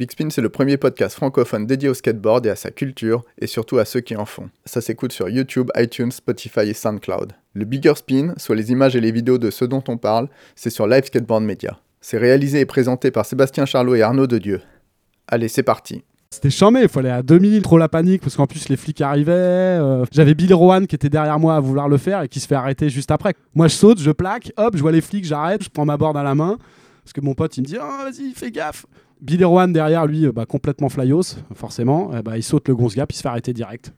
Big Spin, c'est le premier podcast francophone dédié au skateboard et à sa culture, et surtout à ceux qui en font. Ça s'écoute sur YouTube, iTunes, Spotify et SoundCloud. Le Bigger Spin, soit les images et les vidéos de ce dont on parle, c'est sur Live Skateboard Media. C'est réalisé et présenté par Sébastien Charlot et Arnaud Dedieu. Allez, c'est parti. C'était chambé, il fallait à 2000, trop la panique, parce qu'en plus les flics arrivaient. euh, J'avais Bill Rowan qui était derrière moi à vouloir le faire et qui se fait arrêter juste après. Moi je saute, je plaque, hop, je vois les flics, j'arrête, je prends ma board à la main, parce que mon pote il me dit oh, vas-y, fais gaffe. Bill Rowan derrière lui, euh, bah, complètement flyos, forcément, eh bah, il saute le gonze gap, il se fait arrêter direct.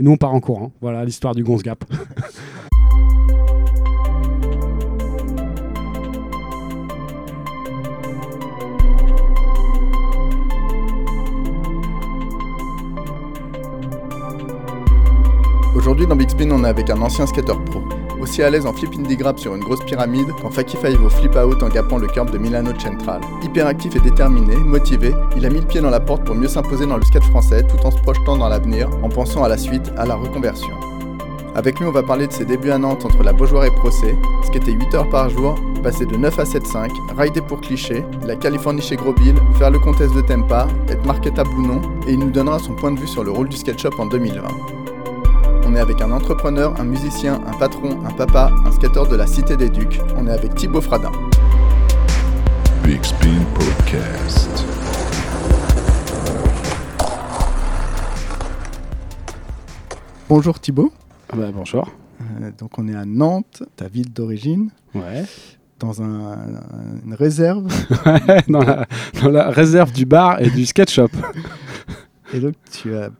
Et nous on part en courant. Voilà l'histoire du gonze gap. Aujourd'hui dans Big Spin, on est avec un ancien skater pro. Aussi à l'aise en flip indie grab sur une grosse pyramide qu'en Faki au flip out en gapant le curb de Milano Central. Hyper actif et déterminé, motivé, il a mis le pied dans la porte pour mieux s'imposer dans le skate français tout en se projetant dans l'avenir, en pensant à la suite, à la reconversion. Avec lui, on va parler de ses débuts à Nantes entre la Beaujoire et Procé, skater 8 heures par jour, passer de 9 à 7,5, rider pour cliché, la Californie chez Gros Bill, faire le contest de Tempa, être marketable ou non, et il nous donnera son point de vue sur le rôle du skate shop en 2020. On est avec un entrepreneur, un musicien, un patron, un papa, un skateur de la Cité des Ducs. On est avec Thibaut Fradin. Big Spin Podcast. Bonjour Thibaut. Ah bah, bonjour. Euh, donc on est à Nantes, ta ville d'origine, Ouais. dans un- une réserve. dans, la, dans la réserve du bar et du skate shop. Et donc tu as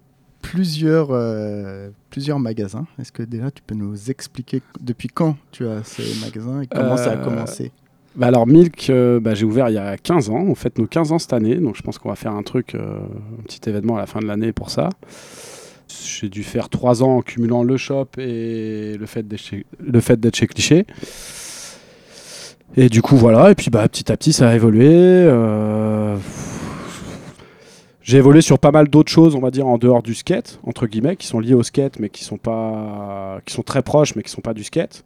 plusieurs, euh, plusieurs magasins. Est-ce que déjà tu peux nous expliquer depuis quand tu as ces magasins et comment ça a Euh, commencé Bah alors Milk, euh, bah, j'ai ouvert il y a 15 ans. On fête nos 15 ans cette année, donc je pense qu'on va faire un truc, un petit événement à la fin de l'année pour ça. J'ai dû faire 3 ans en cumulant le shop et le fait d'être chez, le fait d'être chez Cliché. Et du coup voilà, et puis bah, petit à petit ça a évolué. J'ai évolué sur pas mal d'autres choses, on va dire en dehors du skate, entre guillemets, qui sont liées au skate, mais qui sont pas, qui sont très proches, mais qui sont pas du skate.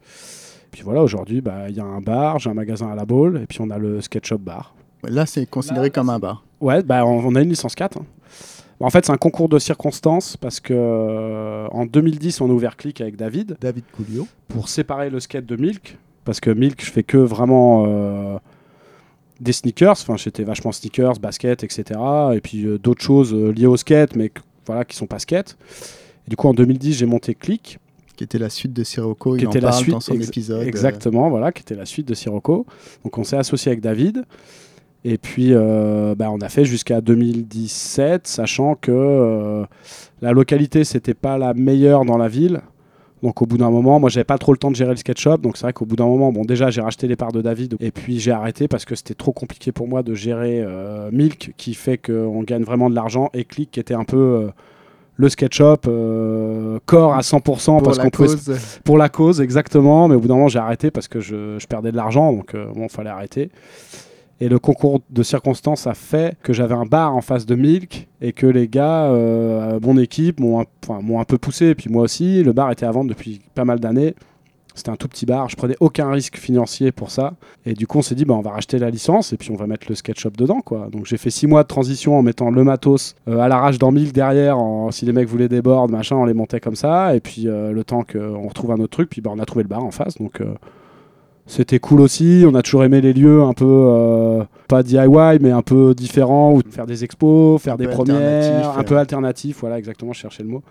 Puis voilà, aujourd'hui, bah, il y a un bar, j'ai un magasin à la Baule, et puis on a le skate shop bar. Là c'est considéré comme un bar. Ouais, bah, on, on a une licence 4. hein. En fait, c'est un concours de circonstances parce que euh, en 2010, on a ouvert Click avec David David Coulio. pour séparer le skate de Milk. Parce que Milk, je fais que vraiment euh, des sneakers. Enfin, j'étais vachement sneakers, basket, etc. Et puis euh, d'autres choses euh, liées au skate, mais voilà, qui sont pas skate. Et du coup, en 2010, j'ai monté Click. qui était la suite de Sirocco. Qui Il en était la parle suite, dans son ex- épisode. euh, Exactement, voilà, qui était la suite de Sirocco. Donc on s'est associé avec David. Et puis euh, bah, on a fait jusqu'à 2017, sachant que euh, la localité, c'était pas la meilleure dans la ville. Donc au bout d'un moment, moi j'avais pas trop le temps de gérer le skate shop, donc c'est vrai qu'au bout d'un moment, bon déjà j'ai racheté les parts de David et puis j'ai arrêté parce que c'était trop compliqué pour moi de gérer euh, Milk qui fait qu'on gagne vraiment de l'argent et Click qui était un peu euh, le skate shop euh, corps à 100% pour parce la qu'on pouvait se cause. pour la cause, exactement. Mais au bout d'un moment, j'ai arrêté parce que je, je perdais de l'argent, donc euh, bon, fallait arrêter. Et le concours de circonstances a fait que j'avais un bar en face de Milk et que les gars, euh, mon équipe, m'ont un, peu poussé. Et puis moi aussi, le bar était à vendre depuis pas mal d'années. C'était un tout petit bar, je prenais aucun risque financier pour ça. Et du coup, on s'est dit, bah, on va racheter la licence et puis on va mettre le skate shop dedans. Quoi. Donc j'ai fait six mois de transition en mettant le matos euh, à l'arrache dans Milk derrière. si les mecs voulaient des machin, on les montait comme ça. Et puis euh, le temps qu'on retrouve un autre truc, puis bah, on a trouvé le bar en face. Donc c'était cool aussi. On a toujours aimé les lieux un peu, euh, pas DIY, mais un peu différents, ou faire des expos, faire Un des premières, un peu alternatif. Voilà, exactement, je cherchais le mot.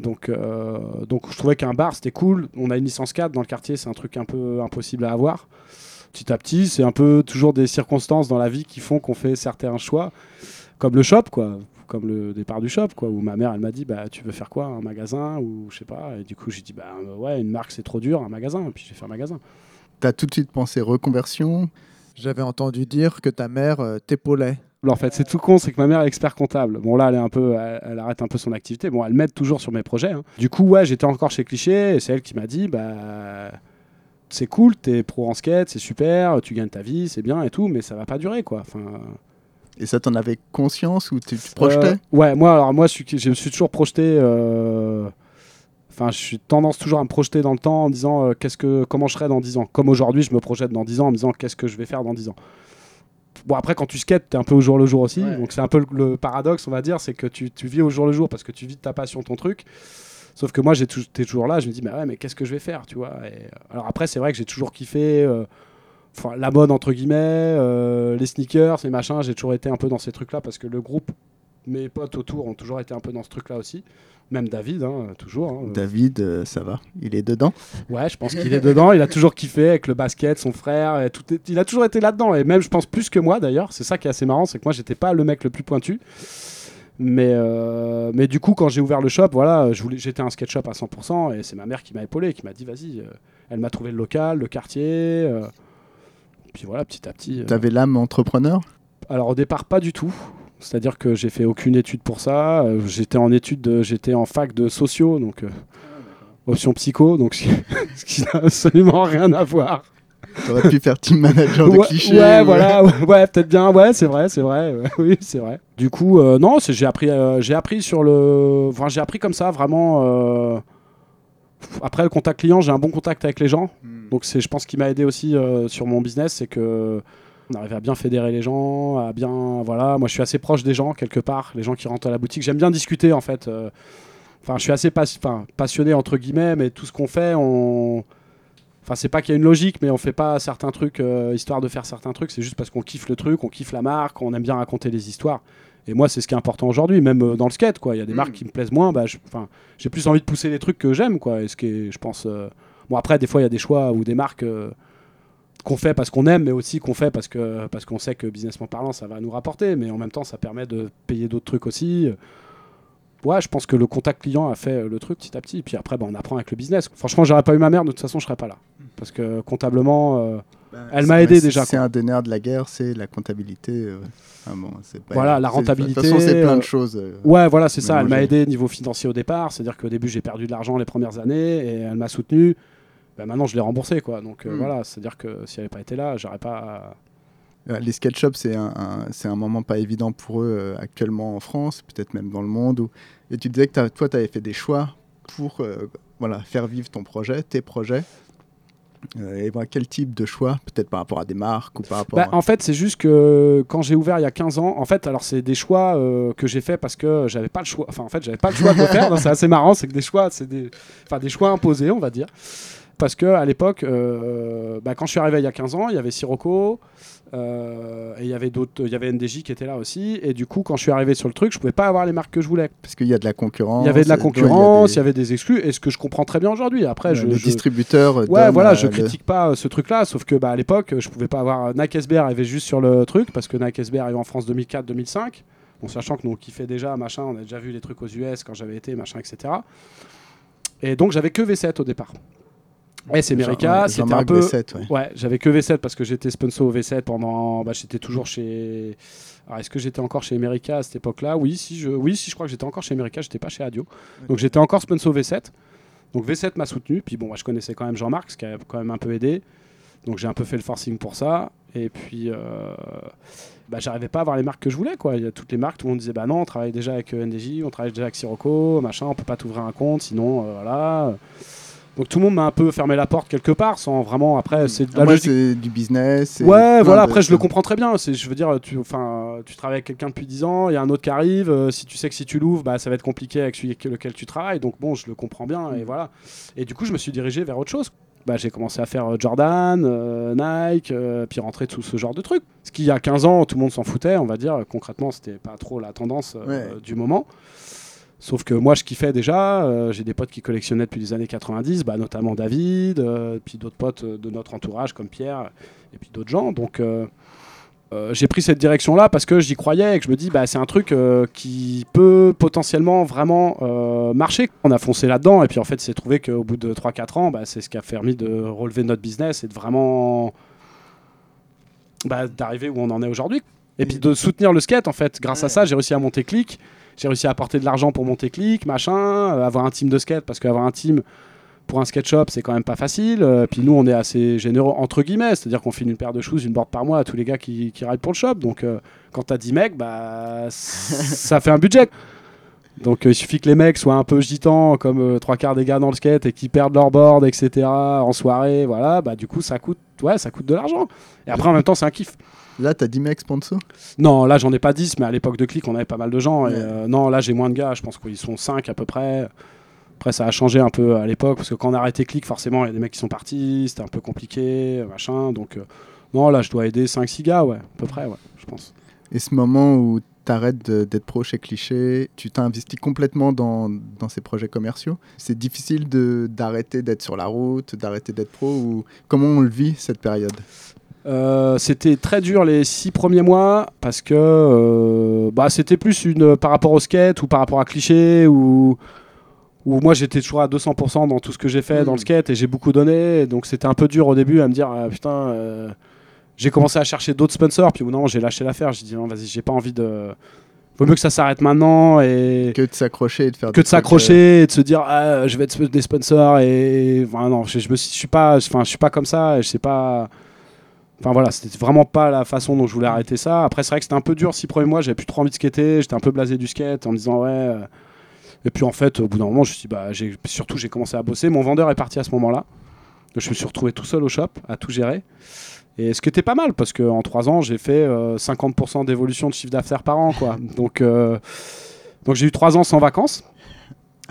Donc, euh, donc je trouvais qu'un bar c'était cool. On a une licence 4 dans le quartier, c'est un truc un peu impossible à avoir. Petit à petit, c'est un peu toujours des circonstances dans la vie qui font qu'on fait certains choix, comme le shop, quoi. Comme le départ du shop, quoi. Où ma mère, elle m'a dit, bah, tu veux faire quoi, un magasin? Ou je sais pas. Et du coup, j'ai dit, bah, ouais, une marque c'est trop dur, un magasin. Et puis j'ai fait un magasin. T'as tout de suite pensé reconversion. J'avais entendu dire que ta mère euh, t'épaulait. En fait, c'est tout con, c'est que ma mère est expert comptable. Bon, là, elle est un peu, elle, elle arrête un peu son activité. Bon, elle m'aide toujours sur mes projets. hein. Du coup, ouais, j'étais encore chez Cliché et c'est elle qui m'a dit, bah, c'est cool, t'es pro en skate, c'est super, tu gagnes ta vie, c'est bien et tout, mais ça va pas durer, quoi. Enfin, Et ça, t'en avais conscience ou tu te projetais? Euh, Ouais, moi, alors moi, je, suis- je me suis toujours projeté. euh, Enfin, je suis tendance toujours à me projeter dans le temps en disant, euh, qu'est-ce que, comment je serai dans 10 ans. Comme aujourd'hui, je me projette dans 10 ans en me disant, qu'est-ce que je vais faire dans 10 ans. Bon, après, quand tu skates, t'es un peu au jour le jour aussi. Ouais. Donc, c'est un peu le, le paradoxe, on va dire, c'est que tu, tu vis au jour le jour parce que tu vis de ta passion, ton truc. Sauf que moi, t'es toujours là. Je me dis, mais ouais, mais qu'est-ce que je vais faire, tu vois Et, euh, Alors, après, c'est vrai que j'ai toujours kiffé. euh, la mode entre guillemets, euh, les sneakers, les machins, j'ai toujours été un peu dans ces trucs-là parce que le groupe, mes potes autour ont toujours été un peu dans ce truc-là aussi. Même David, hein, toujours. hein. David, euh, ça va, il est dedans. Ouais, je pense qu'il est dedans. Il a toujours kiffé avec le basket, son frère. Et tout est- Il a toujours été là-dedans. Et même, je pense, plus que moi d'ailleurs. C'est ça qui est assez marrant. C'est que moi, j'étais pas le mec le plus pointu. Mais, euh, mais du coup, quand j'ai ouvert le shop, voilà, j'étais un skate shop à 100%. Et c'est ma mère qui m'a épaulé, qui m'a dit vas-y. euh, elle m'a trouvé le local, le quartier. euh, puis voilà, petit à petit. T'avais l'âme entrepreneur alors au départ, pas du tout. C'est-à-dire que j'ai fait aucune étude pour ça. Euh, J'étais en étude, de- j'étais en fac de sociaux, donc euh, option psycho, donc ce qui- n'a absolument rien à voir. T'aurais pu faire team manager de ouais, clichés. ouais, voilà, ouais, ouais, peut-être bien, ouais, c'est vrai, c'est vrai, ouais, oui, c'est vrai. Du coup, euh, non, j'ai appris, euh, j'ai appris sur le, enfin, j'ai appris comme ça, vraiment. Après le contact client, j'ai un bon contact avec les gens, Hmm. donc c'est, je pense, qui m'a aidé aussi sur mon business, c'est que on arrive à bien fédérer les gens, à bien, voilà. Moi, je suis assez proche des gens quelque part, les gens qui rentrent à la boutique. J'aime bien discuter en fait. euh, Enfin, je suis assez pas- passionné entre guillemets, mais tout ce qu'on fait, on Enfin, c'est pas qu'il y a une logique, mais on fait pas certains trucs euh, histoire de faire certains trucs. C'est juste parce qu'on kiffe le truc, on kiffe la marque, on aime bien raconter les histoires. Et moi, c'est ce qui est important aujourd'hui, même euh, dans le skate. Quoi. Il y a des Mm. marques qui me plaisent moins. Bah, j'ai plus envie de pousser les trucs que j'aime. Quoi. Et ce qui est, je pense. euh, Bon, après, des fois, il y a des choix ou des marques qu'on fait parce qu'on aime, mais aussi qu'on fait parce que parce qu'on sait que businessment parlant, ça va nous rapporter. Mais en même temps, ça permet de payer d'autres trucs aussi. Ouais, je pense que le contact client a fait euh, le truc petit à petit. Puis après, bah, on apprend avec le business. Franchement, j'aurais pas eu ma mère, de toute façon, je serais pas là. Parce que comptablement, euh, Elle m'a aidé déjà, C'est un des nerfs de la guerre, c'est la comptabilité. euh, ah bon, c'est pas- Voilà, la rentabilité, De toute façon, c'est plein de choses. euh, Ouais, voilà, c'est ça. Elle m'a aidé niveau financier au départ. C'est-à-dire qu'au début, j'ai perdu de l'argent les premières années et elle m'a soutenu. Bah, maintenant, je l'ai remboursé, quoi. Donc euh, Hmm. voilà, c'est-à-dire que si elle n'avait pas été là, j'aurais pas. Euh, Les skate shops, c'est un, un- c'est un moment pas évident pour eux euh, actuellement en France, peut-être même dans le monde. où- Et tu disais que toi, tu avais fait des choix pour euh, voilà, faire vivre ton projet, tes projets. Et voilà, quel type de choix Peut-être par rapport à des marques ou par rapport Bah, à... en fait, c'est juste que quand j'ai ouvert il y a 15 ans, en fait, alors c'est des choix que j'ai fait parce que j'avais pas le choix. Enfin, en fait, j'avais pas le choix de le faire. C'est assez marrant, c'est que des choix, c'est des, enfin, des choix imposés, on va dire. Parce que à l'époque, euh, bah, quand je suis arrivé il y a 15 ans, il y avait Sirocco. euh, et il y avait d'autres, il y avait NDJ qui était là aussi. Et du coup, quand je suis arrivé sur le truc, je pouvais pas avoir les marques que je voulais. Parce qu'il y a de la concurrence. Il y avait de la concurrence, il y des- avait des exclus, et ce que je comprends très bien aujourd'hui. Après, je, les je- distributeurs. Ouais, voilà, je le- critique pas euh, ce truc-là, sauf que bah, à l'époque, je pouvais pas avoir Nike SB arrivé juste sur le truc parce que Nike SB arrive en France 2004-2005. Bon, sachant que nous on kiffait déjà, machin, on a déjà vu les trucs aux US quand j'avais été, machin, etc. Et donc j'avais que V7 au départ. Jean- America, c'était un peu. V7, ouais. Ouais, j'avais que V7 parce que j'étais sponsor au V7 pendant. Bah, j'étais toujours chez. Alors, est-ce que j'étais encore chez America à cette époque-là? Oui, si je, oui, si je crois que j'étais encore chez America, j'étais pas chez Adio. Donc j'étais encore sponsor V7. Donc V7 m'a soutenu. Puis bon, moi, je connaissais quand même Jean-Marc, ce qui a quand même un peu aidé. Donc j'ai un peu fait le forcing pour ça. Et puis, euh, bah, j'arrivais pas à avoir les marques que je voulais. Quoi. Il y a toutes les marques, tout le monde disait bah non, on travaille déjà avec euh, NDJ, on travaille déjà avec Sirocco, machin, on peut pas t'ouvrir un compte, sinon euh, voilà. Donc tout le monde m'a un peu fermé la porte quelque part, sans vraiment. Après, c'est de la Ah, Moi, logique. c'est du business. c'est Ouais, voilà, après je le comprends très bien. C'est, je veux dire, tu, enfin, tu travailles avec quelqu'un depuis 10 ans, il y a un autre qui arrive, euh, si tu sais que si tu l'ouvres, bah, ça va être compliqué avec celui avec lequel tu travailles. Donc bon, je le comprends bien et voilà. Et du coup, je me suis dirigé vers autre chose. Bah, j'ai commencé à faire euh, Jordan, euh, Nike, euh, puis rentrer tout ce genre de trucs. Ce qui, il y a 15 ans, tout le monde s'en foutait, on va dire. Concrètement, c'était pas trop la tendance Ouais. du moment. Sauf que moi, je kiffais déjà. euh, j'ai des potes qui collectionnaient depuis les années 90, bah, notamment David, euh, puis d'autres potes euh, de notre entourage comme Pierre, et puis d'autres gens. Donc, j'ai pris cette direction-là parce que j'y croyais et que je me dis, bah, c'est un truc qui peut potentiellement vraiment marcher. On a foncé là-dedans, et puis en fait, c'est trouvé qu'au bout de 3-4 ans, bah, c'est ce qui a permis de relever notre business et de vraiment bah, d'arriver où on en est aujourd'hui. Et puis de soutenir le skate, en fait. Grâce à ça, j'ai réussi à monter Click. J'ai réussi à apporter de l'argent pour monter Click, machin, euh, avoir un team de skate, parce qu'avoir un team pour un skate shop, c'est quand même pas facile. Euh, puis nous, on est assez généreux, entre guillemets, c'est-à-dire qu'on file une paire de shoes, une board par mois à tous les gars qui, qui rident pour le shop. Donc euh, quand t'as 10 mecs, bah, ça fait un budget. Donc euh, il suffit que les mecs soient un peu gitans, comme euh, trois quarts des gars dans le skate, et qu'ils perdent leur board, etc. en soirée, voilà, bah du coup ça coûte, ouais, ça coûte de l'argent. Et après en même temps c'est un kiff. Là, t'as 10 mecs sponsors Non, là j'en ai pas 10, mais à l'époque de Click on avait pas mal de gens. Et, euh, non, là j'ai moins de gars, je pense qu'ils sont 5 à peu près. Après ça a changé un peu à l'époque, parce que quand on a arrêté Click, forcément il y a des mecs qui sont partis, c'était un peu compliqué, machin. Donc euh, non, là je dois aider 5-6 gars, ouais, à peu près, ouais, je pense. Et ce moment où t'arrêtes d'être pro chez Cliché, tu t'es investi complètement dans, dans ces projets commerciaux. C'est difficile de- d'arrêter d'être sur la route, d'arrêter d'être pro ou comment on le vit cette période? Euh, c'était très dur les six premiers mois parce que euh, bah, c'était plus une par rapport au skate ou par rapport à cliché ou où moi j'étais toujours à 200% dans tout ce que j'ai fait dans le skate et j'ai beaucoup donné. Donc c'était un peu dur au début à me dire ah, putain euh, j'ai commencé à chercher d'autres sponsors. Puis moment j'ai lâché l'affaire. J'ai dit non vas-y j'ai pas envie de vaut mieux que ça s'arrête maintenant et Que de s'accrocher et de faire que des de euh, s'accrocher et de se dire ah, je vais être des sponsors et enfin, non je, je me suis, je suis pas enfin je suis pas comme ça et je sais pas enfin voilà c'était vraiment pas la façon dont je voulais arrêter ça. Après c'est vrai que c'était un peu dur six premiers mois j'avais plus trop envie de skater j'étais un peu blasé du skate en me disant ouais euh. et puis en fait au bout d'un moment je me suis dit, bah surtout j'ai commencé à bosser. Mon vendeur est parti à ce moment là donc je me suis retrouvé tout seul au shop à tout gérer. Et ce qui était pas mal parce qu'en trois ans j'ai fait euh, 50% d'évolution de chiffre d'affaires par an quoi. Donc euh, donc j'ai eu trois ans sans vacances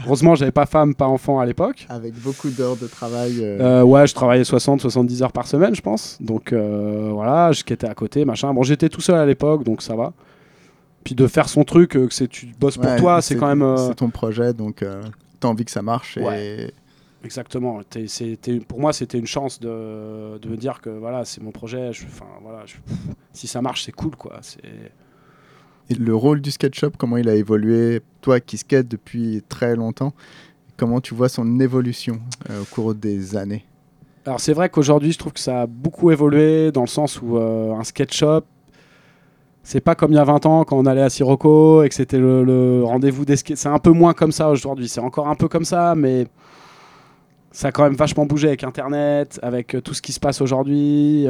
Heureusement, j'avais pas femme, pas enfant à l'époque. Avec beaucoup d'heures de travail. euh, Euh, ouais, je travaillais 60-70 heures par semaine, je pense. Donc euh, voilà, je étais à côté, machin. Bon, j'étais tout seul à l'époque, donc ça va. Puis de faire son truc, que c'est tu bosses pour ouais, toi, c'est quand même. C'est ton projet, donc t'as envie que ça marche. Ouais. Exactement. C'était- pour moi, c'était une chance de, de me dire que voilà, c'est mon projet. je- Enfin voilà, je- si ça marche, c'est cool, quoi. C'est le rôle du skate shop, comment il a évolué Toi qui skate depuis très longtemps, comment tu vois son évolution euh, au cours des années? Alors c'est vrai qu'aujourd'hui, je trouve que ça a beaucoup évolué dans le sens où euh, un skate shop, c'est pas comme il y a 20 ans quand on allait à Sirocco et que c'était le, rendez-vous des skates. C'est un peu moins comme ça aujourd'hui. C'est encore un peu comme ça, mais ça a quand même vachement bougé avec Internet, avec euh, tout ce qui se passe aujourd'hui.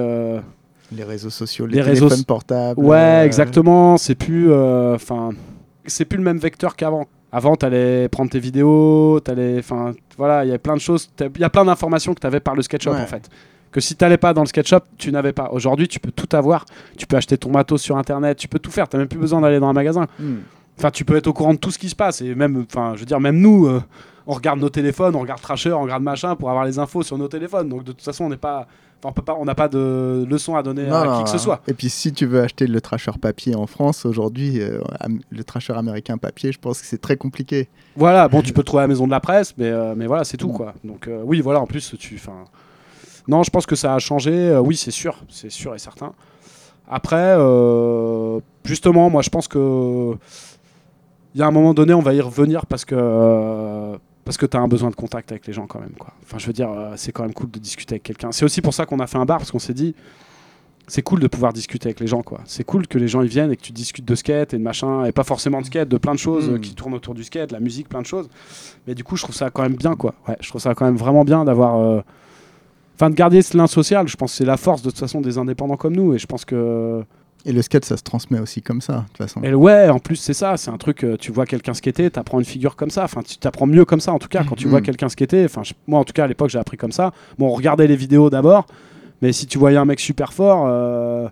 Les réseaux sociaux, les, Les réseaux téléphones so- portables. Ouais, euh, exactement. C'est plus, euh, enfin, c'est plus le même vecteur qu'avant. Avant, t'allais prendre tes vidéos, t'allais, enfin, voilà, il y a plein de choses. Il y a plein d'informations que t'avais par le SketchUp Ouais. en fait. Que si t'allais pas dans le SketchUp, tu n'avais pas. Aujourd'hui, tu peux tout avoir. Tu peux acheter ton matos sur Internet. Tu peux tout faire. T'as même plus besoin d'aller dans un magasin. hmm. Enfin, tu peux être au courant de tout ce qui se passe. Et même, enfin, je veux dire, même nous, euh, on regarde nos téléphones, on regarde Trasher, on regarde machin pour avoir les infos sur nos téléphones. Donc de toute façon, on n'est pas, on peut pas, on n'a pas de leçon à donner Non, à non, qui que ce soit. Et puis si tu veux acheter le trasher papier en France, aujourd'hui, euh, le trasher américain papier, je pense que c'est très compliqué. Voilà, bon, tu peux le trouver à la maison de la presse, mais, euh, mais voilà, c'est tout, Mm. quoi. Donc, euh, oui, voilà, en plus, tu. enfin, Non, je pense que ça a changé, oui, c'est sûr, c'est sûr et certain. Après, justement, moi, je pense que. Il y a un moment donné, on va y revenir parce que. Parce que tu as un besoin de contact avec les gens quand même. Quoi. Enfin, je veux dire, euh, c'est quand même cool de discuter avec quelqu'un. C'est aussi pour ça qu'on a fait un bar, parce qu'on s'est dit, c'est cool de pouvoir discuter avec les gens. quoi. C'est cool que les gens ils viennent et que tu discutes de skate et de machin, et pas forcément de skate, de plein de choses euh, qui tournent autour du skate, la musique, plein de choses. Mais du coup, je trouve ça quand même bien. quoi. Ouais, je trouve ça quand même vraiment bien d'avoir. euh, Enfin, de garder ce lien social, je pense que c'est la force de toute façon des indépendants comme nous. Et je pense que. Et le skate, ça se transmet aussi comme ça, de toute façon. Et ouais, en plus, c'est ça. C'est un truc, euh, tu vois quelqu'un skater, t'apprends une figure comme ça. Enfin, tu t'apprends mieux comme ça, en tout cas, quand tu vois quelqu'un skater. Enfin, je- moi, en tout cas, à l'époque, j'ai appris comme ça. Bon, on regardait les vidéos d'abord, mais si tu voyais un mec super fort, euh,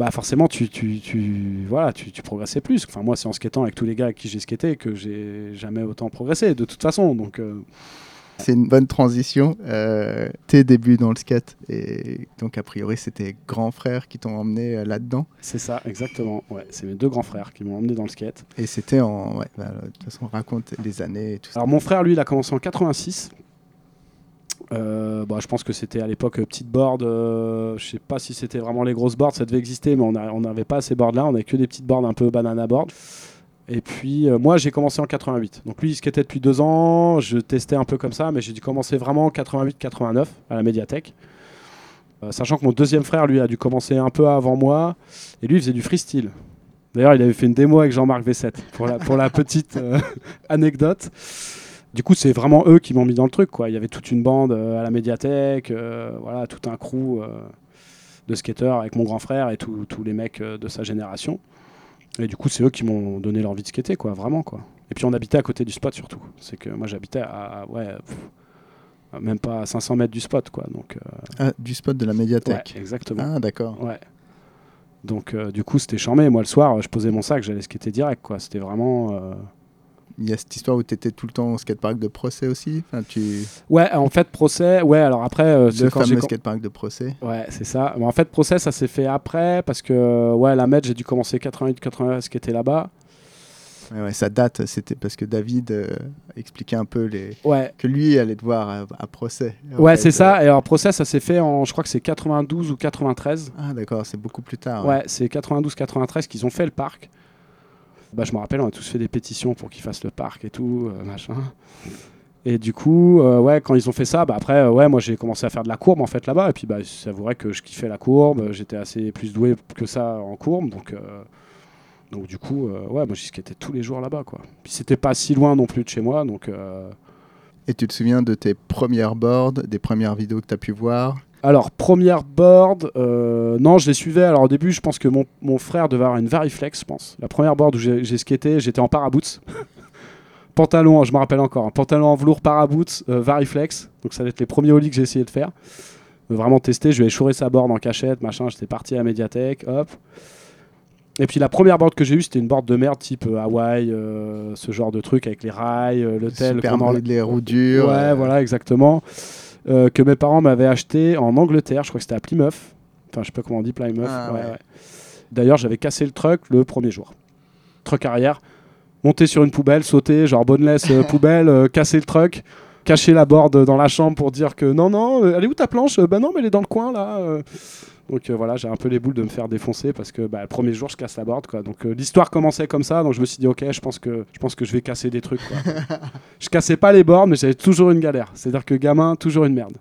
bah forcément, tu, tu, tu, voilà, tu, tu progressais plus. Enfin, moi, c'est en skatant avec tous les gars avec qui j'ai skaté que j'ai jamais autant progressé, de toute façon. Donc, euh, C'est une bonne transition. Euh, tes débuts dans le skate, et donc a priori, c'était grands frères qui t'ont emmené euh, là-dedans. c'est ça, exactement. Ouais, c'est mes deux grands frères qui m'ont emmené dans le skate. Et c'était en. Ouais, bah, de toute façon, raconte les années et tout ça. Alors mon frère, lui, il a commencé en 86. Euh, bah, je pense que c'était à l'époque petite board. euh, je sais pas si c'était vraiment les grosses boards, ça devait exister, mais on on n'avait pas ces boards là. On avait que des petites boards un peu banana board. Et puis euh, moi, j'ai commencé en 88. Donc lui, il skatait depuis deux ans. Je testais un peu comme ça, mais j'ai dû commencer vraiment en 88-89 à la médiathèque. Euh, sachant que mon deuxième frère, lui, a dû commencer un peu avant moi. Et lui, il faisait du freestyle. D'ailleurs, il avait fait une démo avec Jean-Marc V7 pour la, petite euh, anecdote. Du coup, c'est vraiment eux qui m'ont mis dans le truc. Il y avait toute une bande à la médiathèque, voilà, tout un crew de skateurs avec mon grand frère et tous les mecs de sa génération. Et du coup, c'est eux qui m'ont donné l'envie de skater, quoi, vraiment, quoi. Et puis on habitait à côté du spot surtout. C'est que moi j'habitais à, à- ouais, pff, à même pas à 500 mètres du spot, quoi. Donc, euh, Ah, du spot de la ouais, médiathèque. exactement. Ah, d'accord. Ouais. Donc euh, du coup, c'était charmé. Moi, le soir, je posais mon sac, j'allais skater direct, quoi. C'était vraiment. Il y a cette histoire où tu étais tout le temps au skatepark de procès aussi. Enfin, tu... Ouais, en fait, procès. Ouais, alors après, euh, Le quand fameux skatepark de procès. Ouais, c'est ça. En fait, procès, ça s'est fait après parce que ouais, la Med, j'ai dû commencer 88-80 ce qui était là-bas. Ouais, ouais, ça date, c'était parce que David euh, expliquait un peu les... Ouais. que lui allait te voir à, à procès. Ouais, c'est ça. Et alors, procès, ça s'est fait en, je crois que c'est 92 ou 93. Ah, d'accord, c'est beaucoup plus tard. Ouais, c'est 92-93 qu'ils ont fait le parc. Bah, je me rappelle, on a tous fait des pétitions pour qu'ils fassent le parc et tout, euh, machin. Et du coup, euh, ouais, quand ils ont fait ça, bah après, euh, ouais, moi j'ai commencé à faire de la courbe en fait là-bas. Et puis, bah, vrai que je kiffais la courbe. J'étais assez plus doué que ça en courbe, donc, euh, donc du coup, ouais, moi j'y skatais tous les jours là-bas, quoi. Puis c'était pas si loin non plus de chez moi, donc. Et tu te souviens de tes premières boards, des premières vidéos que tu as pu voir? Alors, première board, euh, non, je les suivais. Alors, au début, je pense que mon, mon frère devait avoir une Variflex, je pense. La première board où j'ai skaté, j'étais en paraboots. pantalon, je me rappelle encore, un pantalon en velours paraboots, euh, Variflex. Donc, ça va être les premiers ollies que j'ai essayé de faire. De vraiment tester, je lui ai chouré sa board en cachette, machin. J'étais parti à la médiathèque, hop. Et puis la première board que j'ai eue, c'était une board de merde type euh, Hawaï, euh, ce genre de truc avec les rails, euh, l'hôtel. Super les roues dures. Ouais, euh, voilà, exactement. Euh, que mes parents m'avaient acheté en Angleterre, je crois que c'était à Plymouth. Enfin, je sais pas comment on dit Plymouth. Ah, ouais, ouais. ouais. D'ailleurs, j'avais cassé le truck le premier jour. Truck arrière, monter sur une poubelle, sauter, genre boneless euh, poubelle, euh, casser le truck, cacher la board dans la chambre pour dire que non, non, elle est où ta planche? Bah non, mais elle est dans le coin là. euh. Donc euh, voilà, j'ai un peu les boules de me faire défoncer parce que bah, le premier jour, je casse la board. Quoi. Donc euh, l'histoire commençait comme ça, donc je me suis dit, ok, je pense que, je pense que je vais casser des trucs. Quoi. je cassais pas les boards, mais j'avais toujours une galère. C'est-à-dire que gamin, toujours une merde.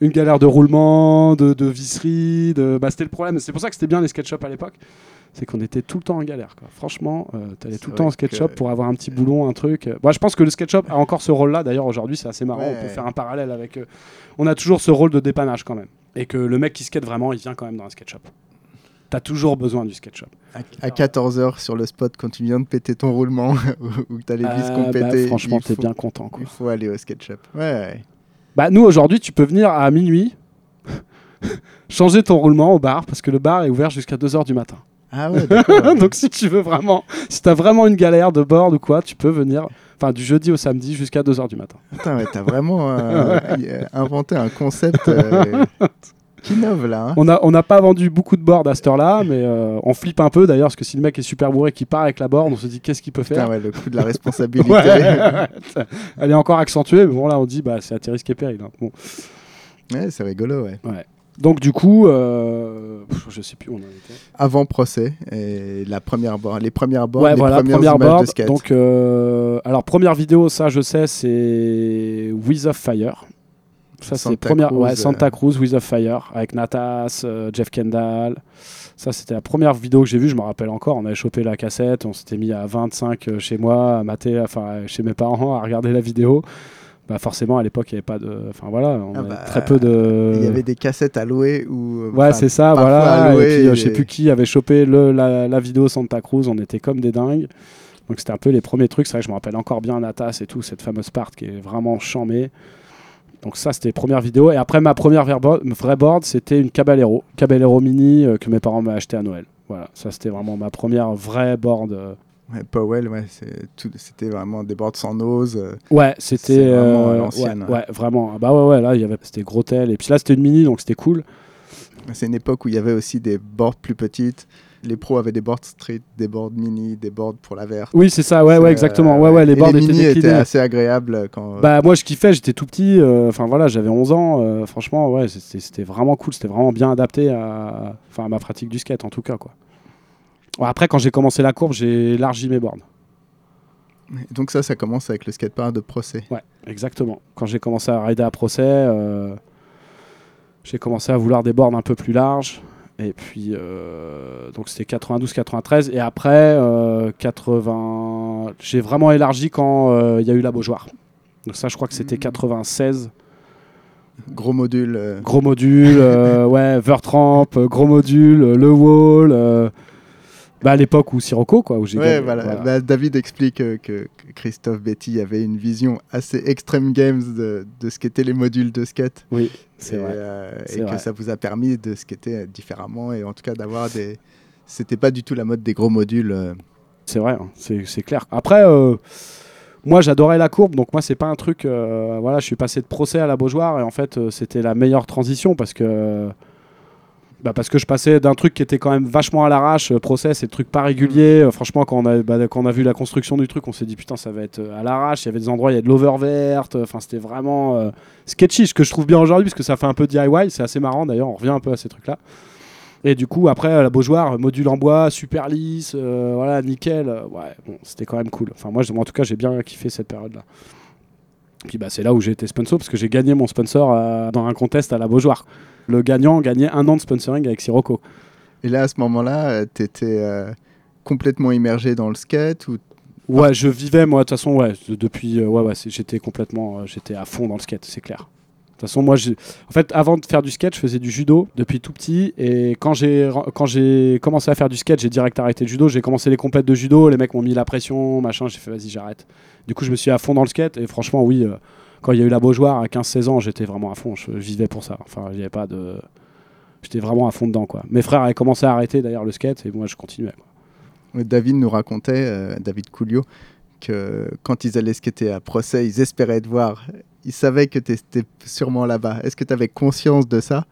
Une galère de roulement, de, de visserie, de... Bah, c'était le problème. C'est pour ça que c'était bien les sketchup à l'époque. C'est qu'on était tout le temps en galère. Quoi. Franchement, euh, t'allais C'est tout le temps en sketchup que- pour avoir un petit boulon, un truc. Moi, je pense que le sketchup a encore ce rôle-là. D'ailleurs, aujourd'hui, c'est assez marrant. Ouais. On peut faire un parallèle avec. euh, On a toujours ce rôle de dépannage quand même. Et que le mec qui skate vraiment, il vient quand même dans un sketchup. T'as toujours besoin du sketchup. À, 14h sur le spot, quand tu viens de péter ton roulement, ou que tu as les vis Euh, qu'on bah, pétait, franchement, t'es bien content. Quoi. Il faut aller au SketchUp. Ouais, ouais. Bah, nous, aujourd'hui, tu peux venir à minuit, changer ton roulement au bar, parce que le bar est ouvert jusqu'à 2h du matin. Ah ouais. Donc, si tu veux vraiment, si t'as vraiment une galère de board ou quoi, tu peux venir, enfin, du jeudi au samedi jusqu'à 2h du matin. Putain, ouais, t'as vraiment euh, euh, inventé un concept euh, qui innove là. hein. On n'a on n'a pas vendu beaucoup de boards à cette heure-là, mais euh, on flippe un peu d'ailleurs, parce que si le mec est super bourré qui part avec la board, on se dit qu'est-ce qu'il peut Putain, faire ouais, le coup de la responsabilité. Ouais. Elle est encore accentuée, mais bon, là, on dit, bah, c'est à tes risques et périls. hein. Bon. Ouais, c'est rigolo, ouais. Donc, du coup, euh, je sais plus où on en était. Avant procès, et la première board, les premières boards, ouais, les voilà, premières première images board. de skate. Donc, euh, alors, première vidéo, ça, je sais, c'est With of Fire. Ça, c'est Santa première, Cruz, ouais, euh. Santa Cruz, With of Fire, avec Natas, euh, Jeff Kendall. Ça, c'était la première vidéo que j'ai vue, je me rappelle encore. On avait chopé la cassette, on s'était mis à 25 euh, chez moi, à mater, enfin, euh, chez mes parents, à regarder la vidéo. Bah, forcément, à l'époque, il n'y avait pas de. Enfin, voilà, on Ah avait bah, très peu de. Il y avait des cassettes à louer ou. euh, Ouais, c'est ça, voilà. louer, et puis, euh, je sais plus qui avait chopé le, la, la vidéo Santa Cruz, on était comme des dingues. Donc, c'était un peu les premiers trucs. C'est vrai que je me rappelle encore bien Natas et tout, cette fameuse part qui est vraiment chamée. Donc, ça, c'était les premières vidéos. Et après, ma première vraie board, c'était une Caballero. Caballero Mini euh, que mes parents m'avaient acheté à Noël. Voilà, ça, c'était vraiment ma première vraie board. euh. Ouais, Powell, ouais, c'était vraiment des boards sans nose. euh, Ouais, c'était. Vraiment euh, l'ancienne, ouais, vraiment. Ah Bah ouais, ouais, là, il y avait, c'était gros tel. Et puis là, c'était une mini, donc c'était cool. C'est une époque où il y avait aussi des boards plus petites. Les pros avaient des boards street, des boards mini, des boards pour la verte. Oui, c'est ça, ouais, ouais, exactement. euh, Ouais, ouais, les et boards étaient mini déclinés. étaient assez agréables quand. Bah moi je kiffais, j'étais tout petit, euh, enfin voilà, j'avais 11 ans, euh, franchement ouais, c'était vraiment cool, c'était vraiment bien adapté à, à ma pratique du skate en tout cas quoi. Après quand j'ai commencé la courbe, j'ai élargi mes bornes. Et Donc ça, ça commence avec le skatepark de procès. Ouais, exactement. Quand j'ai commencé à rider à procès, euh, j'ai commencé à vouloir des bornes un peu plus larges. Et puis, euh, donc c'était 92-93. Et après, euh, 80... j'ai vraiment élargi quand euh, il y a eu la Beaujoire. Donc ça, je crois que c'était Mhm. 96. Gros module. euh, Gros module, euh, ouais, Vertramp, euh, gros module, euh, le wall. Euh, Bah, à l'époque où Sirocco, quoi, où j'ai Ouais, gagné, voilà. voilà. Bah, David explique euh, que Christophe Betty avait une vision assez extreme games de, de ce qu'étaient les modules de skate. Oui, c'est vrai. euh, et que ça vous a permis de skater différemment et en tout cas d'avoir des. C'était pas du tout la mode des gros modules. euh. C'est vrai, hein, c'est clair. Après, euh, moi j'adorais la courbe, donc moi c'est pas un truc. euh, voilà, je suis passé de procès à la Beaujoire et en fait euh, c'était la meilleure transition parce que. Bah, parce que je passais d'un truc qui était quand même vachement à l'arrache, euh, procès, c'est le truc pas régulier. Euh, franchement, quand on, a, bah, quand on a vu la construction du truc, on s'est dit putain, ça va être euh, à l'arrache. Il y avait des endroits, il y a de l'over verte. Enfin, c'était vraiment euh, sketchy, ce que je trouve bien aujourd'hui parce que ça fait un peu DIY. C'est assez marrant d'ailleurs, on revient un peu à ces trucs-là. Et du coup, après, la Beaujoire, module en bois, super lisse, euh, voilà, nickel. ouais, bon, c'était quand même cool. Enfin, moi, en tout cas, j'ai bien kiffé cette période-là. Puis bah, c'est là où j'ai été sponsor parce que j'ai gagné mon sponsor euh, dans un contest à la Beaujoire. Le gagnant gagnait un an de sponsoring avec Sirocco. Et là, à ce moment-là, tu étais complètement immergé dans le skate ou Ouais, je vivais, moi, de toute façon, ouais, de- depuis, euh, ouais, ouais, j'étais complètement, euh, j'étais à fond dans le skate, c'est clair. De toute façon, moi, en fait, avant de faire du skate, je faisais du judo depuis tout petit. Et quand j'ai, quand j'ai commencé à faire du skate, j'ai direct arrêté le judo. J'ai commencé les compètes de judo, les mecs m'ont mis la pression, machin. J'ai fait, vas-y, j'arrête. Du coup, je me suis à fond dans le skate. Et franchement, oui, euh, quand il y a eu la Beaujoire à 15-16 ans, j'étais vraiment à fond. Je, je vivais pour ça. Enfin, il avait pas de. J'étais vraiment à fond dedans, quoi. Mes frères avaient commencé à arrêter d'ailleurs le skate et moi, je continuais. quoi. David nous racontait, euh, David Coulio, que quand ils allaient skater à procès, ils espéraient te voir. Ils savaient que tu étais sûrement là-bas. Est-ce que tu avais conscience de ça?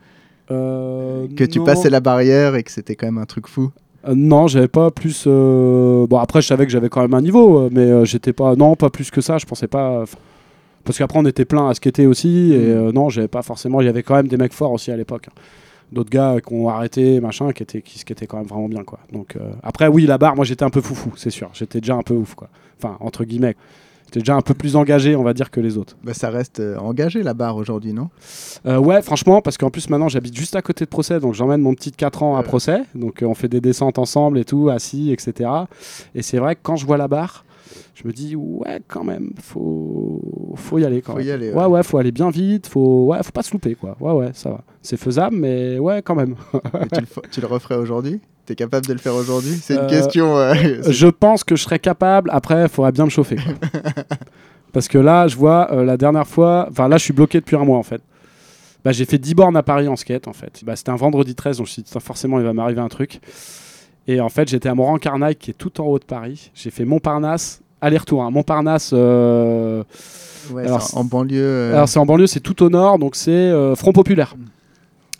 Euh, Que tu non. passais la barrière et que c'était quand même un truc fou? Euh, non, j'avais pas plus. euh, Bon, après, je savais que j'avais quand même un niveau, mais euh, j'étais pas. Non, pas plus que ça. Je pensais pas. Parce qu'après, on était plein à skater aussi, et Mm. euh, non, j'avais pas forcément. Il y avait quand même des mecs forts aussi à l'époque. hein. D'autres gars qui ont arrêté, machin, qui étaient, qui skataient quand même vraiment bien, quoi. Donc, euh, après, oui, la barre, moi, j'étais un peu foufou, c'est sûr. J'étais déjà un peu ouf, quoi. Enfin, entre guillemets. J'étais déjà un peu plus engagé, on va dire, que les autres. bah, Ça reste euh, engagé la barre aujourd'hui, non? Ouais, franchement, parce qu'en plus maintenant j'habite juste à côté de Procès, donc j'emmène mon petit de 4 ans à. Procès, donc on fait des descentes ensemble et tout, assis, etc. Et c'est vrai que quand je vois la barre, je me dis ouais, quand même, faut, faut y aller quand Faut même. y aller, ouais. ouais. ouais, faut aller bien vite, faut, ouais, faut pas se louper quoi. Ouais, ouais, ça va. C'est faisable, mais ouais, quand même. Tu, le, tu le referais aujourd'hui? Tu es capable de le faire aujourd'hui? C'est une Euh, question. euh, je pense que je serais capable. Après, il faudrait bien me chauffer. quoi. Parce que là, je vois, euh, la dernière fois, enfin là, je suis bloqué depuis un mois en fait. Bah, j'ai fait 10 bornes à Paris en skate en fait. Bah, C'était un vendredi 13, donc je me suis dit, forcément, il va m'arriver un truc. Et en fait, j'étais à Montran-Carnac, qui est tout en haut de Paris. J'ai fait Montparnasse, aller-retour. hein. Montparnasse, euh, ouais, alors, c'est en banlieue. euh, alors c'est en banlieue, c'est tout au nord, donc c'est euh, Front Populaire.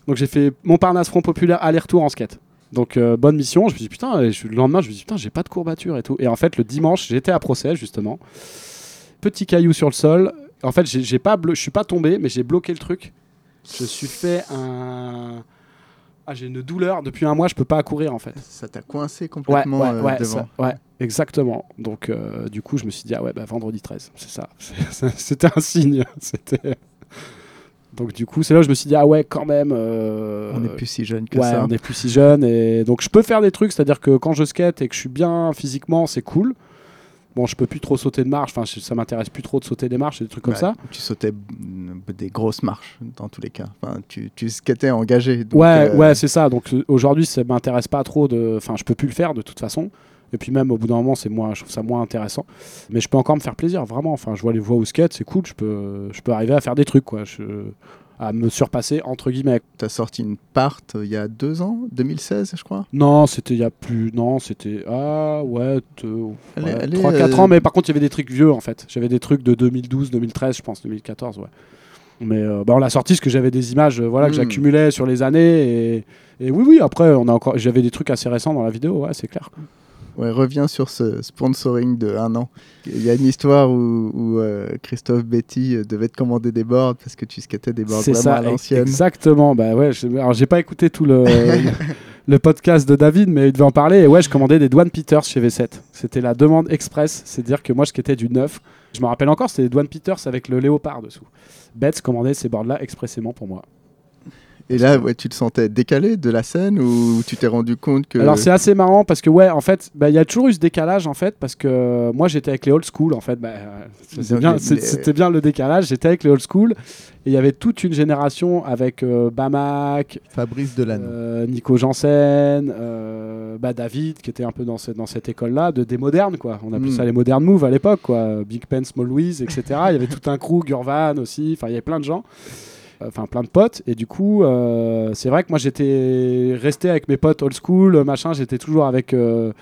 Donc j'ai fait Montparnasse, Front Populaire, aller-retour en skate. Donc bonne mission. Je me suis dit putain, et je- le lendemain je me suis dit putain, j'ai pas de courbature et tout. Et en fait le dimanche j'étais à procès justement. Petit caillou sur le sol. En fait j'ai pas, je suis pas tombé, mais j'ai bloqué le truc. Je suis fait un, ah j'ai une douleur depuis un mois, je peux pas courir en fait. Ça t'a coincé Ouais, complètement ouais, euh, ouais, devant. ça- ouais, exactement. Donc, euh, du coup, je me suis dit, ah ouais, bah, vendredi 13, c'est ça. C'était un signe. C'était. Donc, du coup, c'est là où je me suis dit, ah ouais, quand même. euh, On n'est plus si jeune que ouais, ça. on n'est plus si jeune. Et donc, je peux faire des trucs, c'est-à-dire que quand je skate et que je suis bien physiquement, c'est cool. Bon, je peux plus trop sauter de marche, enfin, ça m'intéresse plus trop de sauter des marches et des trucs comme ça. Tu sautais mm, des grosses marches dans tous les cas. Enfin, tu, tu skatais engagé. donc, ouais, euh, ouais, c'est ça. Donc euh, aujourd'hui, ça m'intéresse pas trop de. Enfin, je peux plus le faire de toute façon. Et puis même au bout d'un moment, c'est moins, je trouve ça moins intéressant. Mais je peux encore me faire plaisir, vraiment. Enfin, je vois les voies au skate, c'est cool. Je peux, je peux arriver à faire des trucs, quoi. Je, à me surpasser entre guillemets. Tu as sorti une part euh, il y a deux ans, 2016, je crois. Non, c'était il y a plus. Non, c'était ah ouais, Elle est- elle est, 3-4 euh, ans. Mais par contre, il y avait des trucs vieux en fait. J'avais des trucs de 2012, 2013, je pense, 2014, ouais. Mais euh, bah, on l'a sorti parce que j'avais des images euh, voilà, que Mm. j'accumulais sur les années. Et, et oui, oui, après, on a encore, j'avais des trucs assez récents dans la vidéo, ouais, c'est clair. Ouais, reviens sur ce sponsoring de un an. Il y a une histoire où, où, euh, Christophe Betty euh, devait te commander des boards parce que tu skatais des boards vraiment ça, à l'ancienne. exactement. Bah ouais, je- alors j'ai pas écouté tout le, le podcast de David, mais il devait en parler. Et ouais, je commandais des Douane Peters chez V7. C'était la demande express, c'est-à-dire que moi je skatais du neuf. Je me rappelle encore, c'était des Douane Peters avec le léopard dessous. Betts commandait ces boards-là expressément pour moi. Et là, ouais, tu te sentais décalé de la scène ou tu t'es rendu compte que. Alors c'est assez marrant parce que ouais, en fait, bah, il y a toujours eu ce décalage en fait parce que euh, moi j'étais avec les old school en fait. Bah, euh, bien- les- C'était bien le décalage. J'étais avec les old school et il y avait toute une génération avec euh, Bamack, Fabrice Delanne. euh, Nico Janssen, euh, bah, David qui était un peu dans, cette- dans cette école-là de des modernes quoi. On appelait Mm. ça les modern moves à l'époque quoi. Big Pen, Small Louise, etc. il y avait tout un crew, Gurvan aussi. Enfin il y avait plein de gens. Enfin plein de potes et du coup euh, c'est vrai que moi j'étais resté avec mes potes old school machin. J'étais toujours avec euh,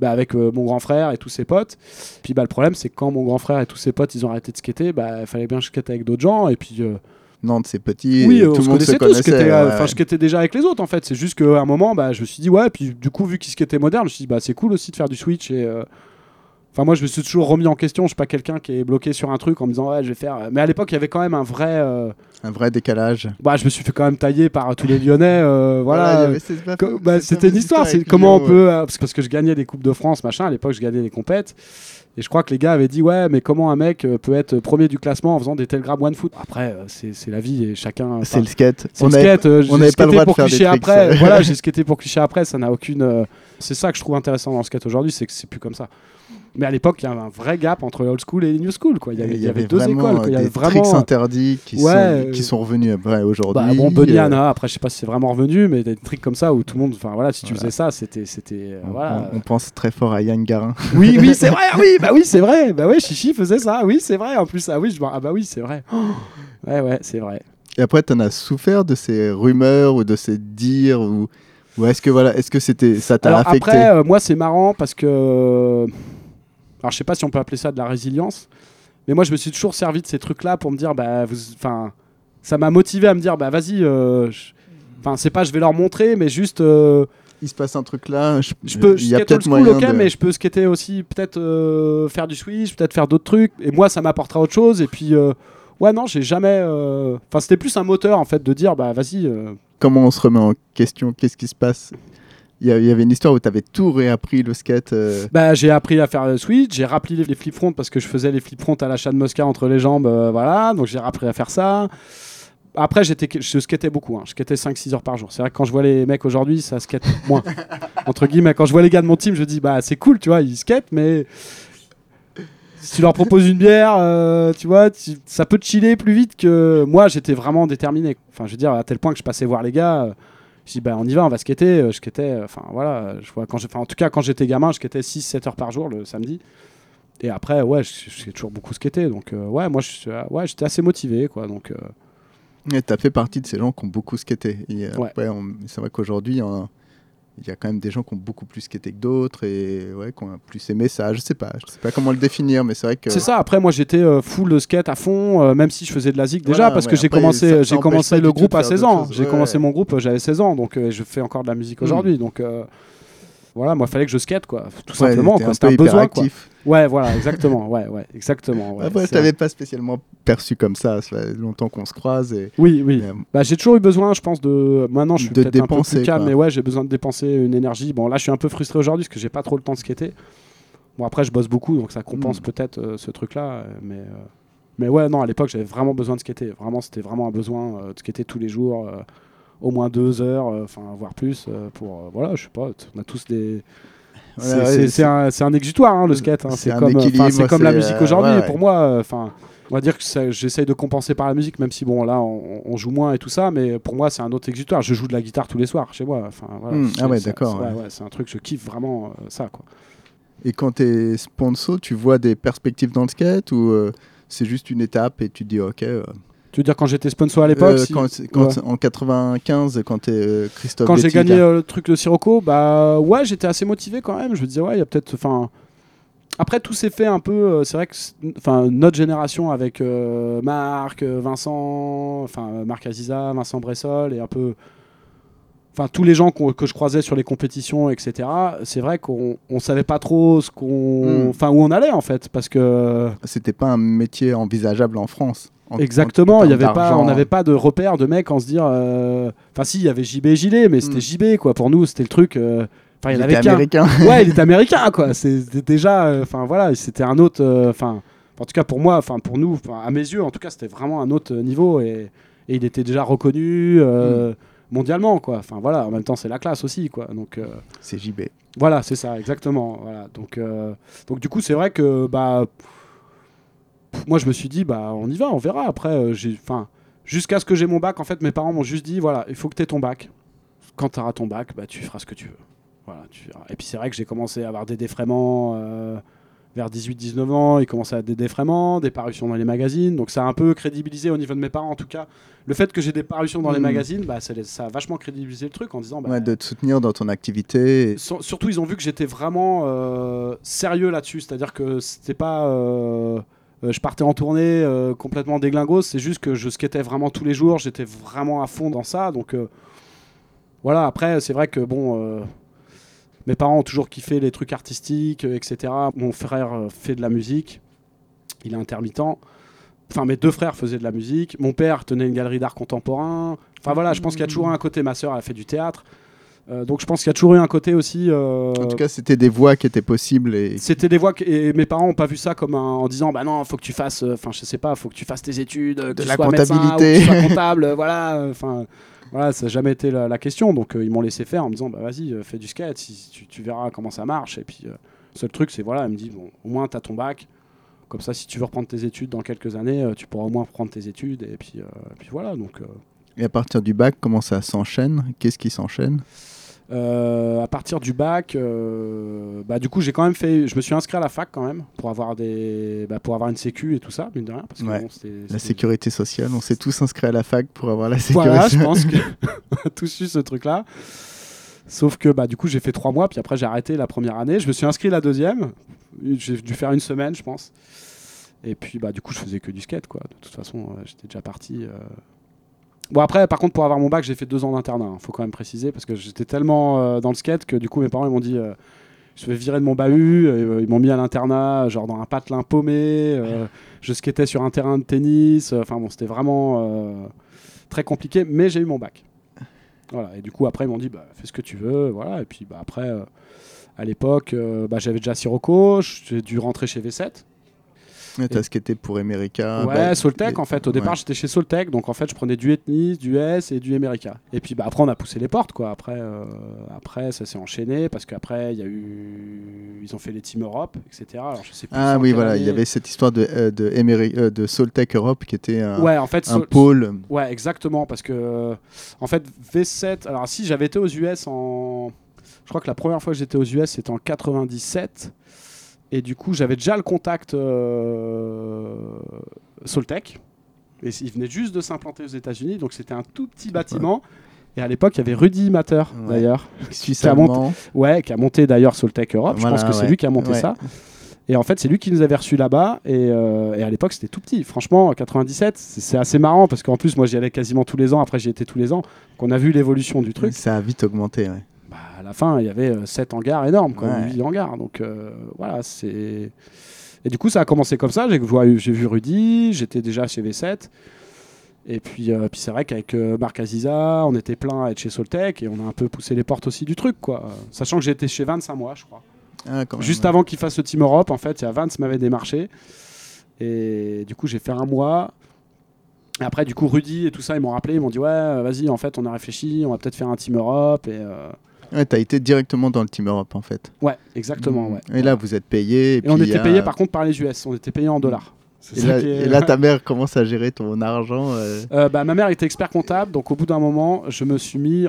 bah, avec euh, mon grand frère et tous ses potes. Puis bah, le problème c'est que quand mon grand frère et tous ses potes ils ont arrêté de skater, bah, il fallait bien que je skate avec d'autres gens et puis euh, Nantes, c'est petit. oui, euh, tout on le se monde se connaissait tous. ouais, Enfin, je skatais déjà avec les autres en fait. C'est juste qu'à un moment, bah, je me suis dit ouais. Puis du coup, vu qu'ils skataient moderne, je me suis dit bah c'est cool aussi de faire du switch et. Euh, Enfin, moi, je me suis toujours remis en question. Je suis pas quelqu'un qui est bloqué sur un truc en me disant ouais, je vais faire. Mais à l'époque, il y avait quand même un vrai. euh, Un vrai décalage. Bah, je me suis fait quand même tailler par tous les Lyonnais. euh, voilà. Co- bah, c'était une histoire, c'est comment on peut. euh, parce que je gagnais des Coupes de France, machin. À l'époque, je gagnais des compètes. Et je crois que les gars avaient dit Ouais, mais comment un mec euh, peut être premier du classement en faisant des Telegram One Foot? Après, euh, c'est c'est la vie et chacun. C'est le skate. c'est On le skate. euh, on n'avait pas le droit de pour faire des après. voilà, j'ai skaté pour cliché après. Ça n'a aucune. euh, C'est ça que je trouve intéressant dans le skate aujourd'hui, c'est que c'est plus comme ça. Mais à l'époque, il y avait un vrai gap entre old school et new school. Quoi. Il y avait, il y avait deux écoles. quoi. Il y euh, avait des vraiment. tricks interdits qui, Ouais, sont, euh, qui sont revenus après aujourd'hui. Bah, bon, Bunny euh, Anna, après, je sais pas si c'est vraiment revenu, mais des trucs comme ça où tout le monde. Enfin, voilà, si tu Voilà. faisais ça, c'était. c'était euh, on, voilà. on- on pense très fort à Yann Garin. Oui, oui, c'est vrai, oui, bah oui, c'est vrai. Bah oui, Chichi faisait ça, oui, c'est vrai. En plus, ah oui, je ah bah oui, c'est vrai. Ouais, ouais, c'est vrai. Et après, tu en as souffert de ces rumeurs ou de ces dires ou, ou est-ce que voilà, est-ce que c'était ça t'a affecté? après, euh, moi, c'est marrant parce que. Alors, je sais pas si on peut appeler ça de la résilience, mais moi, je me suis toujours servi de ces trucs-là pour me dire, bah, vous- enfin, ça m'a motivé à me dire, bah, vas-y. euh, Enfin, c'est pas, je vais leur montrer, mais juste. euh, Il se passe un truc là. Je, Je peux il y a peut-être moyen de- mais je peux skater aussi, peut-être euh, faire du switch, peut-être faire d'autres trucs. Et moi, ça m'apportera autre chose. Et puis, euh, ouais, non, j'ai jamais. euh, Enfin, c'était plus un moteur en fait de dire, bah vas-y. Comment on se remet en question? Qu'est-ce qui se passe? Il y, avait une histoire où tu avais tout réappris le skate. euh, Bah, j'ai appris à faire le switch, j'ai rappelé les, les flip front parce que je faisais les flip front à l'achat de Mosca entre les jambes, euh, voilà. Donc j'ai appris à faire ça. Après, j'étais, je skatais beaucoup, hein. je skatais 5-6 heures par jour. C'est vrai que quand je vois les mecs aujourd'hui, ça skate moins. Entre guillemets, quand je vois les gars de mon team, je dis, bah c'est cool, tu vois, ils skatent, mais si tu leur proposes une bière, euh, tu vois, tu- ça peut te chiller plus vite que moi, j'étais vraiment déterminé. Enfin, je veux dire, à tel point que je passais voir les gars. Je dis, bah on y va, on va skater. Euh, Je skatais, euh, enfin voilà, je vois, quand en tout cas, quand j'étais gamin, je skatais 6-7 heures par jour le samedi. Et après, ouais, j'ai toujours beaucoup skaté. Donc, euh, ouais, moi, je ouais, j'étais assez motivé, quoi. Donc, euh, Et tu as fait partie de ces gens qui ont beaucoup skaté. Et, euh, Ouais. ouais, c'est vrai qu'aujourd'hui, on- il y a quand même des gens qui ont beaucoup plus skaté que d'autres et ouais, qui ont plus aimé ça. Je sais pas, je sais pas comment le définir, mais c'est vrai que. C'est ça. Après, moi, j'étais euh, full skate à fond, euh, même si je faisais de la zig déjà, Voilà, parce que j'ai commencé, j'ai commencé le groupe à faire 16 d'autres ans. J'ai Ouais, commencé mon groupe, euh, j'avais 16 ans, donc euh, je fais encore de la musique Mm. aujourd'hui. Donc voilà, moi, fallait que je skate, quoi, tout Ouais, simplement. un C'était peu un besoin, quoi. Ouais, voilà, exactement. Ouais, ouais, exactement. ouais, Après, je vrai. t'avais pas spécialement perçu comme ça. Ça fait longtemps qu'on se croise et. Oui, oui. euh, Bah, j'ai toujours eu besoin, je pense, de. Maintenant, je suis peut-être un peu plus calme, mais ouais, j'ai besoin de dépenser une énergie. Bon, là, je suis un peu frustré aujourd'hui parce que j'ai pas trop le temps de skater. Bon, après, je bosse beaucoup, donc ça compense Mm. peut-être euh, ce truc-là. euh, mais, euh, mais ouais, non, à l'époque, j'avais vraiment besoin de skater. Vraiment, c'était vraiment un besoin euh, de skater tous les jours, euh, au moins deux heures, euh, enfin, voire plus, euh, pour. euh, voilà, je sais pas, on a tous des. C'est un, un exutoire, hein, le skate. hein. c'est comme, c'est comme la musique aujourd'hui. ouais, pour moi, enfin, on va dire que j'essaye de compenser par la musique, même si bon, là, on, on joue moins et tout ça. Mais pour moi, c'est un autre exutoire. Je joue de la guitare tous les soirs chez moi. Enfin, voilà, Hmm, ah ouais, d'accord, c'est- ouais. un truc, je kiffe vraiment euh, ça, quoi. Et quand tu es sponsor, tu vois des perspectives dans le skate ou euh, c'est juste une étape et tu te dis ok. euh, Tu veux dire quand j'étais sponsor à l'époque euh, si- ouais. En 95, quand tu es Christophe Quand j'ai gagné euh, le truc de Sirocco, bah ouais, j'étais assez motivé quand même. Je me disais, ouais, il y a peut-être. Enfin. Après, tout s'est fait un peu. euh, c'est vrai que enfin, notre génération avec euh, Marc, euh, Vincent, enfin, euh, Marc Aziza, Vincent Bressol et un peu. Enfin, tous les gens que je croisais sur les compétitions, etc. C'est vrai qu'on on savait pas trop ce qu'on. Mm. Enfin, où on allait en fait. Parce que. C'était pas un métier envisageable en France. En- Exactement, en il y avait pas, on n'avait pas de repère de mecs en se dire. euh, Enfin, si, il y avait JB et Gilet, mais c'était Mm. JB quoi. Pour nous, c'était le truc. euh, il J'étais avait qu'un. américain. Ouais, il était américain quoi. C'était déjà. euh, Enfin voilà, c'était un autre. euh, Enfin, en tout cas pour moi, enfin pour nous, à mes yeux, en tout cas, c'était vraiment un autre niveau et. et il était déjà reconnu euh, mondialement, quoi. Enfin voilà, en même temps, c'est la classe aussi, quoi. Donc euh, C'est JB. voilà, c'est ça, exactement. Voilà. Donc, euh, donc du coup, c'est vrai que bah, pff, moi, je me suis dit, bah, on y va, on verra. Après, euh, j'ai, enfin, jusqu'à ce que j'ai mon bac, en fait, mes parents m'ont juste dit, voilà, il faut que tu aies ton bac. Quand tu auras ton bac, bah, tu feras ce que tu veux. Voilà, tu verras. Et puis c'est vrai que j'ai commencé à avoir des défraiements euh, vers 18-19 ans. Il commençait à avoir des défraiements, des parutions dans les magazines. Donc ça a un peu crédibilisé au niveau de mes parents, en tout cas. Le fait que j'ai des parutions dans les Mhm. magazines, bah, ça, a vachement crédibilisé le truc en disant, bah, Ouais, de te soutenir dans ton activité. Sur- surtout, ils ont vu que j'étais vraiment euh, sérieux là-dessus. C'est-à-dire que c'était pas. euh, je partais en tournée euh, complètement déglingos. C'est juste que je skatais vraiment tous les jours. J'étais vraiment à fond dans ça. Donc euh, voilà. Après, c'est vrai que bon. euh, mes parents ont toujours kiffé les trucs artistiques, euh, etc. Mon frère euh, fait de la musique. Il est intermittent. Enfin, mes deux frères faisaient de la musique. Mon père tenait une galerie d'art contemporain. Enfin voilà, je pense qu'il y a toujours un côté. Ma sœur, elle a fait du théâtre. Euh, donc je pense qu'il y a toujours eu un côté aussi. euh, En tout cas, c'était des voies qui étaient possibles. Et... c'était des voix que, et mes parents ont pas vu ça comme un- en disant bah non faut que tu fasses euh, enfin je sais pas faut que tu fasses tes études que De tu la sois médecin ou que comptabilité. tu sois comptable voilà enfin voilà ça n'a jamais été la, la question donc ils m'ont laissé faire en me disant bah vas-y fais du skate si, tu, tu verras comment ça marche et puis le seul truc c'est voilà elle me dit bon au moins tu as ton bac comme ça si tu veux reprendre tes études dans quelques années tu pourras au moins reprendre tes études et puis, euh, et puis voilà donc euh, et à partir du bac, comment ça s'enchaîne? Qu'est-ce qui s'enchaîne? Euh, à partir du bac, euh, bah, du coup, j'ai quand même fait. Je me suis inscrit à la fac quand même pour avoir des, bah, pour avoir une sécu et tout ça, mine de rien. Parce que, Ouais. bon, c'était- La sécurité sociale, on s'est tous inscrits à la fac pour avoir la sécurité Voilà, je pense que on a tous eu ce truc-là. Sauf que bah, du coup, j'ai fait trois mois, puis après, j'ai arrêté la première année. Je me suis inscrit la deuxième. J'ai dû faire une semaine, je pense. Et puis, bah, du coup, je faisais que du skate, quoi. De toute façon, euh, j'étais déjà parti. euh. Bon, après, par contre, pour avoir mon bac, j'ai fait deux ans d'internat. Il faut quand même préciser, parce que j'étais tellement euh, dans le skate que du coup, mes parents m'ont dit. euh, je vais virer de mon bahut, euh, ils m'ont mis à l'internat, genre dans un patelin paumé, je skatais sur un terrain de tennis, enfin bon, c'était vraiment très compliqué, mais j'ai eu mon bac. Voilà, et du coup, après, ils m'ont dit, bah, fais ce que tu veux, voilà, et puis bah, après, à l'époque, bah, j'avais déjà Sirocco, j'ai dû rentrer chez V7. Ouais, T'as skaté pour Emerica. ouais, bah, Soltec, et- en fait, au départ, ouais. j'étais chez Soltec, donc en fait, je prenais du Ethnis, du S et du Emerica. Et puis bah, après, on a poussé les portes, quoi. Après, euh, après ça s'est enchaîné, parce qu'après, il y a eu. Ils ont fait les Team Europe, etc. Alors, je sais plus Ah oui, voilà, il y avait cette histoire de, euh, de, Emeri- euh, de Soltec Europe qui était un, Ouais, en fait, un Sol- pôle. Ouais, exactement, parce que en fait V7. Alors si j'avais été aux US en, je crois que la première fois que j'étais aux US c'était en 97, et du coup j'avais déjà le contact euh, Soltec, et il venait juste de s'implanter aux États-Unis, donc c'était un tout petit bâtiment. Et à l'époque, il y avait Rudy Matter, Ouais. d'ailleurs. Qui a monté-. Ouais, qui a monté d'ailleurs Soltec Europe. Voilà, je pense que c'est lui qui a monté Ouais. ça. Et en fait, c'est lui qui nous avait reçus là-bas. Et, euh, et à l'époque, c'était tout petit. Franchement, en 97, c'est assez marrant parce qu'en plus, moi, j'y allais quasiment tous les ans. Après, j'y étais tous les ans. Donc, on a vu l'évolution du truc. Ça a vite augmenté. ouais. À la fin, il y avait 7 hangars énormes, quoi, Ouais. 8 hangars. Donc euh, voilà, c'est. Et du coup, ça a commencé comme ça. J'ai vu, Rudy, j'étais déjà chez V7. Et puis, euh, puis c'est vrai qu'avec euh, Marc Aziza, on était plein à être chez Soltec et on a un peu poussé les portes aussi du truc, quoi. Sachant que j'étais chez Vance un mois, je crois. Ah, quand Juste avant qu'il fasse le Team Europe, en fait, il y a Vance m'avait démarché. Et du coup, j'ai fait un mois. Et après, du coup, Rudy et tout ça, ils m'ont rappelé, ils m'ont dit Ouais, euh, vas-y, en fait, on a réfléchi, on va peut-être faire un Team Europe. Et, euh, Ouais, t'as été directement dans le Team Europe en fait. Ouais, exactement. Ouais. Et là, vous êtes payé. Et, Et puis on était a- payé par contre par les US, on était payé en dollars. Et là, qui est- et là, ta mère commence à gérer ton argent. euh, Euh, bah, ma mère était expert comptable, donc au bout d'un moment, je me suis mis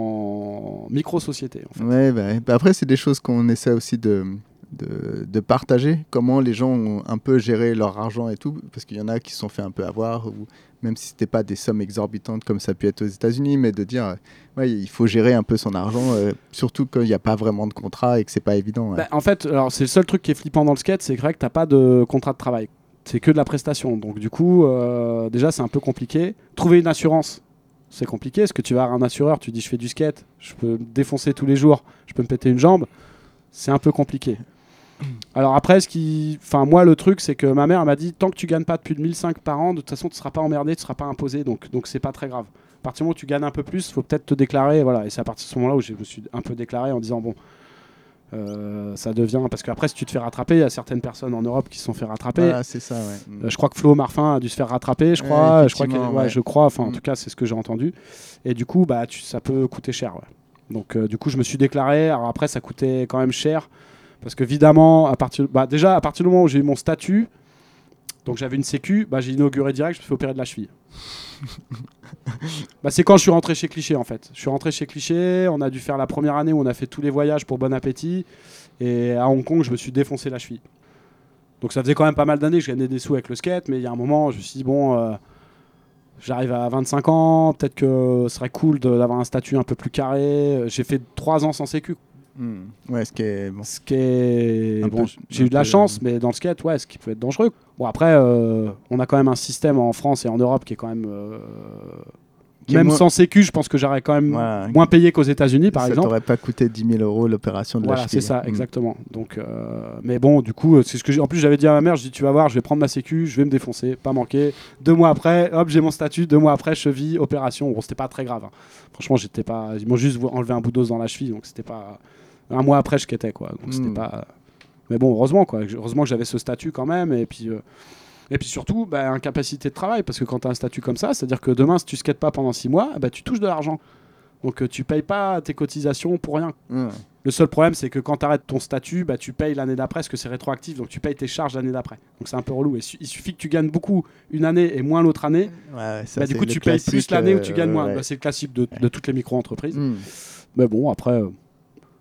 en micro-société. en fait. Ouais, bah, bah après, c'est des choses qu'on essaie aussi de, de, de partager. Comment les gens ont un peu géré leur argent et tout. Parce qu'il y en a qui se sont fait un peu avoir, ou même si c'était pas des sommes exorbitantes comme ça a pu être aux États-Unis, mais de dire, il faut gérer un peu son argent, euh, surtout quand il n'y a pas vraiment de contrat et que c'est pas évident. Bah, en fait, c'est le seul truc qui est flippant dans le skate, c'est que t'as pas de contrat de travail. C'est que de la prestation. Donc du coup, euh, déjà c'est un peu compliqué. Trouver une assurance, c'est compliqué. Est-ce que tu vas avoir un assureur, tu dis je fais du skate, je peux me défoncer tous les jours, je peux me péter une jambe, c'est un peu compliqué. Alors après, ce qui, enfin moi le truc, c'est que ma mère m'a dit tant que tu gagnes pas de plus de 1005 par an, de toute façon tu seras pas emmerdé, tu seras pas imposé, donc donc c'est pas très grave. À partir du moment où tu gagnes un peu plus, faut peut-être te déclarer, voilà. Et c'est à partir de ce moment-là où je me suis un peu déclaré en disant bon, Euh, ça devient parce qu'après si tu te fais rattraper, il y a certaines personnes en Europe qui se sont fait rattraper. Voilà, c'est ça, ouais. Euh, je crois que Flo Marfin a dû se faire rattraper, je Ouais, crois. je crois, qu'il- effectivement, ouais, ouais. je crois. Enfin, en Mm. tout cas, c'est ce que j'ai entendu. Et du coup, bah, tu- ça peut coûter cher. Donc, euh, du coup, je me suis déclaré. Alors après, ça coûtait quand même cher parce que évidemment, à partir, bah, déjà à partir du moment où j'ai eu mon statut, donc j'avais une sécu, bah, j'ai inauguré direct. Je me suis fait opérer de la cheville. bah, c'est quand je suis rentré chez Cliché en fait. Je suis rentré chez Cliché. On a dû faire la première année où on a fait tous les voyages pour Bon Appétit. Et à Hong Kong, je me suis défoncé la cheville. Donc ça faisait quand même pas mal d'années que je gagnais des sous avec le skate, mais il y a un moment, je me suis dit, bon, euh, j'arrive à 25 ans, peut-être que ce serait cool d'avoir un statut un peu plus carré. J'ai fait 3 ans sans sécu, Mm. Ouais, ce qui est bon. ce qui est... Bon, j'ai eu de la chance, euh, mais dans le skate, ouais, ce qui peut être dangereux. Bon, après, euh, on a quand même un système en France et en Europe qui est quand même... euh, Qui même moins- sans sécu, je pense que j'aurais quand même moins payé qu'aux États-Unis, par ça exemple. t'aurait pas coûté 10 000 euros l'opération de Voilà, la c'est ça, Mm. exactement. Donc, euh, mais bon, du coup, c'est ce que j'ai. En plus, j'avais dit à ma mère, je dis, tu vas voir, je vais prendre ma sécu, je vais me défoncer, pas manquer. Deux mois après, hop, j'ai mon statut. Deux mois après, cheville, opération. Bon, c'était pas très grave. hein. Franchement, j'étais pas. Ils m'ont juste enlevé un bout d'os dans la cheville, donc c'était pas. Un mois après, je quittais quoi. Donc c'était Mm. pas. Mais bon, heureusement quoi. Heureusement que j'avais ce statut quand même, et puis. euh, Et puis surtout, bah, incapacité de travail, parce que quand tu as un statut comme ça, c'est-à-dire que demain, si tu skates pas pendant six mois, bah, tu touches de l'argent. Donc euh, tu payes pas tes cotisations pour rien. Le seul problème, c'est que quand tu arrêtes ton statut, bah, tu payes l'année d'après, parce que c'est rétroactif, donc tu payes tes charges l'année d'après. Donc c'est un peu relou. Et su- il suffit que tu gagnes beaucoup une année et moins l'autre année, Ouais, ouais, ça, bah, du coup tu payes plus l'année où euh, tu gagnes moins. ouais. Bah, c'est le classique de, de toutes les micro-entreprises. Mm. Mais bon, après, euh,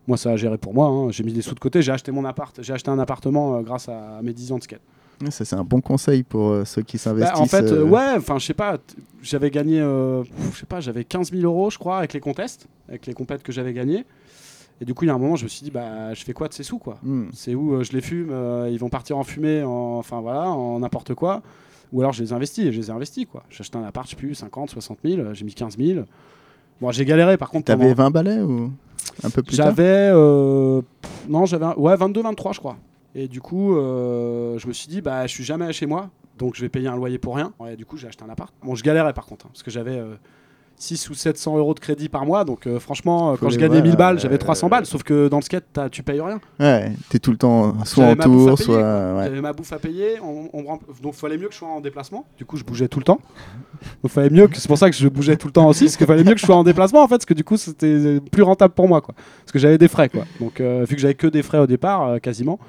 moi ça a géré pour moi. hein. J'ai mis des sous de côté, j'ai acheté mon appart, j'ai acheté un appartement euh, grâce à mes 10 ans de skate. Ça, c'est un bon conseil pour euh, ceux qui Bah, s'investissent. en fait, euh, ouais, enfin, je sais pas, j'avais gagné, euh, je sais pas, j'avais 15 000 euros, je crois, avec les contests, avec les compètes que j'avais gagnées. Et du coup, il y a un moment, je me suis dit, bah, je fais quoi de ces sous, quoi? Mm. C'est où je les fume, ils vont partir en fumée, en, enfin voilà, en n'importe quoi. Ou alors je les investis, et je les ai investis, quoi. J'ai acheté un appart, je sais plus, 50, 60 000, euh, j'ai mis 15 000. Bon, j'ai galéré, par contre. T'avais pendant- 20 balais ou? Un peu plus J'avais, euh, non, j'avais, ouais, 22, 23, je crois. Et du coup, euh, je me suis dit, bah, je suis jamais chez moi, donc je vais payer un loyer pour rien. Ouais, du coup, j'ai acheté un appart. Bon, je galérais par contre, hein, parce que j'avais euh, 6 ou 700 euros de crédit par mois, donc euh, franchement, euh, quand je gagnais voir, 1000 balles, euh, j'avais 300 balles, sauf que dans le skate, tu payes rien. Ouais, t'es tout le temps soit en tour, soit. ouais. J'avais ma bouffe à payer, on, on donc il fallait mieux que je sois en déplacement. Du coup, je bougeais tout le temps. Donc fallait mieux que c'est pour ça que je bougeais tout le temps aussi, parce qu'il fallait mieux que je sois en déplacement en fait, parce que du coup c'était plus rentable pour moi quoi. Parce que j'avais des frais quoi. Donc euh, vu que j'avais que des frais au départ euh, quasiment,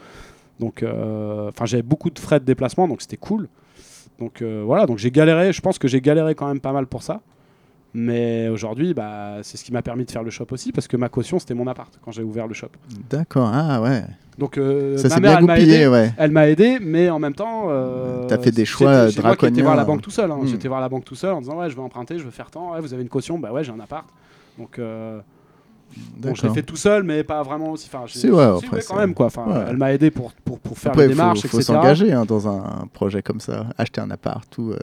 donc euh, enfin j'avais beaucoup de frais de déplacement, donc c'était cool. Donc euh, voilà, donc j'ai galéré. Je pense que j'ai galéré quand même pas mal pour ça. Mais aujourd'hui, bah, c'est ce qui m'a permis de faire le shop aussi, parce que ma caution c'était mon appart quand j'ai ouvert le shop. D'accord, ah ouais. Donc euh, ça ma s'est mère bien elle m'a aidé. goupillé, ouais. Elle m'a aidé, mais en même temps. Euh, T'as fait des choix c'est moi qui étais voir la draconiens. banque tout seul. hein. Hmm. J'étais voir la banque tout seul en disant Ouais, je veux emprunter, je veux faire tant. Ouais, vous avez une caution Bah ouais, j'ai un appart. Donc, euh, bon, je l'ai fait tout seul, mais pas vraiment aussi. Enfin, Si, ouais, si, après, quand c'est- même, quoi. Enfin, ouais. Elle m'a aidé pour, pour, pour faire Après, les il démarches, faut, faut s'engager hein, dans un projet comme ça, acheter un appart, tout. euh,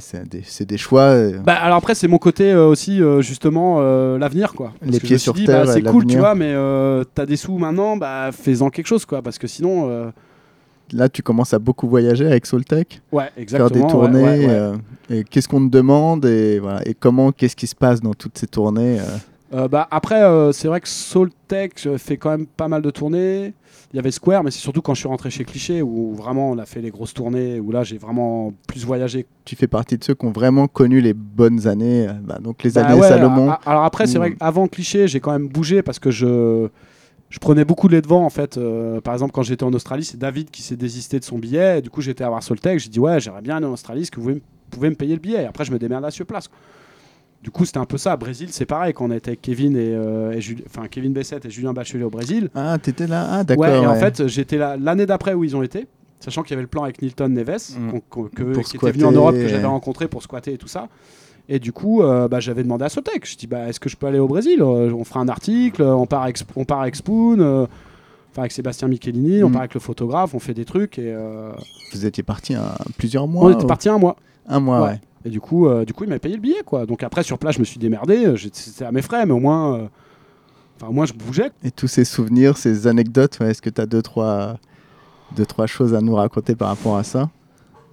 c'est des, des choix. euh, Bah, alors après, c'est mon côté euh, aussi, euh, justement, euh, l'avenir, quoi. Parce Les pieds sur dit, terre bah, c'est cool, tu vois, mais euh, t'as des sous maintenant, bah, fais-en quelque chose, quoi. Parce que sinon, euh, Là, tu commences à beaucoup voyager avec Soltech, ouais, faire exactement. des ouais, tournées. ouais, ouais. euh, et qu'est-ce qu'on te demande et, voilà, et comment, qu'est-ce qui se passe dans toutes ces tournées euh, Euh, bah, après, euh, c'est vrai que Soultech je fais quand même pas mal de tournées. Il y avait Square, mais c'est surtout quand je suis rentré chez Cliché où vraiment on a fait les grosses tournées, où là j'ai vraiment plus voyagé. Tu fais partie de ceux qui ont vraiment connu les bonnes années, euh, bah, donc les Bah années ouais, Salomon. alors après, c'est Mm. vrai qu'avant Cliché, j'ai quand même bougé parce que je, je prenais beaucoup les devants en fait. Par exemple, quand j'étais en Australie, c'est David qui s'est désisté de son billet. Et du coup, j'étais à voir Soltech. J'ai dit, ouais, j'aimerais bien aller en Australie. Est-ce que vous pouvez, me- pouvez me payer le billet? Et après, je me démerde à sur place. quoi. Du coup, c'était un peu ça. Brésil, c'est pareil. Quand on était avec Kevin et, euh, et enfin Kevin Bessette et Julien Bachelier au Brésil, Ah, t'étais là Ah, d'accord. Ouais, et en fait, j'étais là l'année d'après où ils ont été, sachant qu'il y avait le plan avec Nilton Neves, Mm. que- qui était venu en Europe, que j'avais rencontré pour squatter et tout ça. Et du coup, euh, bah, j'avais demandé à Sotec. Je dis, bah, est-ce que je peux aller au Brésil? Euh, On fera un article, on part avec, on part avec Spoon, euh, enfin avec Sébastien Michelini, on Mm. part avec le photographe, on fait des trucs. Et euh, Vous étiez parti un- plusieurs mois on était ou- parti un mois. Un mois, Ouais. ouais. Et du coup, euh, du coup, il m'a payé le billet, quoi. Donc après, sur place, je me suis démerdé. euh, C'était à mes frais, mais au moins, euh, enfin, moins, je bougeais. Et tous ces souvenirs, ces anecdotes, ouais, est-ce que tu as deux trois, deux, trois choses à nous raconter par rapport à ça?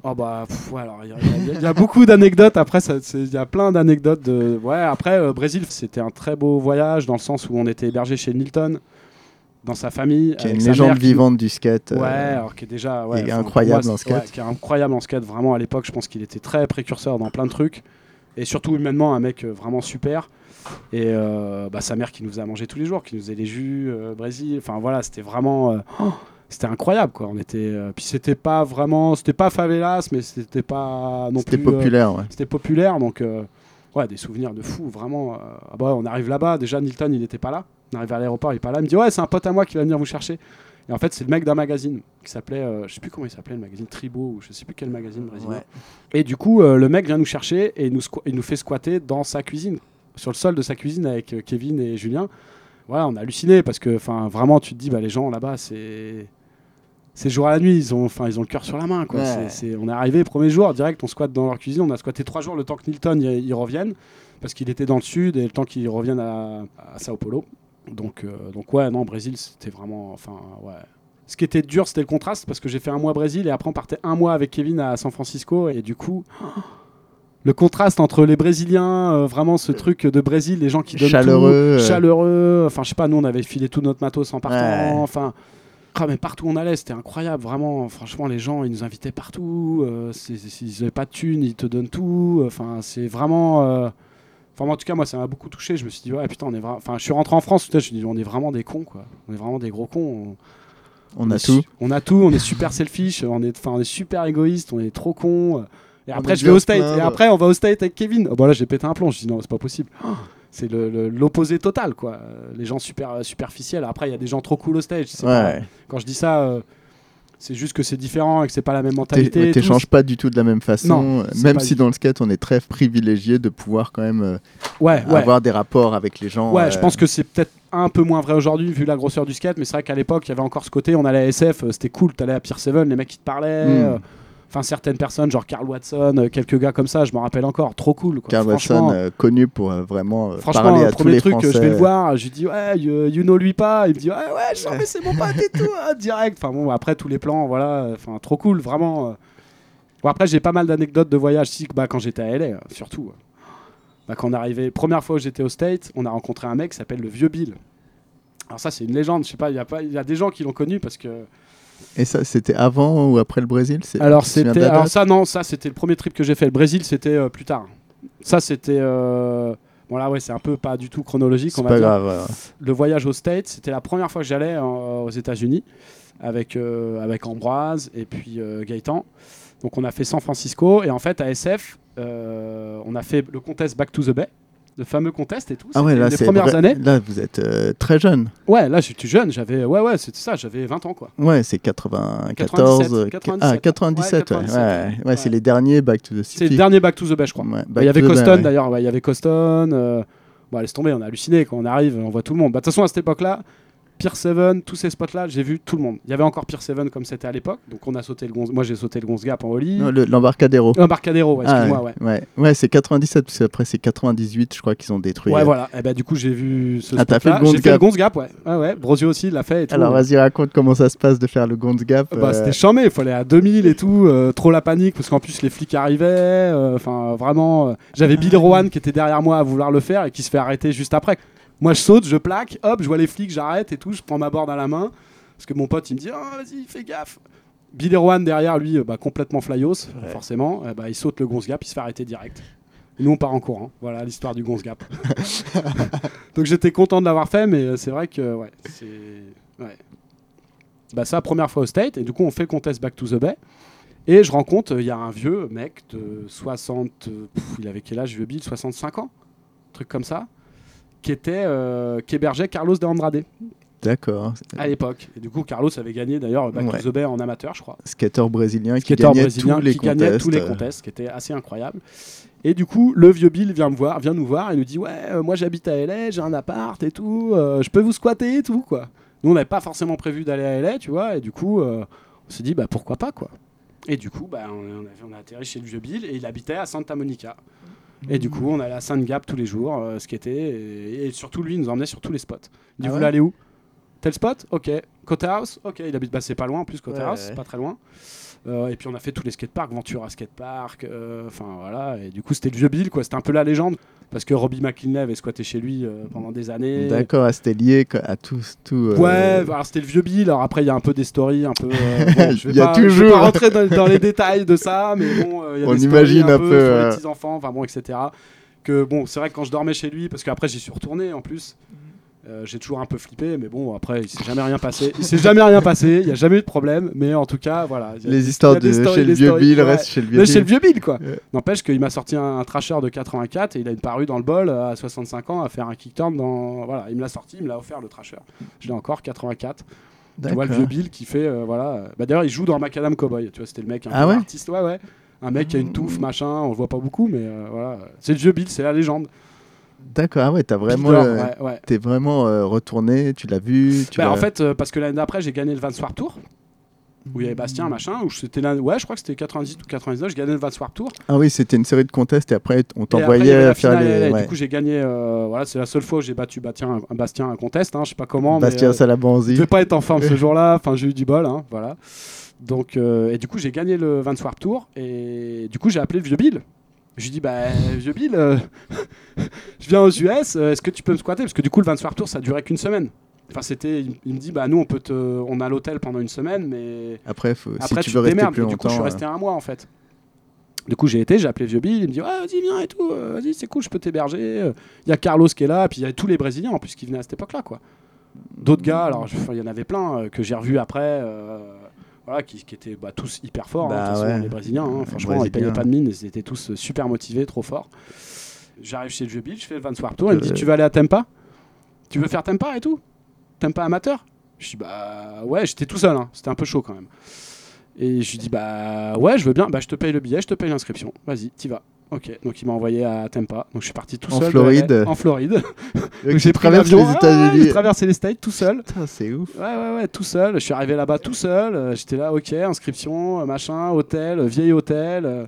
Oh bah pff, ouais, alors il y, a- y y beaucoup d'anecdotes après il y a plein d'anecdotes de ouais après euh, Brésil c'était un très beau voyage dans le sens où on était hébergé chez Nilton dans sa famille. Qui est une légende mère qui- vivante du skate. euh, Ouais, alors qui est déjà ouais, enfin, incroyable moi, en ouais, skate. qui est incroyable en skate. Vraiment à l'époque, je pense qu'il était très précurseur dans plein de trucs. Et surtout humainement, un mec euh, vraiment super. Et euh, bah, sa mère qui nous à manger tous les jours, qui nous faisait les jus euh, Brésil. Enfin voilà, c'était vraiment. euh, oh, c'était incroyable quoi. On était. puis c'était pas vraiment. C'était pas favelas, mais c'était pas non C'était plus. euh, populaire, ouais. c'était populaire, donc ouais, des souvenirs de fou, vraiment. ah bah, on arrive là-bas, déjà Nilton il n'était pas là. On arrive à l'aéroport, il est pas là. Il me dit ouais, c'est un pote à moi qui va venir vous chercher. Et en fait, c'est le mec d'un magazine qui s'appelait, euh, je sais plus comment il s'appelait, le magazine Tribo ou je sais plus quel magazine brésilien. Ouais. Et du coup, euh, le mec vient nous chercher et nous, il nous fait squatter dans sa cuisine, sur le sol de sa cuisine avec euh, Kevin et Julien. Voilà, on a halluciné parce que, enfin, vraiment, tu te dis, bah, les gens là-bas, c'est. C'est jour à la nuit, ils ont, enfin, ils ont le cœur sur la main. Quoi. Ouais. On est arrivé premier jour, direct, on squatte dans leur cuisine. On a squatté trois jours le temps que Nilton y, y revienne, parce qu'il était dans le sud et le temps qu'il revienne à, à Sao Paulo. Donc, euh, donc ouais, non, Brésil, c'était vraiment, enfin, ouais. Ce qui était dur, c'était le contraste, parce que j'ai fait un mois au Brésil et après on partait un mois avec Kevin à San Francisco et du coup. Le contraste entre les Brésiliens, euh, vraiment ce truc de Brésil, les gens qui donnent Chaleureux, euh. tout, chaleureux. Enfin, je sais pas, nous on avait filé tout notre matos en partant. Ouais. Enfin, ah, mais partout où on allait, c'était incroyable, vraiment. Franchement, les gens, ils nous invitaient partout. euh, S'ils n'avaient pas de thunes, ils te donnent tout. Enfin, c'est vraiment. Enfin, moi, en tout cas, moi, ça m'a beaucoup touché. Je me suis dit, ouais, putain, on est vraiment. Enfin, je suis rentré en France, putain, je me suis dit, on est vraiment des cons, quoi. On est vraiment des gros cons. On a tout. On a tout, on est super selfish, on est, on est super égoïste, on est trop con. Et après, je vais au State. plein, Et après, on va au State avec Kevin. Oh, bah là, j'ai pété un plomb. Je dis non, c'est pas possible. C'est l'opposé total, quoi. Les gens super superficiels. Après, il y a des gens trop cool au stage. Ouais. Quand je dis ça, euh, c'est juste que c'est différent et que c'est pas la même T'é- mentalité. tout. T'échanges pas du tout de la même façon. Non, euh, même si du- dans le skate, on est très privilégié de pouvoir quand même euh, Ouais, ouais. avoir des rapports avec les gens. Ouais, euh, je pense que c'est peut-être un peu moins vrai aujourd'hui vu la grosseur du skate, mais c'est vrai qu'à l'époque, il y avait encore ce côté, on allait à SF, euh, c'était cool, t'allais à Pier 7, les mecs qui te parlaient. Mm. Enfin, certaines personnes, genre Carl Watson, euh, quelques gars comme ça, je m'en rappelle encore, trop cool. Quoi. Carl Watson, euh, connu pour euh, vraiment euh, Franchement, parler le à tous premier les truc, Français. je vais le voir, je lui dis ouais, you, you know lui pas, il me dit ouais ouais, je mais c'est mon pote et tout, hein, direct. Enfin bon, après tous les plans, voilà, enfin trop cool, vraiment. Bon après j'ai pas mal d'anecdotes de voyage, si bah quand j'étais à LA, surtout. Bah, quand on arrivé, première fois où j'étais au State, on a rencontré un mec qui s'appelle le Vieux Bill. Alors ça c'est une légende, je sais pas, il y a pas, il y a des gens qui l'ont connu parce que. Et ça, c'était avant ou après le Brésil? Alors c'était, alors ça non, ça c'était le premier trip que j'ai fait. Le Brésil c'était euh, plus tard. Ça c'était. euh, Bon là ouais c'est un peu pas du tout chronologique C'est on va pas dire. grave. le voyage aux States, c'était la première fois que j'allais euh, aux États-Unis avec, avec Ambroise et puis Gaëtan. Donc on a fait San Francisco et en fait à SF, on a fait le contest Back to the Bay, le fameux contest et tout. Ah ouais, là, les c'est premières années. Là, vous êtes euh, très jeune. Ouais, là j'étais jeune, j'avais ouais ouais c'était ça, j'avais 20 ans quoi. Ouais, c'est 94. 97, euh, 97. Ah, 97, ouais. 97, ouais. ouais. Ouais, c'est les derniers Back to the C'est le City. dernier Back to the Bay je crois. Bah, Il y avait Coston d'ailleurs, ouais, il y avait Coston. euh, Bon, laisse tomber, on a halluciné quand on arrive, on voit tout le monde. Bah, De toute façon, à cette époque-là, Pier 7, tous ces spots-là, j'ai vu tout le monde. Il y avait encore Pier 7 comme c'était à l'époque, donc on a sauté le Gonz... Moi, j'ai sauté le Gonz Gap en Oli. Non, le- L'embarcadero. Embarcadero, ouais, Ah, excuse-moi, ouais. ouais. Ouais, c'est 97, parce qu'après c'est 98, je crois qu'ils ont détruit. Ouais, euh. voilà. Et bah, du coup, j'ai vu ce Ah, t'as spot-là. fait le fait le Gap. Gonz Gap, ouais. Ouais, ouais. Brosio aussi, l'a fait et tout. Alors vas-y, raconte comment ça se passe de faire le Gonz Gap. Bah, euh, C'était chambé, il fallait à 2000 et tout, euh, trop la panique parce qu'en plus les flics arrivaient. Enfin, vraiment, j'avais Bill Rowan qui était derrière moi à vouloir le faire et qui se fait arrêter juste après. Moi, je saute, je plaque, hop, je vois les flics, j'arrête et tout, je prends ma board à la main parce que mon pote il me dit, oh, vas-y, fais gaffe. Bill Rowan derrière lui, euh, bah, complètement flyos, Ouais. forcément, euh, bah, il saute le Gonz Gap, il se fait arrêter direct. Et nous, on part en courant. Voilà l'histoire du Gonz Gap. Donc j'étais content de l'avoir fait, mais euh, c'est vrai que ouais, c'est ouais. Bah ça, première fois au State, et du coup on fait contest Back to the Bay. Et je rencontre, il y a un vieux mec de 60, euh, pff, il avait quel âge, vieux Bill? 65 ans? Truc comme ça. Qui était, euh, qui hébergeait Carlos de Andrade D'accord. à l'époque. Et du coup, Carlos avait gagné d'ailleurs Back Ouais. to the Bay en amateur, je crois. Skater brésilien qui gagnait brésilien tous les qui gagnait tous les contests, qui était assez incroyable. Et du coup, le vieux Bill vient me voir, vient nous voir et nous dit ouais, euh, moi j'habite à LA, j'ai un appart et tout, euh, je peux vous squatter et tout quoi. Nous on n'avait pas forcément prévu d'aller à LA, tu vois, et du coup euh, on s'est dit bah pourquoi pas quoi. Et du coup bah, on, on a, on a atterri chez le vieux Bill et il habitait à Santa Monica. Et du coup on allait à Sainte Gap tous les jours, euh, ce qui était et, et surtout lui il nous emmenait sur tous les spots. Il dit Ah vous voulez aller où? Tel spot, ok. House, ok. Il habite, bah, c'est pas loin en plus, House, Ouais, ouais. pas très loin. Euh, et puis on a fait tous les skateparks, Ventura Skatepark, euh, enfin voilà. Et du coup, c'était le vieux Bill, quoi. C'était un peu la légende. Parce que Robbie McKinley avait squatté chez lui euh, pendant des années. D'accord, ah, c'était lié à tout. tout Ouais, alors c'était le vieux Bill. Alors après, il y a un peu des stories, un peu. bon, je vais y a pas, je vais toujours. pas rentrer dans, dans les détails de ça, mais bon, il y a On des stories imagine un peu, sur les petits enfants, enfin bon, etc. Que bon, c'est vrai que quand je dormais chez lui, parce qu'après j'y suis retourné en plus. Euh, j'ai toujours un peu flippé, mais bon, après, il s'est jamais rien passé. Il s'est jamais rien passé, il n'y a jamais eu de problème, mais en tout cas, voilà. Y a- Les histoires de stories, chez le vieux Bill restent chez le vieux Bill. chez le vieux Bill, quoi. Ouais. N'empêche qu'il m'a sorti un, un trasher de 84 et il a une paru dans le bol euh, à 65 ans à faire un kickturn dans. Voilà, il me l'a sorti, il me l'a offert le trasher. Je l'ai encore, 84. Tu vois le vieux Bill qui fait. euh, voilà. Bah, D'ailleurs, il joue dans Macadam Cowboy. Tu vois, c'était le mec un Ah ouais? artiste. Ouais, ouais. Un mec qui a une touffe, machin, on le voit pas beaucoup, mais euh, voilà. C'est le vieux Bill, c'est la légende. D'accord, ah ouais, t'as vraiment, euh, ouais, ouais. t'es vraiment euh, retourné, tu l'as vu. Tu Bah, en fait, euh, parce que l'année d'après, j'ai gagné le Van Swap Tour. Où il y avait Bastien, machin. Où c'était là, ouais, je crois que c'était 98 ou 99. J'ai gagné le Van Swap Tour. Ah oui, c'était une série de contests et après on t'envoyait la faire les. et ouais. Du coup, j'ai gagné. voilà, c'est la seule fois où j'ai battu Bastien, un, Bastien un contest. Hein, je sais pas comment. Bastien euh, je Salabanzi. devais pas être en forme ce jour-là. Enfin, j'ai eu du bol. Hein, voilà. Donc, et du coup, j'ai gagné le Van Swap Tour. Et du coup, j'ai appelé le vieux Bill. Je lui ai dit, bah, vieux Bill, euh, je viens aux US. euh, Est-ce que tu peux me squatter? Parce que du coup, le Van Swap Tour, ça durait qu'une semaine. Enfin, c'était. Il, me dit, bah, nous, on peut te, on a l'hôtel pendant une semaine, mais Après, faut- après, si tu veux te rester plus longtemps. du coup, je suis euh, resté un mois en fait. Du coup, j'ai été, j'ai appelé Vieux Bill, il me dit ah, Vas-y, viens et tout, euh, vas-y, c'est cool, je peux t'héberger. Il y a Carlos qui est là, et puis il y a tous les Brésiliens en plus qui venaient à cette époque-là. quoi. D'autres gars, alors il y en avait plein euh, que j'ai revus après, euh, voilà, qui, qui étaient bah, tous hyper forts. hein, Bah façon, les Brésiliens, hein, franchement, ils payaient pas de mine, ils étaient tous euh, super motivés, trop forts. J'arrive chez Bill, je fais le Van Swap Tour, il me dit Euh. Tu veux aller à Tempa? Tu veux faire Tempa et tout? Tempa amateur? Je dis Bah ouais, j'étais tout seul, hein, c'était un peu chaud quand même. Et je lui dis bah ouais, je veux bien, bah je te paye le billet, je te paye l'inscription. Vas-y, t'y vas. Ok, donc il m'a envoyé à Tempa. Donc je suis parti tout En seul. de Floride. En Floride. Donc j'ai l'avion. les Ah, j'ai États-Unis. traversé les States tout seul. Putain, c'est ouf. Ouais, ouais, ouais, tout seul. Je suis arrivé là-bas tout seul. Euh, J'étais là, ok, inscription, euh, machin, hôtel, vieil hôtel.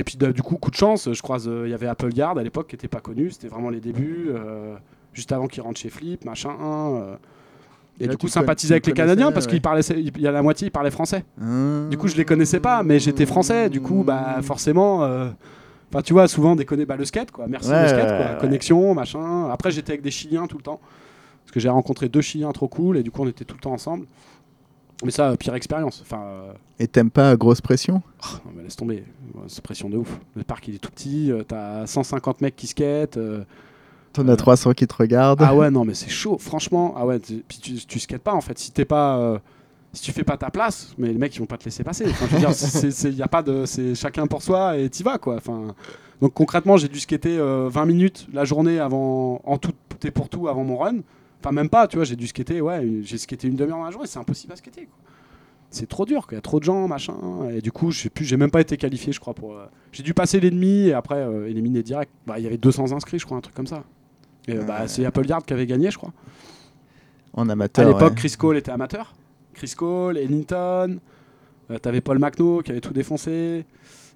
Euh. Et puis de- du coup, coup de chance, je croise, euh, il y avait Apple Guard à l'époque qui n'était pas connu. C'était vraiment les débuts. euh, juste avant qu'il rentre chez Flip, machin. euh. Et, là, du coup, sympathiser avec les Canadiens parce ouais. qu'il parlait, il y a la moitié, ils parlaient français. Du coup, je les connaissais pas, mais j'étais français. Du coup, bah forcément. euh, Enfin, tu vois, souvent des conna- bah, le skate, quoi. Merci Ouais, le skate, ouais, quoi. ouais. Connexion, machin. Après, j'étais avec des Chiliens tout le temps. Parce que j'ai rencontré deux Chiliens trop cool et du coup, on était tout le temps ensemble. Mais ça, pire expérience. Enfin, euh, Et t'aimes pas grosse pression? Oh, non, mais laisse tomber. C'est pression de ouf. Le parc, il est tout petit. euh, T'as 150 mecs qui skatent. euh, T'en as 300 qui te regardent. ah ouais, non, mais c'est chaud, franchement. Ah ouais, puis tu, tu skates pas en fait. Si t'es pas. si tu fais pas ta place, mais les mecs ils vont pas te laisser passer. Enfin, je veux dire, c'est- c'est- y a pas de, c'est chacun pour soi et t'y vas quoi. Enfin, donc concrètement, j'ai dû skater euh, 20 minutes la journée avant, en tout et pour tout avant mon run. Enfin même pas, tu vois, j'ai dû skater, ouais, j'ai skaté une demi-heure dans la journée, c'est impossible à skater. quoi. C'est trop dur, il y a trop de gens, machin. Et du coup, je sais plus, j'ai même pas été qualifié, je crois pour. euh, j'ai dû passer l'ennemi et après euh, éliminer direct. Bah, il y avait 200 inscrits, je crois, un truc comme ça. Et bah, Ouais. c'est Apple Yard qui avait gagné, je crois. En À amateur. l'époque, ouais. Chris Cole était amateur. Chris Cole, Ellington, euh, t'avais Paul McNo qui avait tout défoncé.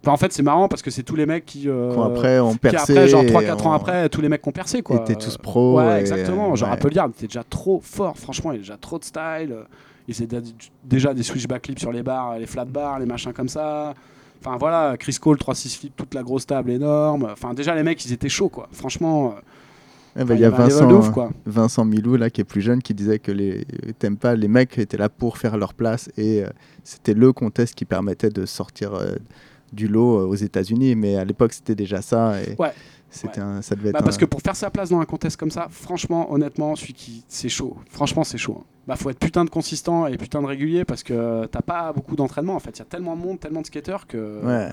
Enfin, en fait, c'est marrant parce que c'est tous les mecs qui. euh, après, on percé. après, genre et 3-4 ans on- après, tous les mecs qui ont percé, quoi. étaient tous pros. Ouais, exactement. Genre ouais. Apple Yard était déjà trop fort, franchement, il a déjà trop de style. euh, Il faisait dé- déjà des switchback clips sur les bars, les flat bars, les machins comme ça. Enfin voilà, Chris Cole 3-6 flip, toute la grosse table énorme. Enfin déjà les mecs ils étaient chauds quoi. Franchement, euh, bah, enfin, Il y a Vincent, Milou là, qui est plus jeune qui disait que les t'aimes pas les mecs étaient là pour faire leur place et euh, c'était le contest qui permettait de sortir euh, du lot euh, aux États-Unis mais à l'époque c'était déjà ça et Ouais. c'était un- ça devait être Bah, parce un- que pour faire sa place dans un contest comme ça, franchement, honnêtement, celui qui c'est chaud. Franchement, c'est chaud. hein. Bah faut être putain de consistant et putain de régulier parce que t'as pas beaucoup d'entraînement en fait. Il y a tellement de monde, tellement de skateurs que. ouais.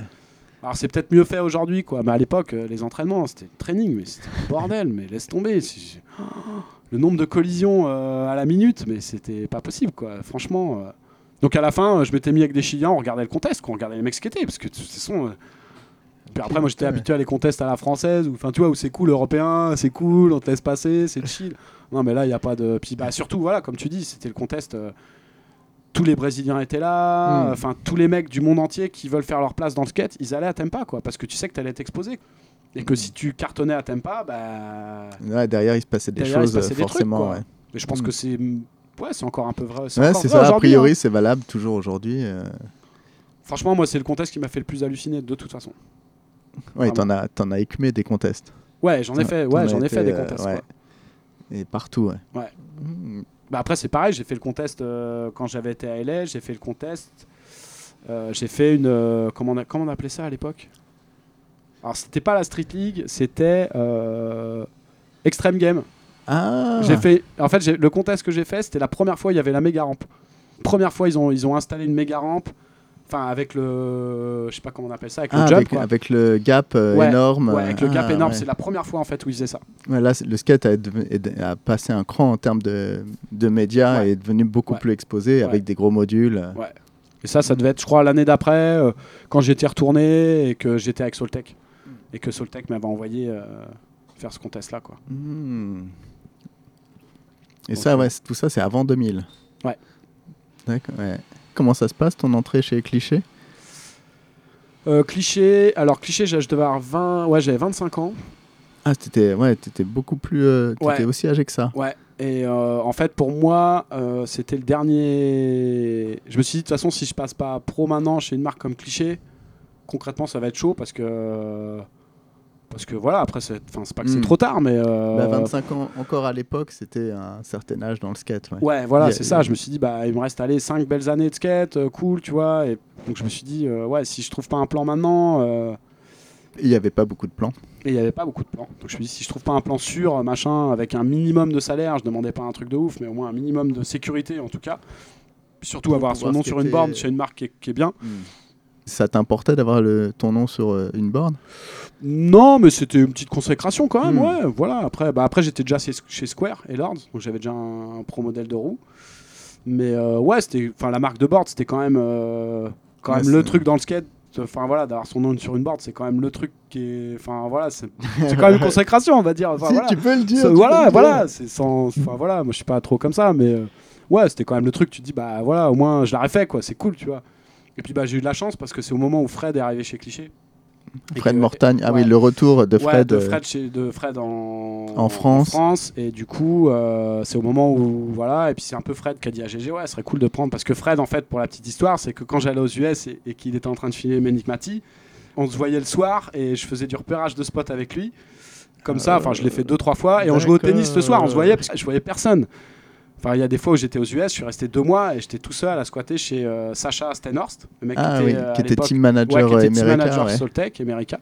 Alors c'est peut-être mieux fait aujourd'hui quoi. Mais à l'époque, euh, les entraînements, c'était training, mais c'était bordel. mais laisse tomber. Si- le nombre de collisions euh, à la minute, mais c'était pas possible quoi. Franchement. euh. Donc à la fin, je m'étais mis avec des Chiliens, on regardait le contest, on regardait les mecs skater parce que de toute façon. euh, Puis après, moi j'étais habitué à les contests à la française, où, enfin tu vois, où c'est cool européen, c'est cool, on te laisse passer, c'est chill. Non, mais là, il n'y a pas de. Puis bah, surtout, voilà, comme tu dis, c'était le contest. euh, tous les Brésiliens étaient là, Mm. enfin tous les mecs du monde entier qui veulent faire leur place dans le skate, ils allaient à Tempa, quoi, parce que tu sais que tu allais être exposé. Et que si tu cartonnais à Tempa, bah. Ouais, derrière il se passait des Derrière, il se choses passait des trucs, forcément quoi. ouais. Mais je pense Mm. que c'est ouais, c'est encore un peu vrai. C'est ça. A priori, hein. c'est valable toujours aujourd'hui. euh. Franchement, moi, c'est le contest qui m'a fait le plus halluciner de toute façon. Ouais, t'en as, t'en as écumé des contests. Ouais, j'en ai fait, ouais, j'en ai fait des euh, contests. ouais. quoi. Et partout, ouais. Ouais. Mmh. Bah après, c'est pareil, j'ai fait le contest euh, quand j'avais été à LA, j'ai fait le contest. euh, j'ai fait une. euh, comment, on a- comment on appelait ça à l'époque? Alors, c'était pas la Street League, c'était Extreme Game. Ah J'ai fait. En fait, le contest que j'ai fait, c'était la première fois il y avait la méga rampe. Première fois, ils ont, ils ont installé une méga rampe. Enfin, avec le. Je sais pas comment on appelle ça, avec Ah, le jump. avec, quoi. avec le gap euh, Ouais, énorme. Ouais, avec le gap Ah, énorme, ouais. c'est la première fois en fait où ils faisaient ça. Ouais, là, le skate a, passé un cran en termes de, de médias Ouais. et est devenu beaucoup Ouais. plus exposé Ouais. avec des gros modules. Et ça, ça devait être, je crois, l'année d'après, euh, quand j'étais retourné et que j'étais avec Soltech. Et que Soltech m'avait envoyé euh, faire ce contest-là. quoi. Hmm. Et ça, ouais, tout ça, c'est avant 2000. Ouais. D'accord. ouais. Comment ça se passe ton entrée chez Cliché? Euh, cliché, alors cliché, je devais avoir 20, ouais, j'avais 25 ans. Ah, t'étais ouais, t'étais beaucoup plus. euh, t'étais Ouais. aussi âgé que ça. Ouais. Et euh, en fait, pour moi, c'était le dernier. Je me suis dit, de toute façon, si je passe pas pro maintenant chez une marque comme Cliché, concrètement, ça va être chaud parce que. Parce que voilà, après, c'est enfin, c'est pas que c'est Hmm. trop tard, mais. euh, Bah, 25 ans encore à l'époque, c'était un certain âge dans le skate. Ouais. Ouais, voilà, c'est ça. a- Je me suis dit, bah, il me reste allez, 5 belles années de skate, euh, cool, tu vois. Et donc, je me suis dit, euh, ouais, si je trouve pas un plan maintenant. euh, Il n'y avait pas beaucoup de plans. Et il n'y avait pas beaucoup de plans. Donc je me suis dit, si je trouve pas un plan sûr, machin, avec un minimum de salaire, je demandais pas un truc de ouf, mais au moins un minimum de sécurité en tout cas. Puis surtout Pour avoir son nom sur une borne chez une marque qui est, qui est bien. Ça t'importait d'avoir ton nom sur euh, une borne? Non, mais c'était une petite consécration quand même, Hmm. ouais. Voilà. Après, bah, après j'étais déjà chez, Square et Lords, donc j'avais déjà un, un pro modèle de roue. Mais euh, ouais, c'était, enfin la marque de board, c'était quand même, euh, quand Ouais, même le truc dans le skate. Enfin voilà, d'avoir son nom sur une board, c'est quand même le truc qui est, enfin voilà, c'est, quand même une consécration, on va dire. Enfin, Si, voilà. tu peux le dire. Voilà, le voilà, c'est sans. Enfin voilà, moi je suis pas trop comme ça, mais euh, ouais, c'était quand même le truc. Tu te dis bah voilà, au moins je l'aurais fait quoi, c'est cool, tu vois. Et puis bah j'ai eu de la chance parce que c'est au moment où Fred est arrivé chez Cliché. Fred que- Mortagne. Ah oui, le retour de Ouais, Fred. de euh, Fred, chez, de Fred en, En France. Et du coup, euh, c'est au moment où voilà, et puis c'est un peu Fred qui a dit à GG ouais, ce serait cool de prendre parce que Fred en fait pour la petite histoire, c'est que quand j'allais aux US et, et qu'il était en train de filmer Menigmati, on se voyait le soir et je faisais du repérage de spot avec lui. Comme ça, enfin je l'ai fait deux trois fois et on jouait au tennis le soir, on se voyait parce que je voyais personne. Enfin, il y a des fois où j'étais aux US, je suis resté deux mois et j'étais tout seul à squatter chez euh, Sacha Stenhorst, le mec Ah qui était, euh, qui était team Ouais, manager qui était euh, team manager ouais. Soltech, America.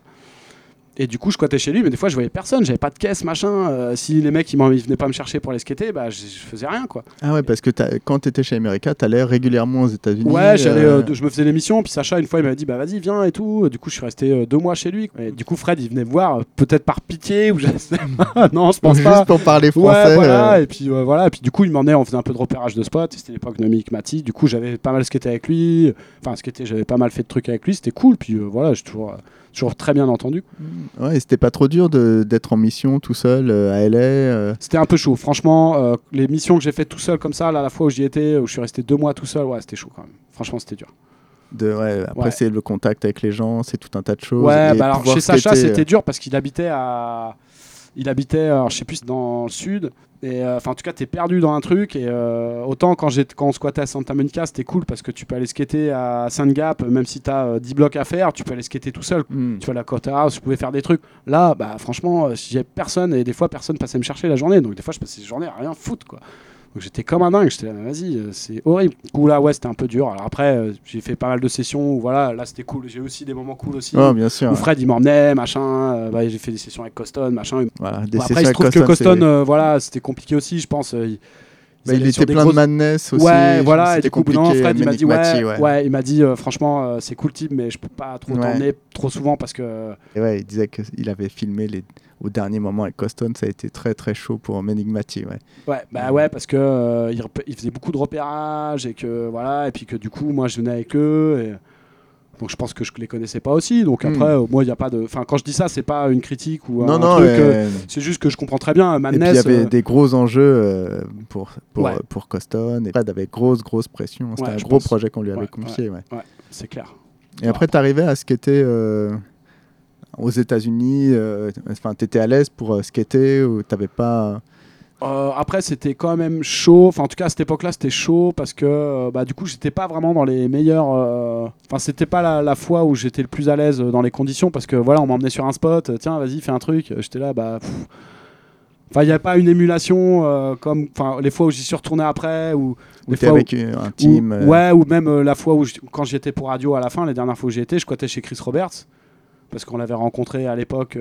Et du coup, je squattais chez lui, mais des fois, je voyais personne. J'avais pas de caisse, machin. Euh, si les mecs, ils, ils venaient pas me chercher pour les skater, bah, je, je faisais rien, quoi. Ah ouais, parce que quand tu étais chez America, tu allais régulièrement aux États-Unis. Ouais, euh, euh, je me faisais l'émission. Puis Sacha, une fois, il m'a dit, bah vas-y, viens et tout. Du coup, je suis resté euh, deux mois chez lui. Et du coup, Fred, il venait me voir, peut-être par pitié ou je sais pas. non, je pense juste pas. pour parler Ouais, français. voilà, euh, et puis euh, voilà, et puis du coup il m'emmenait, on faisait un peu de repérage de spots, c'était l'époque de Mick Mati, du coup j'avais pas mal skaté avec lui, enfin skaté, j'avais pas mal fait de trucs avec lui, c'était cool, puis voilà, j'ai toujours, toujours très bien entendu. Ouais, et c'était pas trop dur d'être en mission tout seul euh, à LA. euh, C'était un peu chaud, franchement, euh, les missions que j'ai faites tout seul comme ça, là, la fois où j'y étais, où je suis resté deux mois tout seul, ouais, c'était chaud quand même, franchement c'était dur. de, ouais, après, Ouais. c'est le contact avec les gens, c'est tout un tas de choses. Ouais, et bah alors chez Sacha c'était dur parce qu'il habitait à. Il habitait, alors, je sais plus, dans le sud. Et euh, en tout cas, t'es perdu dans un truc. Et euh, autant quand, quand on squattait à Santa Monica, c'était cool parce que tu peux aller skater à Saint Gap, même si t'as euh, 10 blocs à faire, tu peux aller skater tout seul. Hmm. Tu vois, la Court House, je pouvais faire des trucs. Là, bah franchement, euh, si j'avais personne, et des fois, personne passait me chercher la journée. Donc, des fois, je passais la journée à rien foutre, quoi. Donc, j'étais comme un dingue. J'étais là, vas-y, euh, c'est horrible. Du coup, là, ouais, c'était un peu dur. Alors, après, euh, j'ai fait pas mal de sessions où, voilà, là, c'était cool. J'ai eu aussi des moments cool aussi. Ouais, bien sûr. Où Fred il m'emmenait, machin. euh, bah, j'ai fait des sessions avec Coston, machin. Voilà, des Bon, après, il se trouve que Coston, euh, voilà, c'était compliqué aussi, je pense. il, bah, il était plein grosses- de madness aussi. Ouais, voilà. Et du coup, Fred il m'a dit ouais, ouais, il m'a dit euh, franchement, euh, c'est cool type, mais je peux pas trop t'emmener trop souvent parce que Et ouais, il disait qu'il avait filmé les... au dernier moment avec Coston, ça a été très très chaud pour Menigmati. Ouais. ouais, bah ouais, parce que euh, il, rep- il faisait beaucoup de repérage et que voilà, et puis que du coup, moi, je venais avec eux. Et... Donc je pense que je les connaissais pas aussi. Donc Hmm. après, moi, il y a pas de. Enfin, quand je dis ça, c'est pas une critique ou non, un non, truc. euh, C'est juste que je comprends très bien. Et puis il Madness. y avait euh, des gros enjeux euh, pour, pour, Ouais. pour Coston. Et Fred avait grosse, grosse pression. C'était Ouais, un gros pense. projet qu'on lui avait Ouais, confié. ouais. c'est clair. Et après, tu arrivais à skater euh, aux États-Unis. Enfin, tu étais à l'aise pour skater ou t'avais pas. Euh, après, c'était quand même chaud. Enfin, en tout cas, à cette époque-là, c'était chaud parce que euh, bah, du coup, j'étais pas vraiment dans les meilleurs. euh, Enfin, c'était pas la, la fois où j'étais le plus à l'aise dans les conditions parce que voilà, on m'emmenait sur un spot. Tiens, vas-y, fais un truc. J'étais là, bah. pff. Enfin, il n'y avait pas une émulation euh, comme les fois où j'y suis retourné après ou Ou fois avec un team. ou, euh, Ouais, ou même euh, la fois où je- quand j'y étais pour radio à la fin, les dernières fois où j'y étais, je squattais chez Chris Roberts parce qu'on l'avait rencontré à l'époque.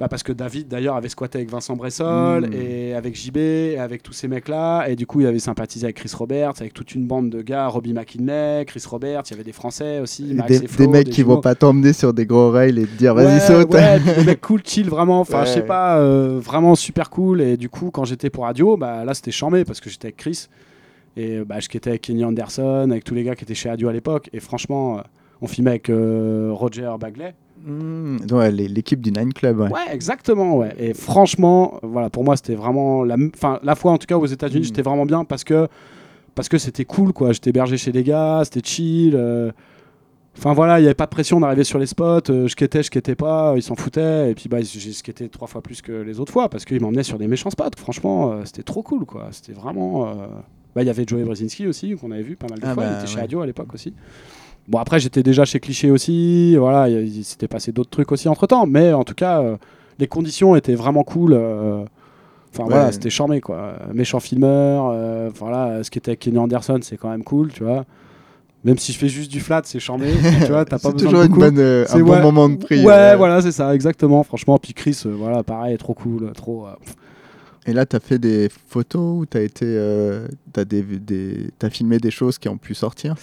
Bah, parce que David d'ailleurs avait squatté avec Vincent Bressol Mm. et avec JB et avec tous ces mecs là et du coup il avait sympathisé avec Chris Roberts avec toute une bande de gars Robbie McKinley Chris Roberts il y avait des Français aussi Max des, et Flo, des mecs qui jumeaux. vont pas t'emmener sur des gros rails et te dire vas-y Ouais, saute. ouais, des mecs cool, chill, vraiment. Enfin, je sais pas, euh, vraiment super cool. Et du coup, quand j'étais pour radio, bah là, c'était charmé parce que j'étais avec Chris. Et bah, je étais avec Kenny Anderson, avec tous les gars qui étaient chez Radio à l'époque. Et franchement, euh, on filmait avec euh, Roger Bagley. Mmh, ouais, l'équipe du Nine Club. Ouais. Ouais, exactement. Ouais. Et franchement, voilà, pour moi, c'était vraiment la, enfin, la fois en tout cas aux États-Unis, Mm. j'étais vraiment bien parce que parce que c'était cool, quoi. J'étais hébergé chez les gars, c'était chill. euh, Enfin voilà, il n'y avait pas de pression d'arriver sur les spots. euh, je quittais, je quittais pas, ils s'en foutaient. Et puis bah, j'ai skaté trois fois plus que les autres fois parce qu'ils m'emmenaient sur des méchants spots. Franchement, euh, c'était trop cool, quoi. C'était vraiment. bah, il y avait Joey Brzezinski aussi qu'on avait vu pas mal de Ah fois. bah, il était chez ouais. Radio à l'époque aussi. Bon après j'étais déjà chez Cliché aussi. Voilà, il s'était passé d'autres trucs aussi entre temps. Mais en tout cas, euh, les conditions étaient vraiment cool. euh, Enfin Ouais. voilà, c'était charmé quoi. Méchant filmeur, euh, voilà, ce qui était avec Kenny Anderson, c'est quand même cool, tu vois. Même si je fais juste du flat, c'est charmé, tu vois, t'as pas besoin toujours de une bonne, euh, un bon moment de prix. Ouais, euh. voilà, c'est ça, exactement. Franchement, puis Chris, euh, voilà, pareil, trop cool, trop. euh, Et là, tu as fait des photos ou tu as été, euh, filmé des choses qui ont pu sortir?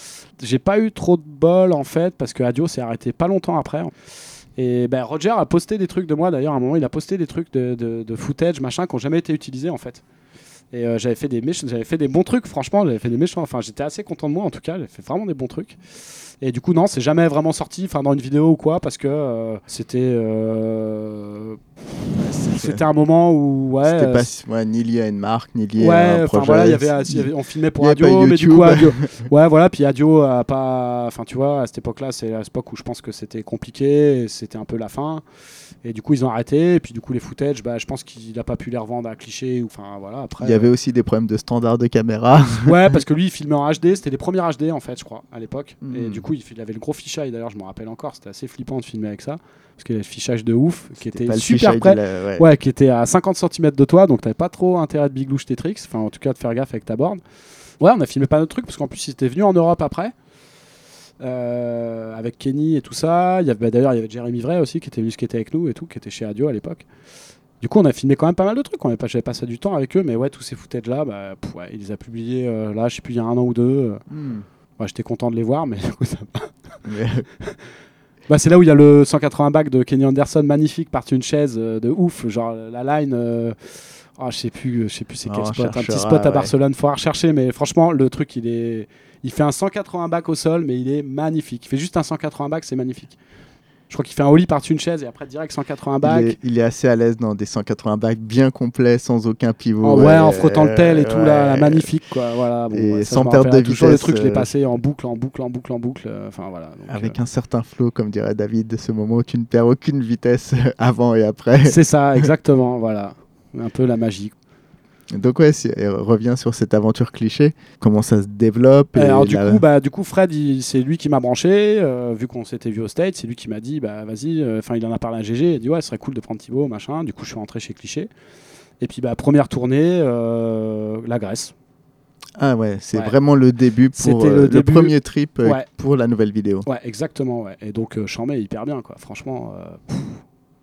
J'ai pas eu trop de bol en fait parce que Adio s'est arrêté pas longtemps après. Et ben Roger a posté des trucs de moi d'ailleurs à un moment il a posté des trucs de, de, de footage machin qui ont jamais été utilisés en fait. Et euh, j'avais fait des j'avais fait des bons trucs franchement j'avais fait des méchants enfin j'étais assez content de moi en tout cas j'avais fait vraiment des bons trucs. Et du coup non c'est jamais vraiment sorti enfin dans une vidéo ou quoi parce que euh, c'était euh, c'était un moment où ouais C'était pas ouais, ni lié à une marque, ni lié à Ouais, un enfin projet. voilà, il y avait, y avait- on filmait pour Adio, mais du coup Adio, ouais voilà, puis Adio a pas, enfin tu vois, à cette époque-là, c'est à l'époque où je pense que c'était compliqué, c'était un peu la fin, et du coup ils ont arrêté, et puis du coup les footage, bah je pense qu'il a pas pu les revendre à cliché, ou enfin voilà après. Y avait aussi des problèmes de standard de caméra. Ouais, parce que lui il filmait en HD, c'était les premiers HD en fait, je crois, à l'époque, et Mm. du coup il, avait le gros fichage, d'ailleurs je me rappelle encore, c'était assez flippant de filmer avec ça, parce qu'il y avait le fichage de ouf, qui était super près. la- ouais. Ouais, qui était à 50 cm de toi, donc t'avais pas trop intérêt de biglouche tes tricks, enfin en tout cas de faire gaffe avec ta board. Ouais, on a filmé pas notre truc parce qu'en plus il était venu en Europe après, euh, avec Kenny et tout ça. Il y avait bah, d'ailleurs il y avait Jeremy Vray aussi qui était venu skater avec nous et tout, qui était chez Radio à l'époque. Du coup, on a filmé quand même pas mal de trucs. On avait pas, j'avais passé du temps avec eux, mais ouais, tous ces footage là, bah, pff, ouais, il les a publiés euh, là, je sais plus, il y a un an ou deux. Ouais, j'étais content de les voir, mais du coup, ça bah, c'est là où il y a le 180 back de Kenny Anderson, magnifique, par une chaise euh, de ouf, genre la line. euh, oh, je sais plus, je sais plus c'est On quel spot, un petit spot à ouais. Barcelone, faut rechercher, mais franchement le truc il est, il fait un 180 back au sol, mais il est magnifique. Il fait juste un 180 back, c'est magnifique. Je crois qu'il fait un ollie par une chaise et après direct 180 back. il, est, il est assez à l'aise dans des 180 bacs bien complets, sans aucun pivot. Oh, ouais, en frottant le tel et tout, là, magnifique, quoi. Voilà, bon, Et ouais, ça, sans perte de toujours. Le vitesse, truc, je l'ai euh, passé en boucle, en boucle, en boucle, en boucle. euh, Enfin, voilà. donc, Avec euh, un certain flow, comme dirait David, de ce moment où tu ne perds aucune vitesse avant et après. C'est ça, exactement, voilà. Un peu la magie. Donc ouais, si- reviens sur cette aventure cliché, comment ça se développe. et Alors du la- coup, bah, du coup, Fred, c'est lui qui m'a branché, euh, vu qu'on s'était vu au State, c'est lui qui m'a dit, bah vas-y, euh, enfin il en a parlé à GG, il a dit ouais, ce serait cool de prendre Thibaut, machin. Du coup, je suis rentré chez Cliché. Et puis bah première tournée, euh, la Grèce. Ah ouais, c'est Ouais. vraiment le début pour le le, début. premier trip Ouais. pour la nouvelle vidéo. Ouais, exactement, ouais. Et donc Chambé hyper bien, quoi. Franchement, pff,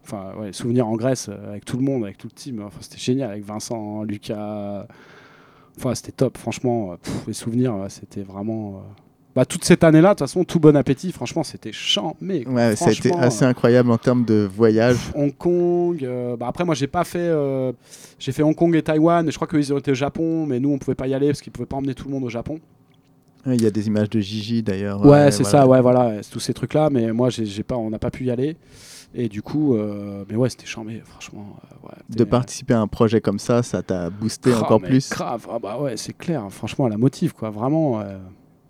enfin ouais, souvenirs en Grèce euh, avec tout le monde, avec tout le team. Enfin, c'était génial avec Vincent, Lucas. Enfin, c'était top. Franchement, euh, pff, les souvenirs, ouais, c'était vraiment. euh, Bah, toute cette année-là, de toute façon, tout bon appétit. Franchement, c'était quoi. Ouais, ça a été assez euh, incroyable en termes de voyage. Hong Kong. euh, bah après, moi, j'ai pas fait. euh, j'ai fait Hong Kong et Taïwan. Et je crois qu'ils ont été au Japon, mais nous, on pouvait pas y aller parce qu'ils pouvaient pas emmener tout le monde au Japon. Il y a des images de Gigi d'ailleurs. Ouais, c'est voilà. ça. Ouais, voilà, tous ces trucs-là. Mais moi, j'ai pas, on n'a pas pu y aller. Et du coup, euh, mais ouais, c'était chambé. Franchement, euh, ouais, De participer à un projet comme ça, ça t'a boosté Ah, encore plus. Grave. Ah bah ouais, c'est clair. Franchement, la motive, quoi. Vraiment. euh,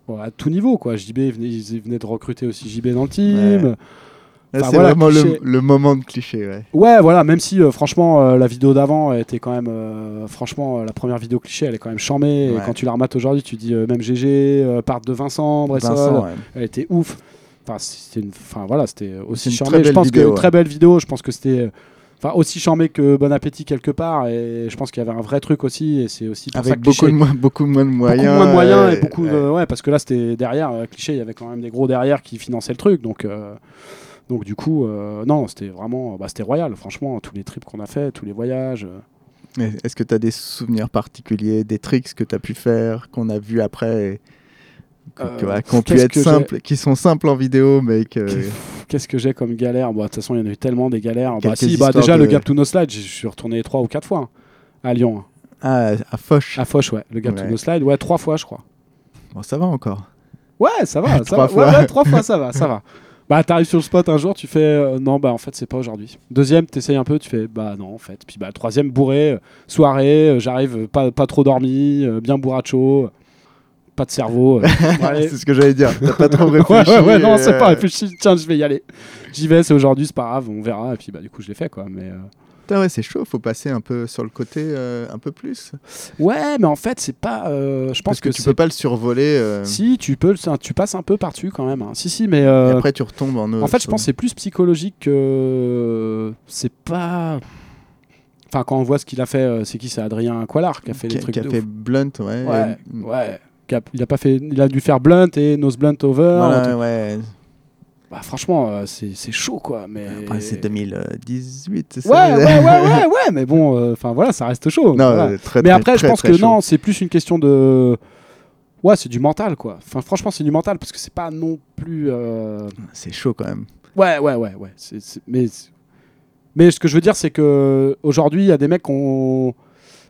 bon, à tout niveau, quoi. JB venait, ils venaient de recruter aussi JB dans le team. Ouais. Enfin, c'est voilà, vraiment le, le moment de cliché, ouais. Ouais, voilà, même si euh, franchement euh, la vidéo d'avant était quand même, euh, franchement la première vidéo cliché, elle est quand même charmée. Ouais. Et quand tu la remates aujourd'hui, tu dis même GG, part de Vincent, Bressol, Vincent, ouais. elle était ouf. Enfin, c'était une, enfin voilà, c'était aussi charmé. Je pense vidéo, que ouais. très belle vidéo. Je pense que c'était, enfin aussi charmé que Bon Appétit quelque part. Et je pense qu'il y avait un vrai truc aussi. Et c'est aussi pour ça Avec que beaucoup, de moins, beaucoup moins de moyens. beaucoup moins de moyens euh, et beaucoup ouais. de ouais parce que là c'était derrière euh, cliché il y avait quand même des gros derrière qui finançaient le truc donc euh, donc du coup euh, non c'était vraiment bah, c'était royal franchement tous les trips qu'on a fait tous les voyages Est-ce que tu as des souvenirs particuliers, des tricks que tu as pu faire, qu'on a vu après, Euh, qui ont pu qu'est-ce être que j'ai- simples, qui sont simples en vidéo, mais que. qu'est-ce que j'ai comme galère? Bon, de toute façon il y en a eu tellement des galères bah, si bah déjà de- le Gap to No Slide je suis retourné trois ou quatre fois hein, à Lyon hein. Ah, à Foch. à Foch ouais le Gap to. No Slide ouais trois fois je crois Bon, ça va encore. Ouais, ça va. ça Trois va. fois. Ouais, ouais, trois fois, ça va, ça va. Bah, t'arrives sur le spot un jour, tu fais euh, non, bah en fait, c'est pas aujourd'hui. Deuxième, t'essayes un peu, tu fais bah non, en fait. Puis bah, troisième, bourré, euh, soirée, euh, j'arrive, euh, pas, pas trop dormi, euh, bien bourracho, euh, pas de cerveau. euh, c'est ce que j'allais dire. T'as pas trop réfléchi. ouais, ouais, non, c'est pas euh, réfléchi. Tiens, je vais y aller. J'y vais, c'est aujourd'hui, c'est pas grave, on verra. Et puis bah, du coup, je l'ai fait quoi. Mais euh, Putain, ouais, c'est chaud. Faut passer un peu sur le côté, euh, un peu plus. ouais, mais en fait, c'est pas. euh, je pense Parce que, que, tu peux pas le survoler. euh, Si, tu peux, tu passes un peu par-dessus quand même. hein. Si, si, mais. Et après, tu retombes en. En fait, je pense que c'est plus psychologique que c'est pas. Enfin, quand on voit ce qu'il a fait, c'est qui C'est Adrien Quallard qui a fait qui, les trucs qui a de fait ouf. Blunt, ouais. Ouais. A- il a pas fait. Il a dû faire Blunt et Nose Blunt Over. Voilà, ouais. Bah, franchement, euh, c'est chaud quoi. Mais Après, c'est 2018, c'est Ouais, ça ouais, ouais, ouais, ouais, mais bon, euh, enfin voilà, ça reste chaud. Non, voilà. euh, très, Mais très, après, je pense très que chaud. non, c'est plus une question de. Ouais, c'est du mental quoi. Enfin, franchement, c'est du mental parce que c'est pas non plus. euh, C'est chaud quand même. Ouais, ouais, ouais, ouais. Mais, mais ce que je veux dire, c'est que aujourd'hui, il y a des mecs qui ont-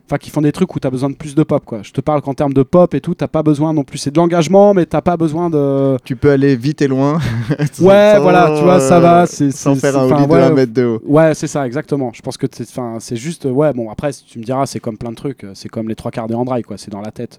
Enfin, qui font des trucs où tu as besoin de plus de pop, quoi. Je te parle qu'en termes de pop et tout, t'as pas besoin non plus. C'est de l'engagement, mais t'as pas besoin de. Tu peux aller vite et loin. Ouais, sans, voilà, tu vois, ça va. euh, c'est Sans c'est- faire c'est- un ollie de ouais, 1 mètre de haut. Ouais, c'est ça, exactement. Je pense que c'est, enfin, c'est juste, ouais, bon, après, tu me diras, c'est comme plein de trucs, c'est comme les trois quarts des hand quoi, c'est dans la tête.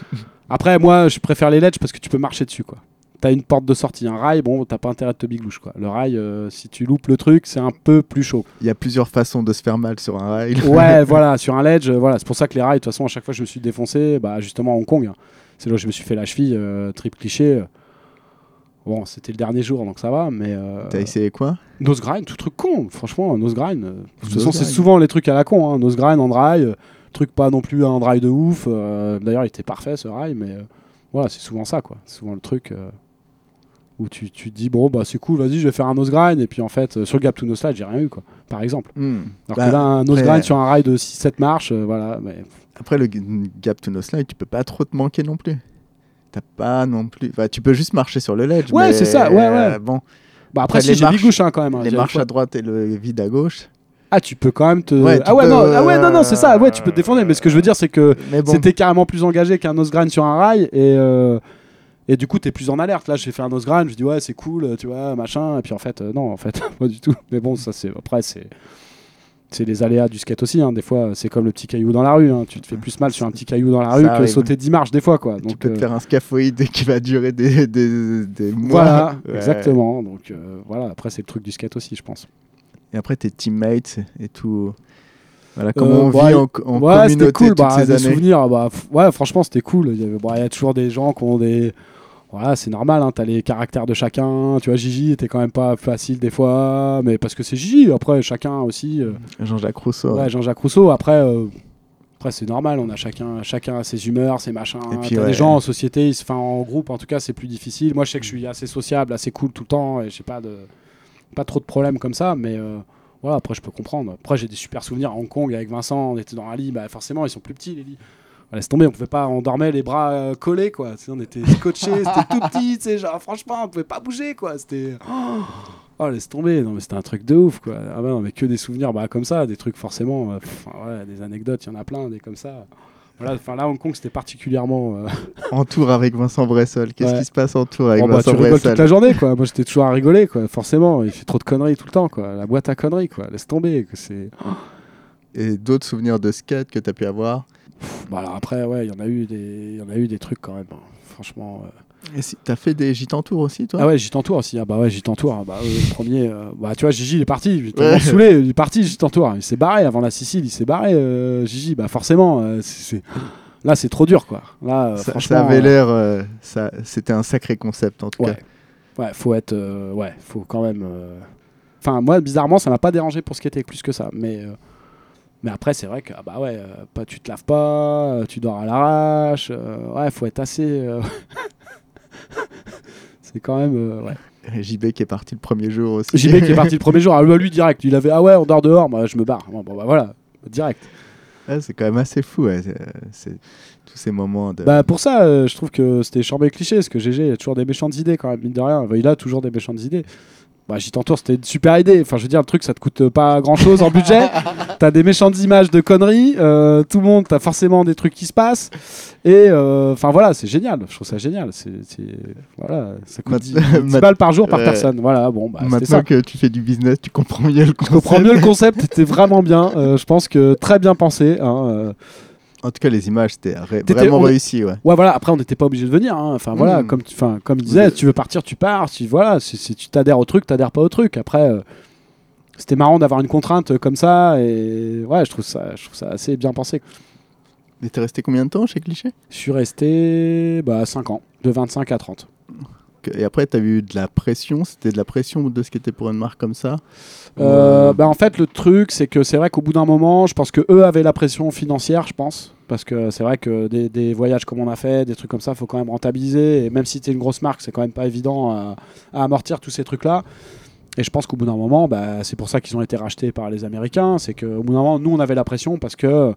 après, moi, je préfère les ledges parce que tu peux marcher dessus, quoi. T'as une porte de sortie, un rail, bon, t'as pas intérêt de te biglouche, quoi. Le rail, euh, si tu loupes le truc, c'est un peu plus chaud. Il y a plusieurs façons de se faire mal sur un rail. Ouais, voilà, sur un ledge, euh, voilà, c'est pour ça que les rails, de toute façon, à chaque fois, je me suis défoncé, bah, justement, à Hong Kong. hein. C'est là où je me suis fait la cheville, euh, trip cliché. Bon, c'était le dernier jour, donc ça va, mais. euh, T'as essayé quoi? Nose grind, tout truc con, franchement, nose grind. euh, De toute façon, c'est souvent les trucs à la con, hein, nose grind, en rail, truc pas non plus un rail de ouf. D'ailleurs, il était parfait ce rail, mais voilà, c'est souvent ça, quoi. C'est souvent le truc où tu, tu te dis, bon, bah c'est cool, vas-y, je vais faire un nose grind, et puis en fait, euh, sur le gap to no slide, j'ai rien eu, quoi, par exemple. Hmm. Alors Bah, que là, un nose après- grind sur un rail de 6-7 marches, euh, voilà, mais Après, le gap to no slide, tu peux pas trop te manquer non plus. T'as pas non plus. Enfin, tu peux juste marcher sur le ledge. Ouais, mais, c'est ça, ouais, ouais. euh, bon, Bah après, Après, si j'ai bigouche hein, quand même. hein, les marches à droite et le vide à gauche. Ah, tu peux quand même te. Ouais, ah ouais, peux, non, ah ouais, non, non, c'est ça. Ouais, tu peux te défendre. Mais ce que je veux dire, c'est que bon, c'était carrément plus engagé qu'un nose grind sur un rail et. euh, Et du coup, t'es plus en alerte. Là, j'ai fait un nose grind, je dis ouais, c'est cool, tu vois, machin. Et puis en fait, euh, non, en fait, pas du tout. Mais bon, ça, c'est. Après, c'est. C'est les aléas du skate aussi. hein. Des fois, c'est comme le petit caillou dans la rue. hein. Tu te fais plus mal sur un petit caillou dans la Ça rue que arrive. sauter 10 marches des fois, quoi. tu Donc, peux te euh, faire un scaphoïde qui va durer des, des, des mois. voilà, Ouais. exactement. Donc, euh, voilà, après, c'est le truc du skate aussi, je pense. Et après, tes teammates et tout. Voilà comment on bah, vit en, en ouais, communauté cool. toutes Bah, ces années? souvenirs, bah, ouais, franchement, c'était cool. Il y, avait, bah, il y a toujours des gens qui ont des. Voilà, c'est normal, hein, t'as les caractères de chacun. Tu vois, Gigi était quand même pas facile des fois, mais parce que c'est Gigi. Après, chacun aussi. euh, Jean-Jacques Rousseau. ouais, Jean-Jacques Rousseau. Après, euh, après c'est normal, on a chacun, chacun a ses humeurs, ses machins. Et puis, ouais. des gens en société, ils en groupe en tout cas, c'est plus difficile. Moi, je sais que je suis assez sociable, assez cool tout le temps, et j'ai pas de pas trop de problèmes comme ça, mais euh, voilà, après je peux comprendre. Après, j'ai des super souvenirs à Hong Kong avec Vincent, on était dans un lit, bah forcément ils sont plus petits les lits. Bah, laisse tomber, on pouvait pas, on dormait les bras euh, collés quoi. On était scotchés, c'était tout petit, tu genre franchement on pouvait pas bouger quoi. C'était oh, oh, laisse tomber, non mais c'était un truc de ouf quoi. Ah bah non mais que des souvenirs bah comme ça, des trucs forcément, euh, pff, ouais, des anecdotes, il y en a plein, des comme ça. Voilà, enfin là Hong Kong c'était particulièrement. euh, En tour avec Vincent Bressol. Qu'est-ce Ouais. qui se passe en tour avec Bon, bah, Vincent tu rigoles Bressol toute la journée, quoi. Moi, j'étais toujours à rigoler, quoi. Forcément, il fait trop de conneries tout le temps, quoi. La boîte à conneries, quoi. Laisse tomber. que C'est. Et d'autres souvenirs de skate que tu as pu avoir? Bon, alors après, ouais, il y en a eu des, il y en a eu des trucs quand même. hein. Franchement. euh. Et si, t'as fait des tour aussi, toi? Ah ouais, tour aussi. Ah bah ouais, tour. Ah Bah, euh, le premier. euh, bah tu vois, Gigi, il est parti. Il était Ouais. saoulé. Il est parti, en tour. Il s'est barré avant la Sicile. Il s'est barré, Gigi. Bah forcément. c'est- Là, c'est trop dur, quoi. Là, ça, franchement. ça avait l'air. ça, c'était un sacré concept en tout Ouais. cas. Ouais, faut être. ouais, faut quand même. Enfin, moi, bizarrement, ça m'a pas dérangé pour skater plus que ça. Mais, mais après, c'est vrai que, ah bah ouais, euh, pas, tu te laves pas, euh, tu dors à l'arrache. euh, ouais, faut être assez. c'est quand même. ouais. JB qui est parti le premier jour aussi. JB qui est parti le premier jour, ah, bah, lui direct, il avait ah ouais, on dort dehors, moi je me barre. Bon, bah voilà, direct. Ouais, c'est quand même assez fou. ouais, c'est- C'est tous ces moments de. Bah pour ça, euh, je trouve que c'était chambé cliché, parce que GG il a toujours des méchantes idées quand même, mine de rien. Enfin, il a toujours des méchantes idées. Bah, j'y t'entoure, c'était une super idée. Enfin, je veux dire, le truc, ça te coûte pas grand chose en budget. T'as des méchantes images de conneries. euh, tout le monde, t'as forcément des trucs qui se passent. Et euh, enfin, voilà, c'est génial. Je trouve ça génial. C'est, voilà, ça coûte Mat- 10, 10 mat- balles par jour par Ouais. personne. Voilà, bon, bah, Maintenant ça. que tu fais du business, tu comprends mieux le concept. comprends mieux le concept, c'était vraiment bien. Euh, je pense que très bien pensé. hein, euh. En tout cas, les images, c'était vraiment on réussi. Ouais. Ouais, voilà. Après, on n'était pas obligé de venir. hein. Enfin, voilà, Mm. comme tu, comme il disait, Vous- tu veux partir, tu pars. Si voilà, si, si tu t'adhères au truc, t'adhères pas au truc. Après, euh, c'était marrant d'avoir une contrainte comme ça. Et ouais, je trouve ça, je trouve ça assez bien pensé. Et t'es resté combien de temps chez Cliché Je suis resté bah, 5 ans, de 25 à 30. Et après, t'as eu de la pression? C'était de la pression de ce qui était pour une marque comme ça? Euh, Euh, bah, en fait, le truc, c'est que c'est vrai qu'au bout d'un moment, je pense que eux avaient la pression financière, je pense. Parce que c'est vrai que des, des voyages comme on a fait, des trucs comme ça, faut quand même rentabiliser. Et même si tu es une grosse marque, c'est quand même pas évident à, à amortir tous ces trucs-là. Et je pense qu'au bout d'un moment, bah, c'est pour ça qu'ils ont été rachetés par les Américains. C'est qu'au bout d'un moment, nous, on avait la pression parce que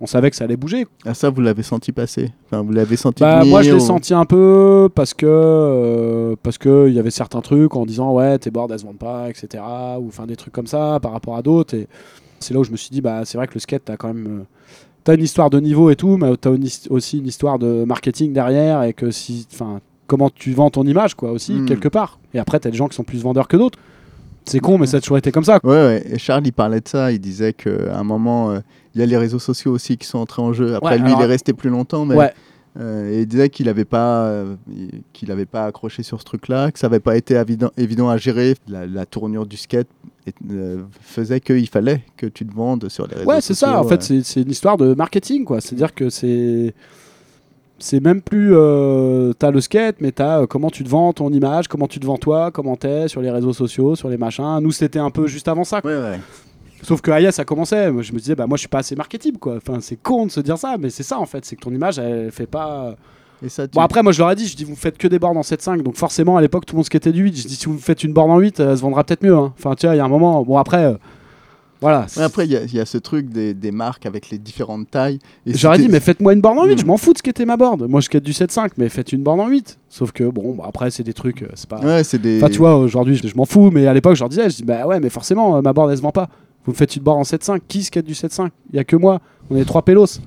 on savait que ça allait bouger. Ah, ça, vous l'avez senti passer? Enfin, vous l'avez senti Bah, moi, je l'ai ou- senti un peu parce que euh, parce que il y avait certains trucs en disant ouais tes boards elles se vendent pas, etc. Ou enfin des trucs comme ça par rapport à d'autres. Et c'est là où je me suis dit bah c'est vrai que le skate t'as quand même euh, t'as une histoire de niveau et tout, mais t'as une aussi une histoire de marketing derrière et que si enfin comment tu vends ton image quoi aussi Mm. quelque part. Et après t'as des gens qui sont plus vendeurs que d'autres. C'est con, mais ça a toujours été comme ça. Ouais, ouais. Et Charles, il parlait de ça. Il disait qu'à un moment, euh, il y a les réseaux sociaux aussi qui sont entrés en jeu. Après, Ouais, lui, alors- il est resté plus longtemps, mais Ouais. euh, et il disait qu'il n'avait pas, euh, qu'il avait pas accroché sur ce truc-là, que ça n'avait pas été évident, évident à gérer. La, la tournure du skate et- euh, faisait qu'il fallait que tu te vendes sur les réseaux Ouais, c'est sociaux. ça. En fait, c'est- c'est une histoire de marketing, quoi. C'est-à-dire que c'est. C'est même plus. Euh, t'as le skate, mais t'as euh, comment tu te vends ton image, comment tu te vends toi, comment t'es sur les réseaux sociaux, sur les machins. Nous, c'était un peu juste avant ça. quoi. Ouais, ouais. Sauf que Aya, ça commençait. Moi, je me disais, bah, moi, je suis pas assez marketable, quoi. Enfin, c'est con de se dire ça, mais c'est ça, en fait. C'est que ton image, elle fait pas. Et ça, tu- Bon, après, moi, je leur ai dit, je dis, vous faites que des bornes en 7.5. Donc, forcément, à l'époque, tout le monde skatait du 8. Je dis, si vous faites une borne en 8, elle se vendra peut-être mieux. hein. Enfin, tu vois, il y a un moment. Bon, après. euh, voilà. Ouais, après, il y, a- il y a ce truc des, des marques avec les différentes tailles. J'aurais dit, mais faites-moi une borne en 8, Mm. je m'en fous de ce qu'était ma board. Moi, je skate du 7.5, mais faites une borne en 8. Sauf que, bon, bah, après, c'est des trucs, euh, c'est pas. Ouais, c'est des. Enfin, tu vois, aujourd'hui, je, je m'en fous, mais à l'époque, je leur disais, je dis, bah ouais, mais forcément, euh, ma board, elle se vend pas. Vous me faites une board en 7.5, qui skate du 7.5 Il y a que moi, on est trois pélos.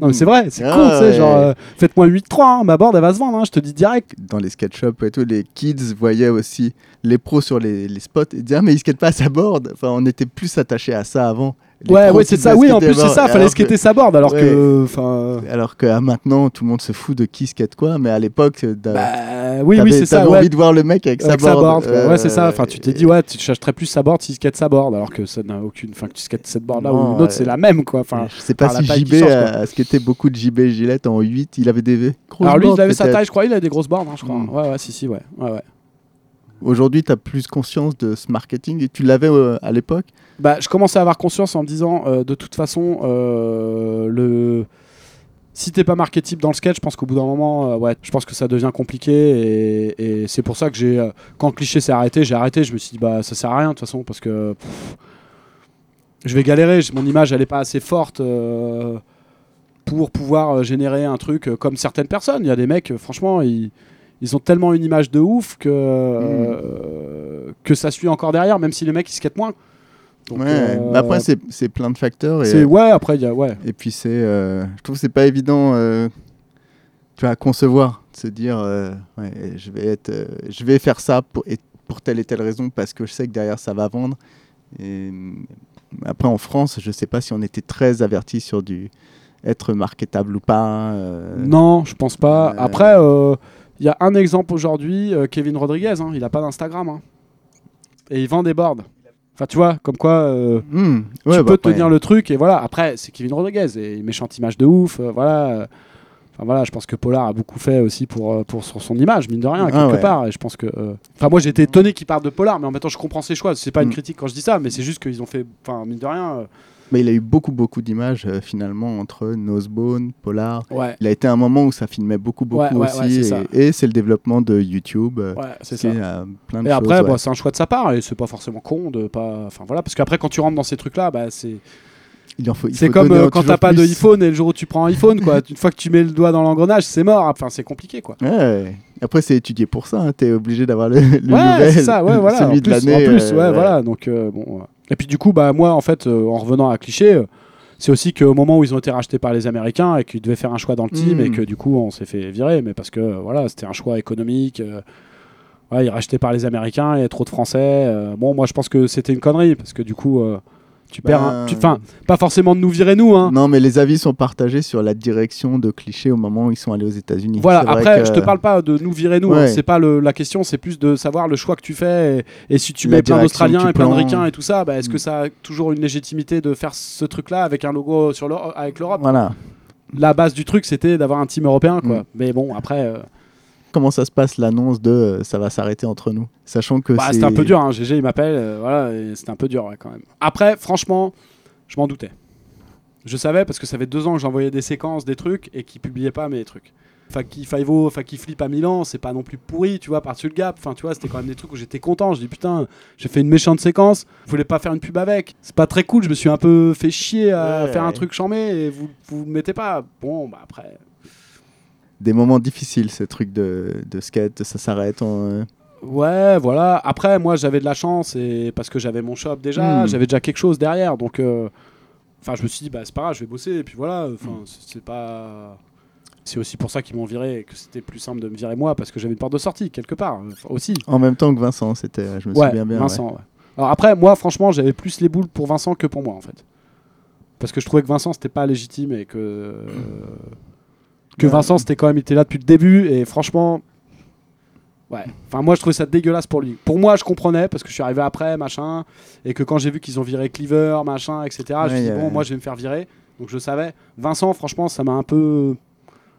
Non, mais c'est vrai, c'est Ah, con, tu sais, ouais. genre, euh, faites-moi 8.3, hein, ma board, elle va se vendre, hein, je te dis direct. dans les skate shops et tout, les kids voyaient aussi les pros sur les, les spots et disaient ah, mais ils skatent pas à sa board. Enfin, on était plus attaché à ça avant. Les ouais, ouais, c'est ça, oui, en plus, c'est ça, fallait skater que- sa board, alors Ouais. que. Enfin. Alors qu'à maintenant, tout le monde se fout de qui skate quoi, mais à l'époque, Bah, oui, oui, c'est ça, t'avais ouais. envie de voir le mec avec, avec sa board. ouais, c'est ça. Enfin, tu t'es euh, dit, ouais, tu chercherais plus sa board s'il skate sa board, alors que ça n'a aucune. Enfin, que tu skates cette board là ou une autre, c'est la même, quoi. Enfin, je sais pas si JB change, a, a skaté beaucoup de JB Gillette en 8, il avait des grosses alors lui, il avait sa taille, je crois, il avait des grosses boards, hein, je crois. Mm. Ouais, ouais, si, si, ouais. ouais, ouais. Aujourd'hui, tu as plus conscience de ce marketing et tu l'avais euh, à l'époque? Bah, je commençais à avoir conscience en me disant, euh, de toute façon, euh, le. Si t'es pas marketable dans le sketch, je pense qu'au bout d'un moment, euh, ouais, je pense que ça devient compliqué et, et c'est pour ça que j'ai, euh, quand le cliché s'est arrêté, j'ai arrêté. Je me suis dit bah ça sert à rien de toute façon parce que pff, je vais galérer. Mon image elle est pas assez forte euh, pour pouvoir générer un truc comme certaines personnes. Il y a des mecs, franchement, ils, ils ont tellement une image de ouf que euh, que ça suit encore derrière, même si les mecs ils skatent moins. Donc, Ouais, euh, après, c'est c'est plein de facteurs. Et, c'est ouais. Après il y a ouais. Et puis c'est, euh, je trouve que c'est pas évident, euh, tu vois, à concevoir, de se dire, euh, ouais, je vais être, je vais faire ça pour, et pour telle et telle raison parce que je sais que derrière ça va vendre. Et après en France, je sais pas si on était très avertis sur du être marketable ou pas. Non, je pense pas. Après, Il y a un exemple aujourd'hui, euh, Kevin Rodriguez, hein, il a pas d'Instagram. hein. Et il vend des boards. Enfin, tu vois, comme quoi euh, Hmm. tu peux bah, après, tenir le truc et voilà. Après, c'est Kevin Rodriguez et méchante image de ouf. euh, voilà. Enfin voilà, je pense que Polar a beaucoup fait aussi pour, euh, pour sur son image, mine de rien, Ah quelque ouais. part. Et je pense que. euh, Enfin, moi j'étais étonné qu'il parle de Polar, mais en même temps, je comprends ses choix. C'est pas une Mm. critique quand je dis ça, mais c'est juste qu'ils ont fait. Enfin, mine de rien. Mais il a eu beaucoup, beaucoup d'images euh, finalement entre Nosebone, Polar. Ouais, Il a été un moment où ça filmait beaucoup, beaucoup Ouais, aussi. et- c'est le développement de YouTube. euh, c'est ça. plein de Et choses. après, bah, c'est un choix de sa part et c'est pas forcément con de pas. Enfin voilà, parce qu'après, quand tu rentres dans ces trucs-là, bah, c'est. Il en faut- il C'est comme euh, quand t'as pas plus. d'iPhone et le jour où tu prends un iPhone, quoi. Une fois que tu mets le doigt dans l'engrenage, c'est mort. Enfin, c'est compliqué, quoi. Ouais. Après, c'est étudié pour ça. Tu es obligé d'avoir le, le ouais, nouvel, c'est ça, ouais, voilà. celui en de plus, l'année. En plus, euh, ouais, voilà. Donc, euh, bon. Et puis, du coup, bah, moi, en fait, euh, en revenant à Cliché, euh, c'est aussi qu'au moment où ils ont été rachetés par les Américains et qu'ils devaient faire un choix dans le team et que du coup, on s'est fait virer, mais parce que euh, voilà, c'était un choix économique. euh, ouais, ils rachetés par les Américains, il y a trop de Français. bon, moi, je pense que c'était une connerie parce que du coup, tu perds. un- Ben, tu- Enfin, pas forcément de nous virer nous, hein. Non, mais les avis sont partagés sur la direction de cliché au moment où ils sont allés aux États-Unis. Voilà, après, que- je te parle pas de nous virer nous, hein, Ouais. c'est pas le- la question, c'est plus de savoir le choix que tu fais et, et si tu La mets plein d'Australiens et plein de. Ricains et tout ça, bah, est-ce Mm. que ça a toujours une légitimité de faire ce truc-là avec un logo sur avec l'Europe? Voilà. La base du truc, c'était d'avoir un team européen, quoi. Mm. Mais bon, après, euh, Comment ça se passe l'annonce de euh, ça va s'arrêter entre nous? Sachant que bah, c'est. c'était un peu dur. Hein. GG, il m'appelle, euh, voilà, c'était un peu dur ouais, quand même. Après, franchement, je m'en doutais. Je savais parce que ça fait deux ans que j'envoyais des séquences, des trucs et qu'ils publiaient pas mes trucs. Faki Five-O, Faki Flip à Milan, c'est pas non plus pourri, tu vois, par-dessus le gap. Enfin, tu vois, c'était quand même des trucs où j'étais content. Je dis putain, j'ai fait une méchante séquence, vous voulez pas faire une pub avec C'est pas très cool, je me suis un peu fait chier à Ouais. faire un truc chambé et vous vous le mettez pas. Bon, bah après. Des moments difficiles, ce truc de, de skate, ça s'arrête. euh, Ouais, voilà. Après, moi, j'avais de la chance et parce que j'avais mon shop déjà, Hmm. j'avais déjà quelque chose derrière. Donc, euh, enfin, je me suis dit, bah, c'est pas grave, je vais bosser. Et puis voilà. Enfin, Hmm. c'est pas. C'est aussi pour ça qu'ils m'ont viré et que c'était plus simple de me virer moi parce que j'avais une porte de sortie quelque part Enfin, aussi. En même temps que Vincent, c'était. Je me Ouais, souviens bien. Vincent. ouais. Alors après, moi, franchement, j'avais plus les boules pour Vincent que pour moi en fait, parce que je trouvais que Vincent c'était pas légitime et que que Ouais. Vincent c'était quand même il était là depuis le début et franchement. Ouais. Enfin, moi, je trouvais ça dégueulasse pour lui. Pour moi, je comprenais parce que je suis arrivé après, machin, et que quand j'ai vu qu'ils ont viré Cleaver, machin, etc. je me suis dit bon, moi, je vais me faire virer. Donc, je savais. Vincent, franchement, ça m'a un peu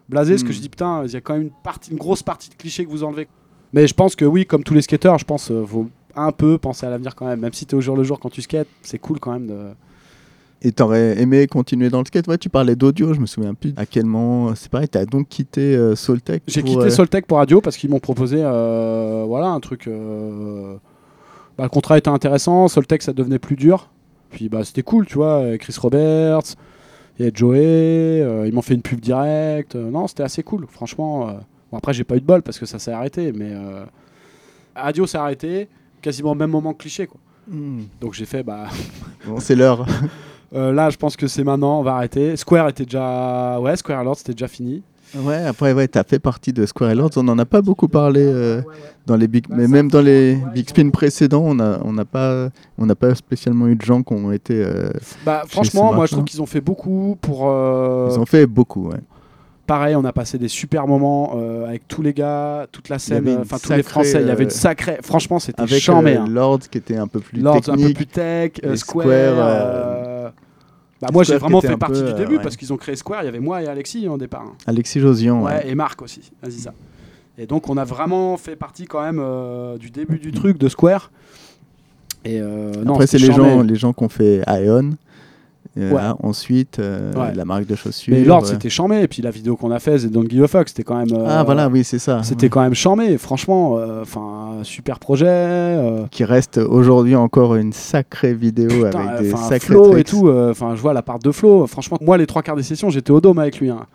blasé parce que Hmm. je dis putain, il y a quand même une partie, une grosse partie de clichés que vous enlevez. Mais je pense que oui, comme tous les skateurs, je pense euh, faut un peu penser à l'avenir quand même. Même si tu es au jour le jour quand tu skates, c'est cool quand même de. Et t'aurais aimé continuer dans le skate? Ouais, tu parlais d'audio, je me souviens plus à quel moment. C'est pareil, t'as donc quitté euh, Soltech. J'ai quitté euh, Soltech pour Radio parce qu'ils m'ont proposé euh, voilà, un truc. euh, bah, le contrat était intéressant, Soltech ça devenait plus dur. Puis bah, c'était cool, tu vois. euh, Chris Roberts, il y a Joey, euh, ils m'ont fait une pub directe. euh, non, c'était assez cool, franchement. euh. Bon, après, j'ai pas eu de bol parce que ça s'est arrêté, mais euh, Radio s'est arrêté quasiment au même moment que cliché, quoi. hmm, Donc j'ai fait, bah. Bon, c'est l'heure. euh, là, je pense que c'est maintenant, on va arrêter. Square était déjà. Ouais, Square Lord, c'était déjà fini. ouais, après, ouais, t'as fait partie de Square Lords. On en a pas beaucoup parlé euh, dans les big, Bah, mais même dans les ouais, big ils spin précédents, on a, on n'a pas, on n'a pas spécialement eu de gens qui ont été. euh, Bah, franchement, moi je trouve qu'ils ont fait beaucoup pour. Ils ont fait beaucoup, ouais. Pareil, on a passé des super moments euh, avec tous les gars, toute la scène, enfin tous les Français. Il y avait une sacrée. Franchement, c'était Avec chambé. euh, hein. Lords qui était un peu plus Lords un peu technique. plus tech, euh, Square. Square, Bah, moi, j'ai vraiment fait partie peu, du euh, début ouais. parce qu'ils ont créé Square. Il y avait moi et Alexis au départ. hein. Alexis Josian. Ouais, ouais. et Marc aussi, Aziza. Et donc, on a vraiment fait partie quand même euh, du début du truc de Square. Et euh, non, Après, c'est les gens, les gens qui ont fait Ion. Euh, Ouais. ensuite, euh, Ouais. la marque de chaussures. Mais Lord, euh. c'était chambé. Et puis la vidéo qu'on a faite, c'est Don't Give a Fuck. C'était quand même. euh, Ah, voilà, oui, c'est ça. C'était quand même chambé, franchement. euh, Enfin, super projet. Qui reste aujourd'hui encore une sacrée vidéo putain, avec des sacrés Flo et tricks. tout. euh, Enfin, je vois la part de Flo. Franchement, moi, les trois quarts des sessions, j'étais au dôme avec lui. hein.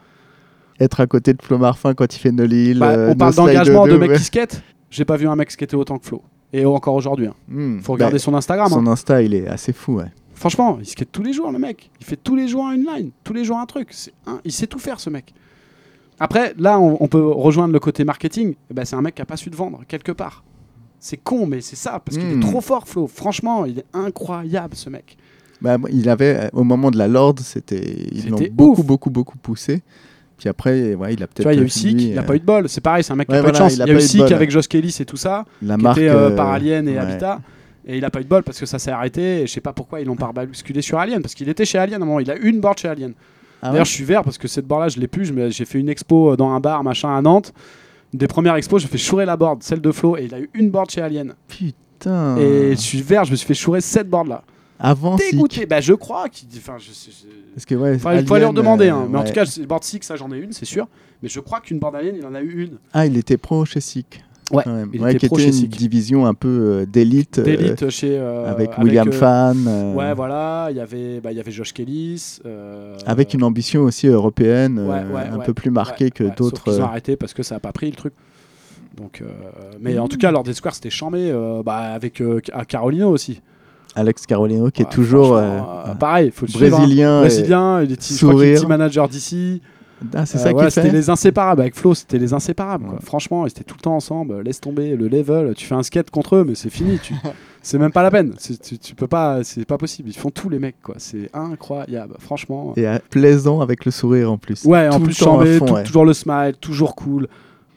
Être à côté de Flo Marfin quand il fait No Lil. Bah, on parle No d'engagement de mec qui skate. J'ai pas vu un mec skater autant que Flo. Et encore aujourd'hui. hein. Hmm. Faut regarder Bah, son Instagram. hein. Son Insta, il est assez fou, ouais. Franchement, il skate tous les jours, le mec. Il fait tous les jours une line, tous les jours un truc. C'est un- Il sait tout faire, ce mec. Après, là, on, on peut rejoindre le côté marketing. Eh ben, c'est un mec qui a pas su te vendre, quelque part. C'est con, mais c'est ça, parce qu'il est Mm. trop fort, Flo. Franchement, il est incroyable, ce mec. Bah, il avait, euh, au moment de la Lord, c'était, ils l'ont beaucoup, beaucoup, beaucoup poussé. Puis après, ouais, il a Tu peut-être. vois, il y a eu Sick, il a euh, pas eu de bol. C'est pareil, c'est un mec qui Ouais, a pas de chance. il y a eu Sick avec Josh Kelly et tout ça, La qui marque. était euh, euh, par Alien et ouais. Habitat. Et il a pas eu de bol parce que ça s'est arrêté. Et je sais pas pourquoi ils l'ont pas basculé sur Alien. Parce qu'il était chez Alien à un moment. Il a une board chez Alien. Ah D'ailleurs, ouais je suis vert parce que cette board là, je l'ai plus. Je J'ai fait une expo euh, dans un bar machin à Nantes. Des premières expos, j'ai fait chourer la board, celle de Flo. Et il a eu une board chez Alien. Putain. Et je suis vert, je me suis fait chourer cette board là. Avant Sick. Dégoûté. Bah, je crois qu'il. Enfin, je je- Parce que ouais. Enfin, il faut leur demander. euh, hein. Mais en tout cas, board Six, ça j'en ai une, c'est sûr. Mais je crois qu'une board Alien, il en a eu une. Ah, il était pro chez Sick. Ouais, il Ouais, était qui pro était chez une division un peu euh, d'élite. euh, D'élite chez. euh, avec William Fan. Ouais, voilà. Il y avait, bah, il y avait Josh Kelly. euh, Avec une ambition aussi européenne, Ouais, un peu plus marquée que d'autres. qu'ils ont arrêté parce que ça a pas pris le truc. Donc, euh, mais en tout cas, lors des squares, c'était chambé. euh, bah, avec euh, Carolino aussi. Alex Carolino, qui est toujours pareil. Faut le suivre, hein. brésilien. et- Brésilien, il est, sourire. team manager d'ici. Ah, c'est Euh, ça voilà, qu'il c'était les inséparables avec Flo, c'était les inséparables. quoi. Franchement, ils étaient tout le temps ensemble. Laisse tomber le level. Tu fais un skate contre eux, mais c'est fini. Tu... c'est même pas la peine. C'est- Tu, tu peux pas. C'est pas possible. Ils font tous les mecs, quoi. C'est incroyable. Franchement. Et euh, plaisant avec le sourire en plus. Ouais, en plus le temps à chambé, fond, tout- ouais. toujours le smile, toujours cool.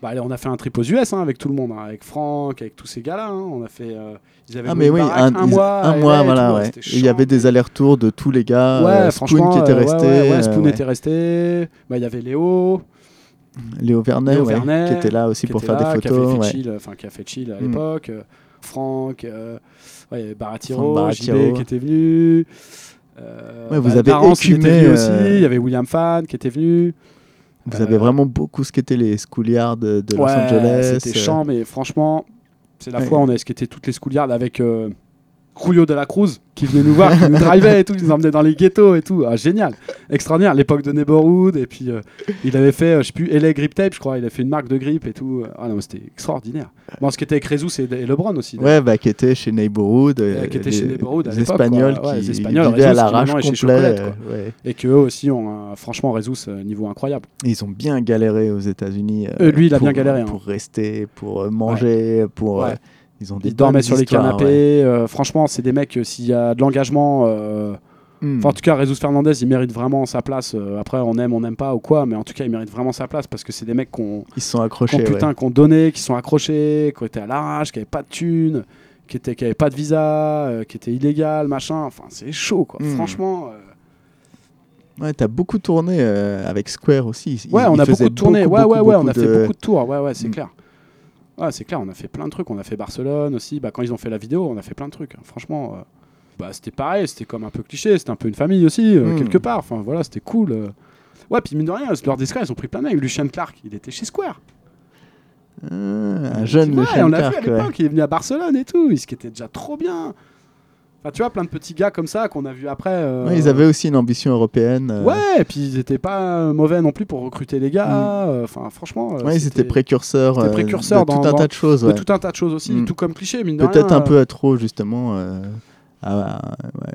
Bah, allez, on a fait un trip aux US hein, avec tout le monde, hein, avec Franck, avec tous ces gars-là. hein. On a fait. euh, ils avaient Ah mais oui, un, mois, un mois, LA voilà, ouais. il y avait des allers-retours de tous les gars. Ouais, euh, Spoon qui était euh, resté. ouais, ouais, euh, Spoon était resté. Bah, il y avait Léo. Léo Vernet, Léo ouais, Vernet, qui était là aussi qui pour faire là, des qui avait photos. fait chill, enfin qui a fait chill à Mm. l'époque. euh, Franck, Baratiro, Franck JB Baratiro. qui était venu. vous bah, avez écumé, aussi. Il y avait William Fan qui était venu. Vous avez Euh, vraiment beaucoup skaté les schoolyards de, de Los Angeles. C'était euh, chiant, mais franchement, c'est la Ouais. fois où on a skaté toutes les schoolyards avec euh, Julio de la Cruz qui venait nous voir, qui nous drivait et tout, qui nous emmenait dans les ghettos et tout. Ah, génial, extraordinaire. L'époque de Neighborhood, et puis euh, il avait fait, euh, je sais plus, LA Grip Tape, je crois. Il a fait une marque de grip et tout. Ah non, c'était extraordinaire. Bon, ce qui était avec Rezus et, et LeBron aussi. Ouais, bah, qui était chez Neighborhood. euh, qui était les, chez Neighborhood à les Espagnols quoi. Ouais, qui les Espagnols, à Rezus, qui l'arrache. Chocolate, euh, ouais. Et qu'eux aussi ont, franchement, Rezus, euh, niveau incroyable. Ils ont bien galéré aux États-Unis. euh, Euh, lui, il a pour- bien galéré, hein. Pour rester, pour euh, manger, pour. Ouais. euh, ils ont des Ils dormaient sur les canapés. ouais. euh, franchement, c'est des mecs, euh, s'il y a de l'engagement. euh, Hmm. Enfin, en tout cas, Rezus Fernandez, il mérite vraiment sa place. Euh, après, on aime, on n'aime pas ou quoi, mais en tout cas, il mérite vraiment sa place parce que c'est des mecs qu'on Ils sont accrochés. ouais. putain, qu'on donné, qui sont accrochés, qui étaient à l'arrache, qui n'avaient pas de thunes, qui étaient, qui avaient pas de visa, euh, qui étaient illégales, machin. Enfin, c'est chaud, quoi. Mm. Franchement. euh, Ouais, t'as beaucoup tourné euh, avec Square aussi. Ils- Ouais, on a beaucoup tourné. beaucoup, ouais, ouais, beaucoup, ouais, on a fait beaucoup de tours. Ouais, ouais, c'est Mm. clair. Ouais, c'est clair, on a fait plein de trucs. On a fait Barcelone aussi. Bah, quand ils ont fait la vidéo, on a fait plein de trucs. hein. Franchement, euh, bah, c'était pareil. C'était comme un peu cliché. C'était un peu une famille aussi, euh, Mm. quelque part. Enfin, voilà, c'était cool. euh. Ouais, puis mine de rien, lors des Square, ils ont pris plein de mecs. Lucien Clark, il était chez Square. Ah, un jeune Ouais, Lucien on l'a vu à Clark, ouais. l'époque. Il est venu à Barcelone et tout. Il ce qui était déjà trop bien. Enfin, tu vois, plein de petits gars comme ça qu'on a vu après. euh, Ouais, ils avaient aussi une ambition européenne. euh, Ouais, et puis ils étaient pas mauvais non plus pour recruter les gars. euh, Enfin, franchement. ouais, ils étaient précurseurs, c'était euh, précurseurs de tout dans- un dans- tas de choses. de ouais. tout un tas de choses aussi, Mm. tout comme cliché, mine de Peut-être un peu à trop, justement. ah,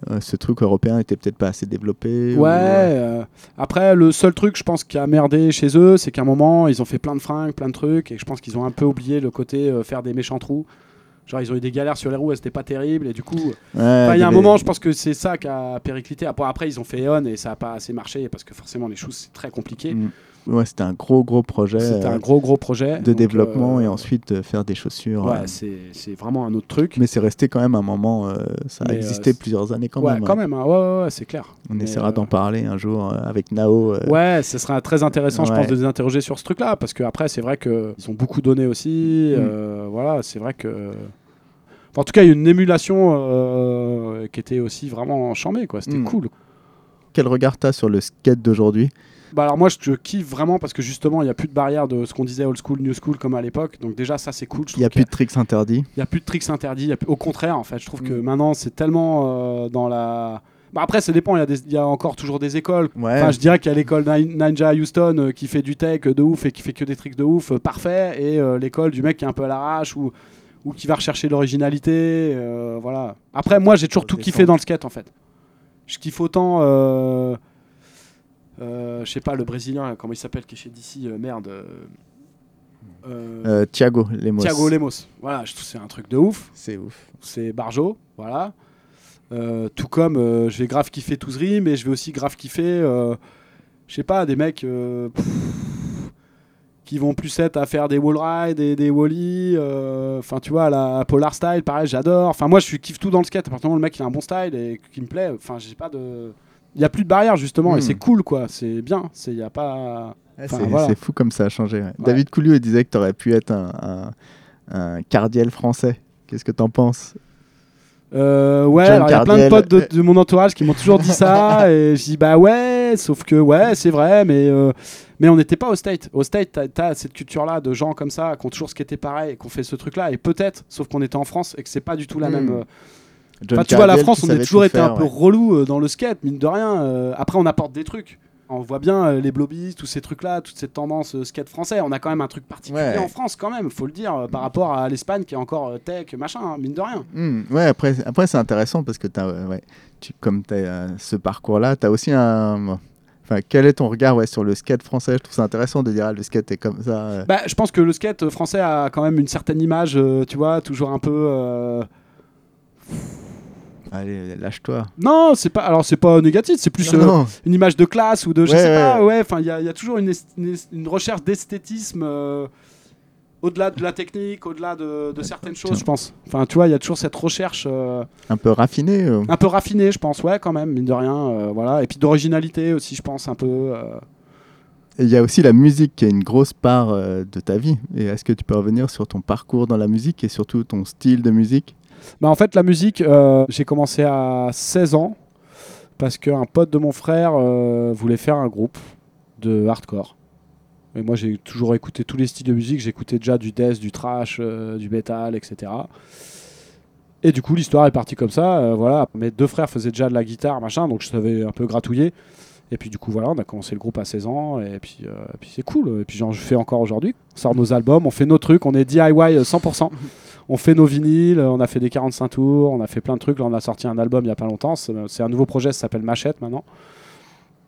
ouais, ouais, ce truc européen était peut-être pas assez développé. ou, Ouais. euh, après, le seul truc, je pense, qui a merdé chez eux, c'est qu'à un moment, ils ont fait plein de fringues, plein de trucs, et je pense qu'ils ont un peu oublié le côté euh, faire des méchants trous. Genre, ils ont eu des galères sur les roues, étaient pas terribles, et du coup, ouais, il y a un moment, je pense que c'est ça qui a périclité. Après, après, ils ont fait Eon et ça a pas assez marché parce que forcément, les choses, c'est très compliqué. Mm. Ouais, c'était un gros, gros projet C'était euh, un gros, gros projet. de donc, développement euh, et ensuite de faire des chaussures. Ouais, euh, c'est vraiment un autre truc. Mais c'est resté quand même un moment, euh, ça a euh, existé plusieurs années quand ouais, même. quand hein. même, hein. ouais, ouais, ouais, c'est clair. On Mais, essaiera euh, d'en parler un jour euh, avec Nao. euh, Ouais, ce serait très intéressant, je pense, de les interroger sur ce truc-là, parce qu'après, c'est vrai qu'ils ont beaucoup donné aussi. Mm. euh, voilà, c'est vrai que. En tout cas, il y a une émulation euh, qui était aussi vraiment chambée, quoi. C'était Mm. cool. Quel regard t'as sur le skate d'aujourd'hui? Bah alors moi, je, je kiffe vraiment parce que justement, il n'y a plus de barrière de ce qu'on disait old school, new school comme à l'époque. Donc déjà, ça, c'est cool. Il n'y a plus de tricks interdits. Il n'y a plus de tricks interdits. Au contraire, en fait, je trouve que Mm. maintenant, c'est tellement euh, dans la. Bah après, ça dépend. Il y, a y encore toujours des écoles. Ouais. Enfin, je dirais qu'il y a l'école Nin- Ninja Houston euh, qui fait du tech de ouf et qui fait que des tricks de ouf, euh, parfait. Et euh, l'école du mec qui est un peu à l'arrache ou, ou qui va rechercher l'originalité. euh, voilà. Après, moi, j'ai toujours tout kiffé dans le skate, en fait. Je kiffe autant. euh, euh, je sais pas, le Brésilien, comment il s'appelle, qui est chez DC, euh, merde. Thiago Lemos. Thiago Lemos. Voilà, c'est un truc de ouf C'est ouf. c'est Barjo, voilà. Tout comme je vais grave kiffer Touzri, mais je vais aussi grave kiffer, je sais pas, des mecs. pff, qui vont plus être à faire des wall rides et des wally. euh, Enfin, tu vois, la Polar Style, pareil, j'adore. Enfin, moi, je suis- kiffe tout dans le skate. À partir du moment où le mec il a un bon style et qui me plaît, enfin, j'ai pas de. Il y a plus de barrière justement et Hmm. c'est cool quoi. C'est bien. C'est il y a pas. C'est voilà. fou comme ça a changé. ouais. David Couliou disait que tu aurais pu être un, un, un cardiel français. Qu'est-ce que t'en penses? Euh, ouais, il y a plein de potes de, de mon entourage qui m'ont toujours dit ça et je dis bah ouais, sauf que ouais, c'est vrai, mais euh, mais on n'était pas au state. Au state, t'as- t'as cette culture là de gens comme ça qui ont toujours ce qui était pareil, qui ont fait ce truc là et peut-être, sauf qu'on était en France et que c'est pas du tout la Hmm. même. euh, tu vois, la France, on a toujours été faire, un peu relou euh, dans le skate, mine de rien. Euh, après, on apporte des trucs. On voit bien euh, les blobies, tous ces trucs-là, toute cette tendance euh, skate français. On a quand même un truc particulier Ouais. en France, quand même, faut le dire, euh, par rapport à l'Espagne qui est encore tech, machin, hein, mine de rien. Hmm, ouais, après, après c'est intéressant parce que as, ouais, tu, comme tu as ce parcours-là, tu as aussi un. Enfin, quel est ton regard ouais, sur le skate français? Je trouve ça intéressant de dire ah, le skate est comme ça. Bah, je pense que le skate français a quand même une certaine image, tu vois, toujours un peu. Allez, lâche-toi. Non, c'est pas. Alors, c'est pas négatif, c'est plus Non, euh, non. une image de classe ou de. Je Ouais, sais ouais, pas, ouais. Enfin, il y, a- y a toujours une, recherche d'esthétisme. euh, au-delà de la technique, au-delà de, de certaines choses, je pense. Enfin, tu vois, il y a toujours cette recherche euh, Un peu raffiné. euh. un peu raffinée, je pense, ouais, quand même, mine de rien, voilà. Et puis d'originalité aussi, je pense, un peu. il y a aussi la musique qui est une grosse part euh, de ta vie. Et est-ce que tu peux revenir sur ton parcours dans la musique et surtout ton style de musique? Bah, en fait, la musique, euh, j'ai commencé à 16 ans parce qu'un pote de mon frère euh, voulait faire un groupe de hardcore. Et moi, j'ai toujours écouté tous les styles de musique. J'écoutais déjà du death, du trash, euh, du metal, etc. Et du coup, l'histoire est partie comme ça. voilà. Mes deux frères faisaient déjà de la guitare, machin, donc je savais un peu gratouiller. Et puis du coup, voilà, on a commencé le groupe à 16 ans. Et puis, euh, puis c'est cool. Et puis j'en fais encore aujourd'hui. On sort nos albums, on fait nos trucs, on est DIY 100%. On fait nos vinyles, on a fait des 45 tours, on a fait plein de trucs. Là, on a sorti un album il y a pas longtemps. C'est c'est un nouveau projet, ça s'appelle Machette maintenant.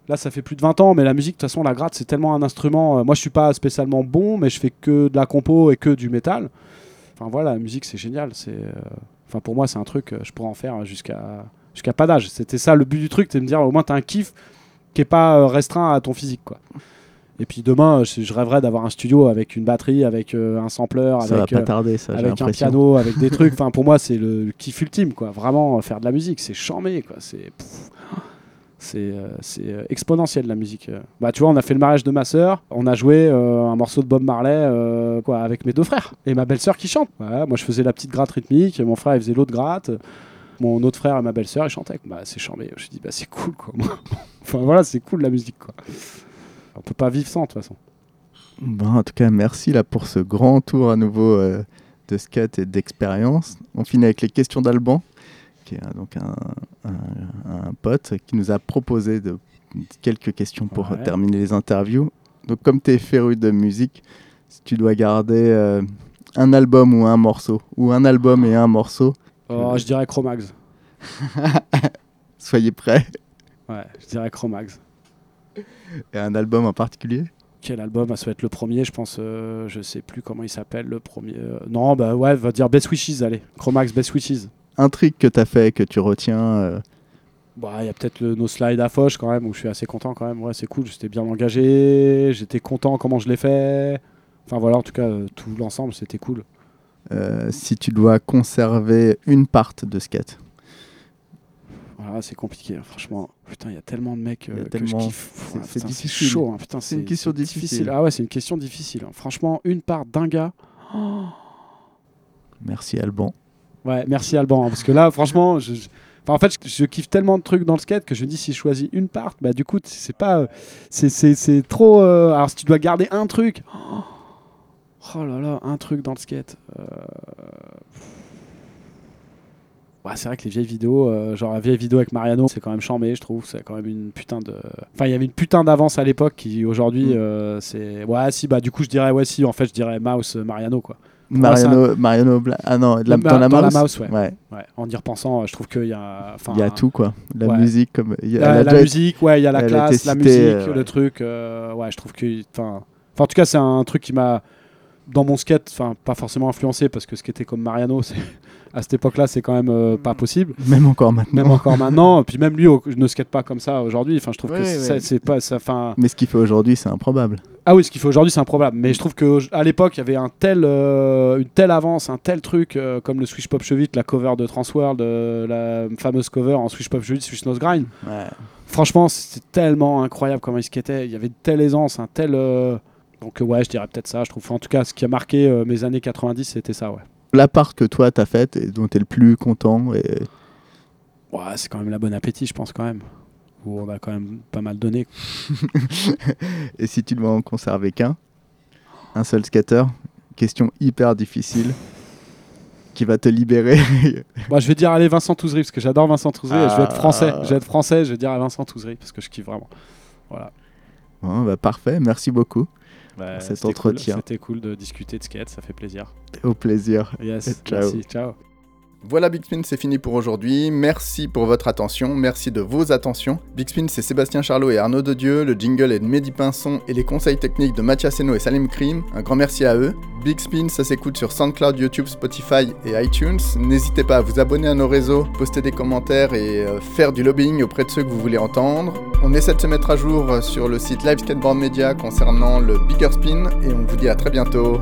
Là, ça fait plus de 20 ans, mais la musique, de toute façon, la gratte, c'est tellement un instrument. euh, Moi, je suis pas spécialement bon, mais je fais que de la compo et que du métal. Enfin, voilà, la musique, c'est génial. C'est, euh, enfin, pour moi, c'est un truc, euh, je pourrais en faire jusqu'à pas d'âge. C'était ça le but du truc, c'est de me dire au moins, tu as un kiff qui est pas euh, restreint à ton physique, quoi. Et puis demain, je, je rêverais d'avoir un studio avec une batterie, avec euh, un sampler, Ça va avec pas euh, tarder, ça, j'ai avec un piano, avec des trucs. Enfin, pour moi, c'est le, le kiff ultime, quoi. Vraiment, euh, faire de la musique, c'est charmé, quoi. C'est, c'est, euh, c'est euh, exponentiel la musique. euh. Bah, tu vois, on a fait le mariage de ma sœur. On a joué euh, un morceau de Bob Marley, euh, quoi, avec mes deux frères et ma belle-sœur qui chante. Voilà, moi, je faisais la petite gratte rythmique. Mon frère, il faisait l'autre gratte. Mon autre frère et ma belle-sœur, ils chantaient. Bah, c'est charmé. Je me dis, bah, c'est cool, quoi. enfin, voilà, c'est cool la musique, quoi. On peut pas vivre sans, de toute façon. Bon, en tout cas, merci là pour ce grand tour à nouveau euh, de skate et d'expérience. On finit avec les questions d'Alban, qui est euh, donc un, un- un pote qui nous a proposé de, quelques questions pour Ouais. terminer les interviews. Donc, comme tu es féru de musique, si tu dois garder euh, un album ou un morceau, ou un album et un morceau, Oh, je dirais Chromax. soyez prêts. Ouais, je dirais Chromax. Et un album en particulier? Quel album? Ça va être le premier, je pense. euh, je sais plus comment il s'appelle, le premier. euh, non, bah ouais, va dire Best Wishes, allez. Chromax, Best Wishes. Un truc que tu as fait, que tu retiens euh, Bah, il y a peut-être nos slides à Foch quand même, où je suis assez content quand même. Ouais, c'est cool, j'étais bien engagé, j'étais content comment je l'ai fait. Enfin voilà, en tout cas, euh, tout l'ensemble, c'était cool. Euh, si tu dois conserver une part de skate Voilà, c'est compliqué, hein, franchement. Putain, il y a tellement de mecs euh, que tellement- je kiffe. c'est- difficile. chaud, hein, putain, C'est une question difficile. Ah ouais, c'est une question difficile. hein. Franchement, une part d'un gars. Merci Alban. Ouais, merci Alban, parce que là, franchement, je, je- enfin, en fait, je, je kiffe tellement de trucs dans le skate que je me dis si je choisis une part, bah du coup, c'est pas, euh, c'est trop. euh, alors si tu dois garder un truc, oh, oh là là, un truc dans le skate. euh, Ouais, c'est vrai que les vieilles vidéos, euh, genre la vieille vidéo avec Mariano, c'est quand même chambé, je trouve. C'est quand même une putain de. Enfin, il y avait une putain d'avance à l'époque qui aujourd'hui, Mm. euh, c'est. Ouais, si, bah du coup, je dirais, ouais, si, en fait, je dirais Mouse Mariano, quoi. Mariano, Mariano Bla- Ah non, de la- Bah, dans la dans la mouse, mouse, ouais. Ouais, Ouais, en y repensant, je trouve qu'il y a. il y a tout quoi. La musique comme il y a- La, musique, ouais, il y a la classe, la musique, euh, le truc. euh, ouais, je trouve que. Enfin, en tout cas, c'est un truc qui m'a dans mon skate, enfin pas forcément influencé parce que skater comme Mariano, c'est à cette époque-là, c'est quand même euh, pas possible. Même encore maintenant. Même encore maintenant. Puis même lui, je ne skate pas comme ça aujourd'hui. Enfin, je trouve que Ouais, ça- ouais. c'est pas ça. Mais ce qu'il fait aujourd'hui, c'est improbable. ah oui, ce qu'il fait aujourd'hui, c'est improbable. Mais je trouve que à l'époque, il y avait un tel, euh, une telle avance, un tel truc euh, comme le Swish Pop Chevit, la cover de Transworld, la fameuse cover en Swish Pop Chevit, Swish Nose Grind. Franchement, c'était tellement incroyable comment il skatait. Il y avait une telle aisance, un tel. Donc euh, ouais, je dirais peut-être ça. Je trouve. En tout cas, ce qui a marqué euh, mes années 90, c'était ça. Ouais. La part que toi, t'as faite et dont t'es le plus content. Et... Ouais, c'est quand même la bonne appétit, je pense quand même. Où on a quand même pas mal donné. et si tu dois en conserver qu'un, un seul skater, question hyper difficile, qui va te libérer. Moi, je vais dire allez Vincent Touzery parce que j'adore Vincent Touzery. je vais être français. Ah. Je vais être français. Je vais dire à Vincent Touzery parce que je kiffe vraiment. Voilà. Bon, bah, parfait, merci beaucoup. Bah, Cet c'était cool. entretien. C'était cool de discuter de skate. Ça fait plaisir. Au plaisir. Yes. Ciao. Merci. Ciao. Voilà Big Spin, c'est fini pour aujourd'hui. Merci pour votre attention, merci de vos attentions. Big Spin, c'est Sébastien Charlot et Arnaud Dedieu, le jingle est de Mehdi Pinson et les conseils techniques de Mathias Seno et Salim Krim. Un grand merci à eux. Big Spin, ça s'écoute sur SoundCloud, YouTube, Spotify et iTunes. N'hésitez pas à vous abonner à nos réseaux, poster des commentaires et euh, faire du lobbying auprès de ceux que vous voulez entendre. On essaie de se mettre à jour sur le site Live Skateboard Media concernant le Bigger Spin et on vous dit à très bientôt.